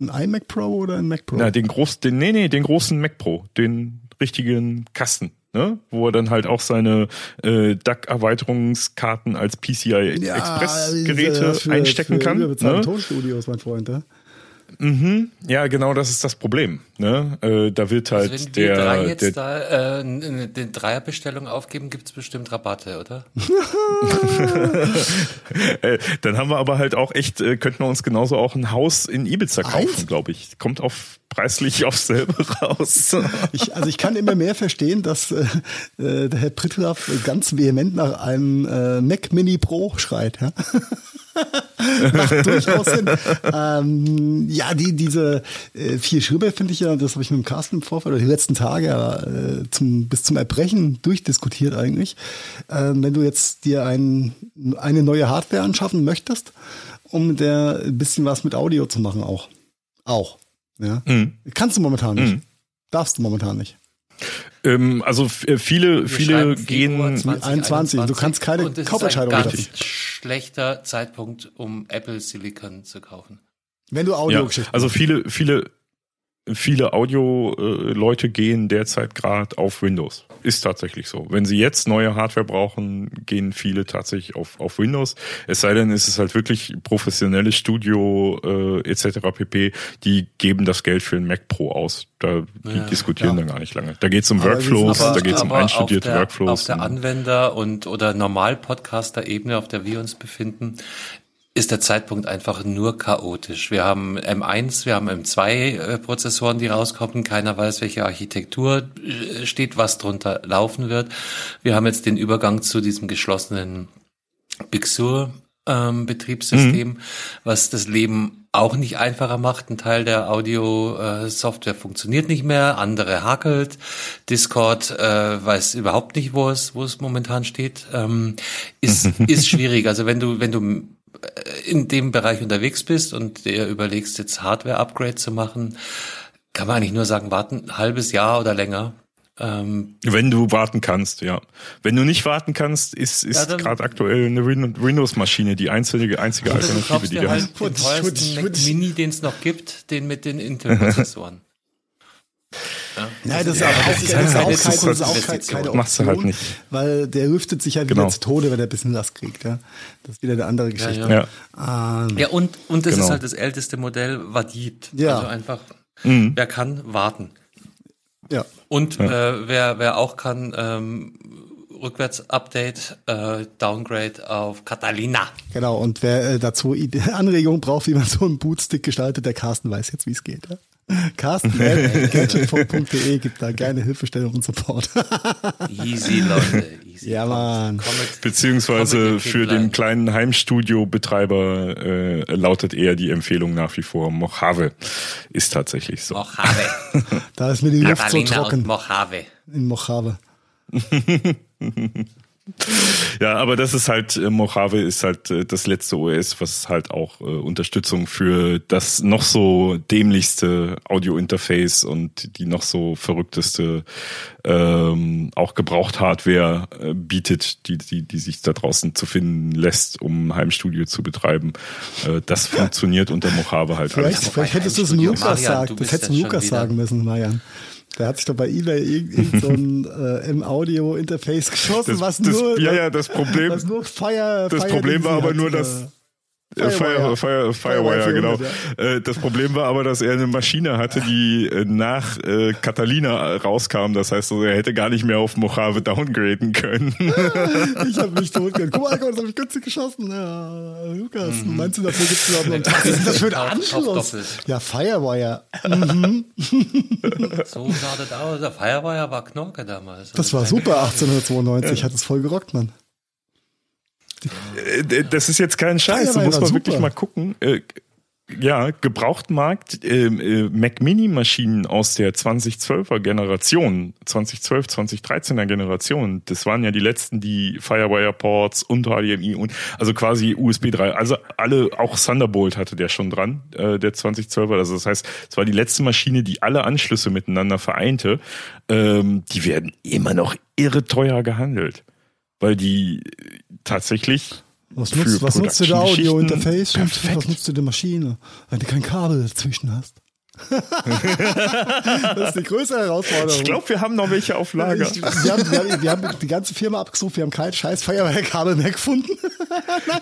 Ein iMac Pro oder ein Mac Pro? Na, den großen, den, nee, nee, den großen Mac Pro, den richtigen Kasten. Ne? wo er dann halt auch seine äh, DAC-Erweiterungskarten als PCI ja, Express-Geräte einstecken für kann. Ne? Tonstudios, mein Freund, ja? Mhm. Ja, genau, das ist das Problem. Ne? Äh, da wird halt also wenn der. Wir drei jetzt der, da äh, eine Dreierbestellung aufgeben, gibt's bestimmt Rabatte, oder? (laughs) (laughs) äh, dann haben wir aber halt auch echt, äh, könnten wir uns genauso auch ein Haus in Ibiza kaufen, glaube ich. Kommt auf preislich aufs selbe raus. ich, also ich kann immer mehr verstehen, dass äh, äh der Herr Prittlaff ganz vehement nach einem äh, Mac Mini Pro schreit. Ja? (laughs) Macht durchaus Sinn. Ähm, ja, die, diese äh, vier Schriebe finde ich ja, das habe ich mit dem Carsten im Vorfeld oder die letzten Tage äh, zum, bis zum Erbrechen durchdiskutiert eigentlich. Ähm, wenn du jetzt dir ein, eine neue Hardware anschaffen möchtest, um der ein bisschen was mit Audio zu machen auch. Auch. Ja. Mhm. Kannst du momentan nicht. Mhm. Darfst du momentan nicht. Ähm, also äh, viele, viele gehen 2021. Du kannst keine Kaufentscheidung treffen. Schlechter Zeitpunkt, um Apple Silicon zu kaufen. Wenn du Audio ja, Also viele, viele, viele Audio-Leute gehen derzeit gerade auf Windows. Ist tatsächlich so. Wenn sie jetzt neue Hardware brauchen, gehen viele tatsächlich auf, auf Windows. Es sei denn, ist es halt wirklich professionelles Studio äh, etc. pp. Die geben das Geld für ein Mac Pro aus. Da die ja, diskutieren ja. dann gar nicht lange. Da geht es um aber Workflows, aber, da geht es um einstudierte der, Workflows. Auf der Anwender- und oder Normal-Podcaster-Ebene, auf der wir uns befinden, ist der Zeitpunkt einfach nur chaotisch. Wir haben M1, wir haben M2 äh, Prozessoren, die rauskommen. Keiner weiß, welche Architektur äh, steht, was drunter laufen wird. Wir haben jetzt den Übergang zu diesem geschlossenen Big Sur ähm, Betriebssystem, mhm. was das Leben auch nicht einfacher macht. Ein Teil der Audio-Software funktioniert nicht mehr, andere hakelt. Discord äh, weiß überhaupt nicht, wo es, wo es momentan steht. Ähm, ist, (laughs) ist schwierig. Also wenn du, wenn du äh, in dem Bereich unterwegs bist und dir überlegst, jetzt Hardware-Upgrade zu machen, kann man eigentlich nur sagen, warten ein halbes Jahr oder länger. Ähm, Wenn du warten kannst, ja. Wenn du nicht warten kannst, ist, ist ja, gerade aktuell eine Windows-Maschine die einzige, einzige Alternative, die du halt hast. Den teuersten Mac Mini, den es noch gibt, den mit den Intel-Prozessoren. (laughs) Ja. Nein, das, ist, aber, das ist, halt auch, das ist auch, auch keine, keine Option, Machst du halt nicht. weil der rüftet sich halt genau. wieder zu Tode, wenn er ein bisschen Last kriegt. Ja? Das ist wieder eine andere Geschichte. Ja, ja. Ähm, ja und, und das genau. ist halt das älteste Modell, was gibt. Ja. Also einfach, mhm. wer kann, warten. Ja. Und ja. Äh, wer, wer auch kann, ähm, Rückwärts-Update, äh, Downgrade auf Catalina. Genau, und wer äh, dazu (laughs) Anregungen braucht, wie man so einen Bootstick gestaltet, der Carsten weiß jetzt, wie es geht. Ja? (laughs) Carsten.gadgetfunk.de gibt da gerne Hilfestellung und Support. (laughs) easy, Leute. Easy. Ja, Mann. Beziehungsweise für den kleinen Heimstudio-Betreiber äh, lautet eher die Empfehlung nach wie vor Mojave. Ist tatsächlich so. Mojave. (laughs) da ist mir die Luft so trocken. Mojave. In Mojave. Ja, aber das ist halt, äh, Mojave ist halt äh, das letzte OS, was halt auch äh, Unterstützung für das noch so dämlichste Audio-Interface und die noch so verrückteste ähm, auch Gebraucht-Hardware äh, bietet, die, die, die sich da draußen zu finden lässt, um Heimstudio zu betreiben. Äh, das funktioniert unter Mojave halt vielleicht, alles. Vielleicht hättest du es Lukas sagen, das hättest du Lukas sagen müssen, Marian. Der hat sich doch bei eBay irgend so ein äh, M-Audio-Interface geschossen, das, was das, nur, ja, ja, das Problem, was nur Fire, das Fire Problem war aber nur, dass Firewire, Fire, Fire, Firewire, genau. Äh, das Problem war aber, dass er eine Maschine hatte, die äh, nach äh, Catalina rauskam. Das heißt, er hätte gar nicht mehr auf Mojave downgraden können. (laughs) ich habe mich totgehört. Guck mal, das habe ich günstig geschossen. Ja, Lukas, mhm. meinst du, dafür gibt es überhaupt noch (laughs) einen Was ist das für ein Anschluss? Ja, Firewire. Mhm. (laughs) so sah das aus. Der Firewire war Knorke damals. Das war super, 1892. Hat es voll gerockt, Mann. Äh, das ist jetzt kein Scheiß, da muss man super. wirklich mal gucken. Äh, ja, Gebrauchtmarkt, äh, äh, Mac Mini Maschinen aus der 2012er Generation, 2012, 2013er Generation, das waren ja die letzten, die Firewire Ports und HDMI und also quasi USB 3, also alle, auch Thunderbolt hatte der schon dran, äh, der 2012er, also das heißt, es war die letzte Maschine, die alle Anschlüsse miteinander vereinte, ähm, die werden immer noch irre teuer gehandelt weil die tatsächlich. Was nutzt, was nutzt du der Audio-Interface und was nutzt du der Maschine, wenn du kein Kabel dazwischen hast? (laughs) das ist die größte Herausforderung. Ich glaube, wir haben noch welche auf Lager. Ich, wir, haben, wir, haben, wir, haben, die ganze Firma abgesucht, wir haben kein scheiß Firewire-Kabel mehr gefunden. (laughs)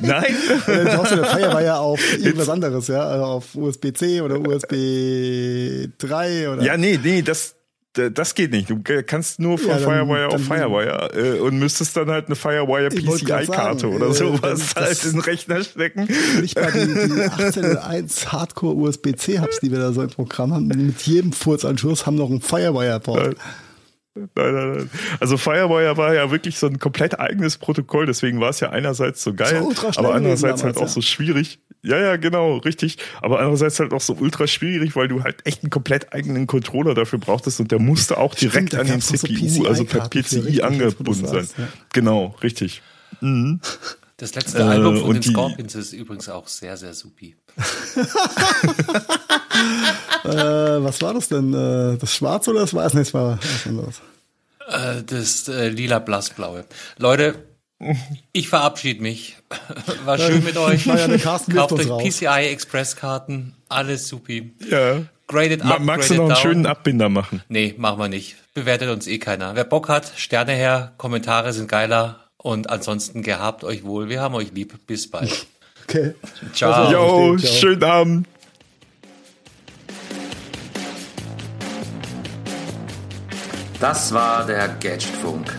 Nein. Nein. Du hast ja der Firewire auf irgendwas anderes, ja, also auf USB-C oder USB 3 oder. Ja, nee, nee, das, das geht nicht. Du kannst nur von ja, dann, Firewire auf Firewire äh, und müsstest dann halt eine Firewire PCI-Karte oder äh, sowas halt in den Rechner stecken. Nicht mal die, die 18.1 Hardcore USB-C-Hubs, die wir da so im Programm haben, mit jedem Furzanschluss haben noch einen Firewire-Port. Nein, nein, nein. Also Firewire war ja wirklich so ein komplett eigenes Protokoll, deswegen war es ja einerseits so geil, aber andererseits halt auch so schwierig. Ja, ja, genau, richtig. Aber andererseits halt auch so ultra schwierig, weil du halt echt einen komplett eigenen Controller dafür brauchtest und der musste auch direkt Stimmt, an den CPU, so also per PCI angebunden sein. Ja. Genau, richtig. Mhm. Das letzte äh, Album von den Scorpions ist übrigens auch sehr, sehr supi. (laughs) äh, was war das denn? Äh, das Schwarze oder das Weiß? Nee, das war was anderes. Äh, das äh, lila blassblaue. Leute, ich verabschiede mich. (laughs) War schön mit euch. Ja Kauft euch PCI Express Karten. Alles supi. Ja. Graded up, Magst du noch einen down. schönen Abbinder machen? Nee, machen wir nicht. Bewertet uns eh keiner. Wer Bock hat, Sterne her, Kommentare sind geiler. Und ansonsten gehabt euch wohl. Wir haben euch lieb. Bis bald. (laughs) Okay. Ciao. Jo, schönen Abend. Das war der Gadgetfunk.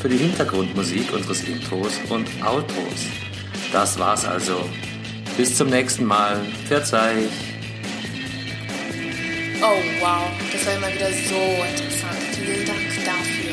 für die Hintergrundmusik unseres Intros und Outros. Das war's also. Bis zum nächsten Mal. Verzeih. Oh wow, das war immer wieder so interessant. Vielen Dank dafür.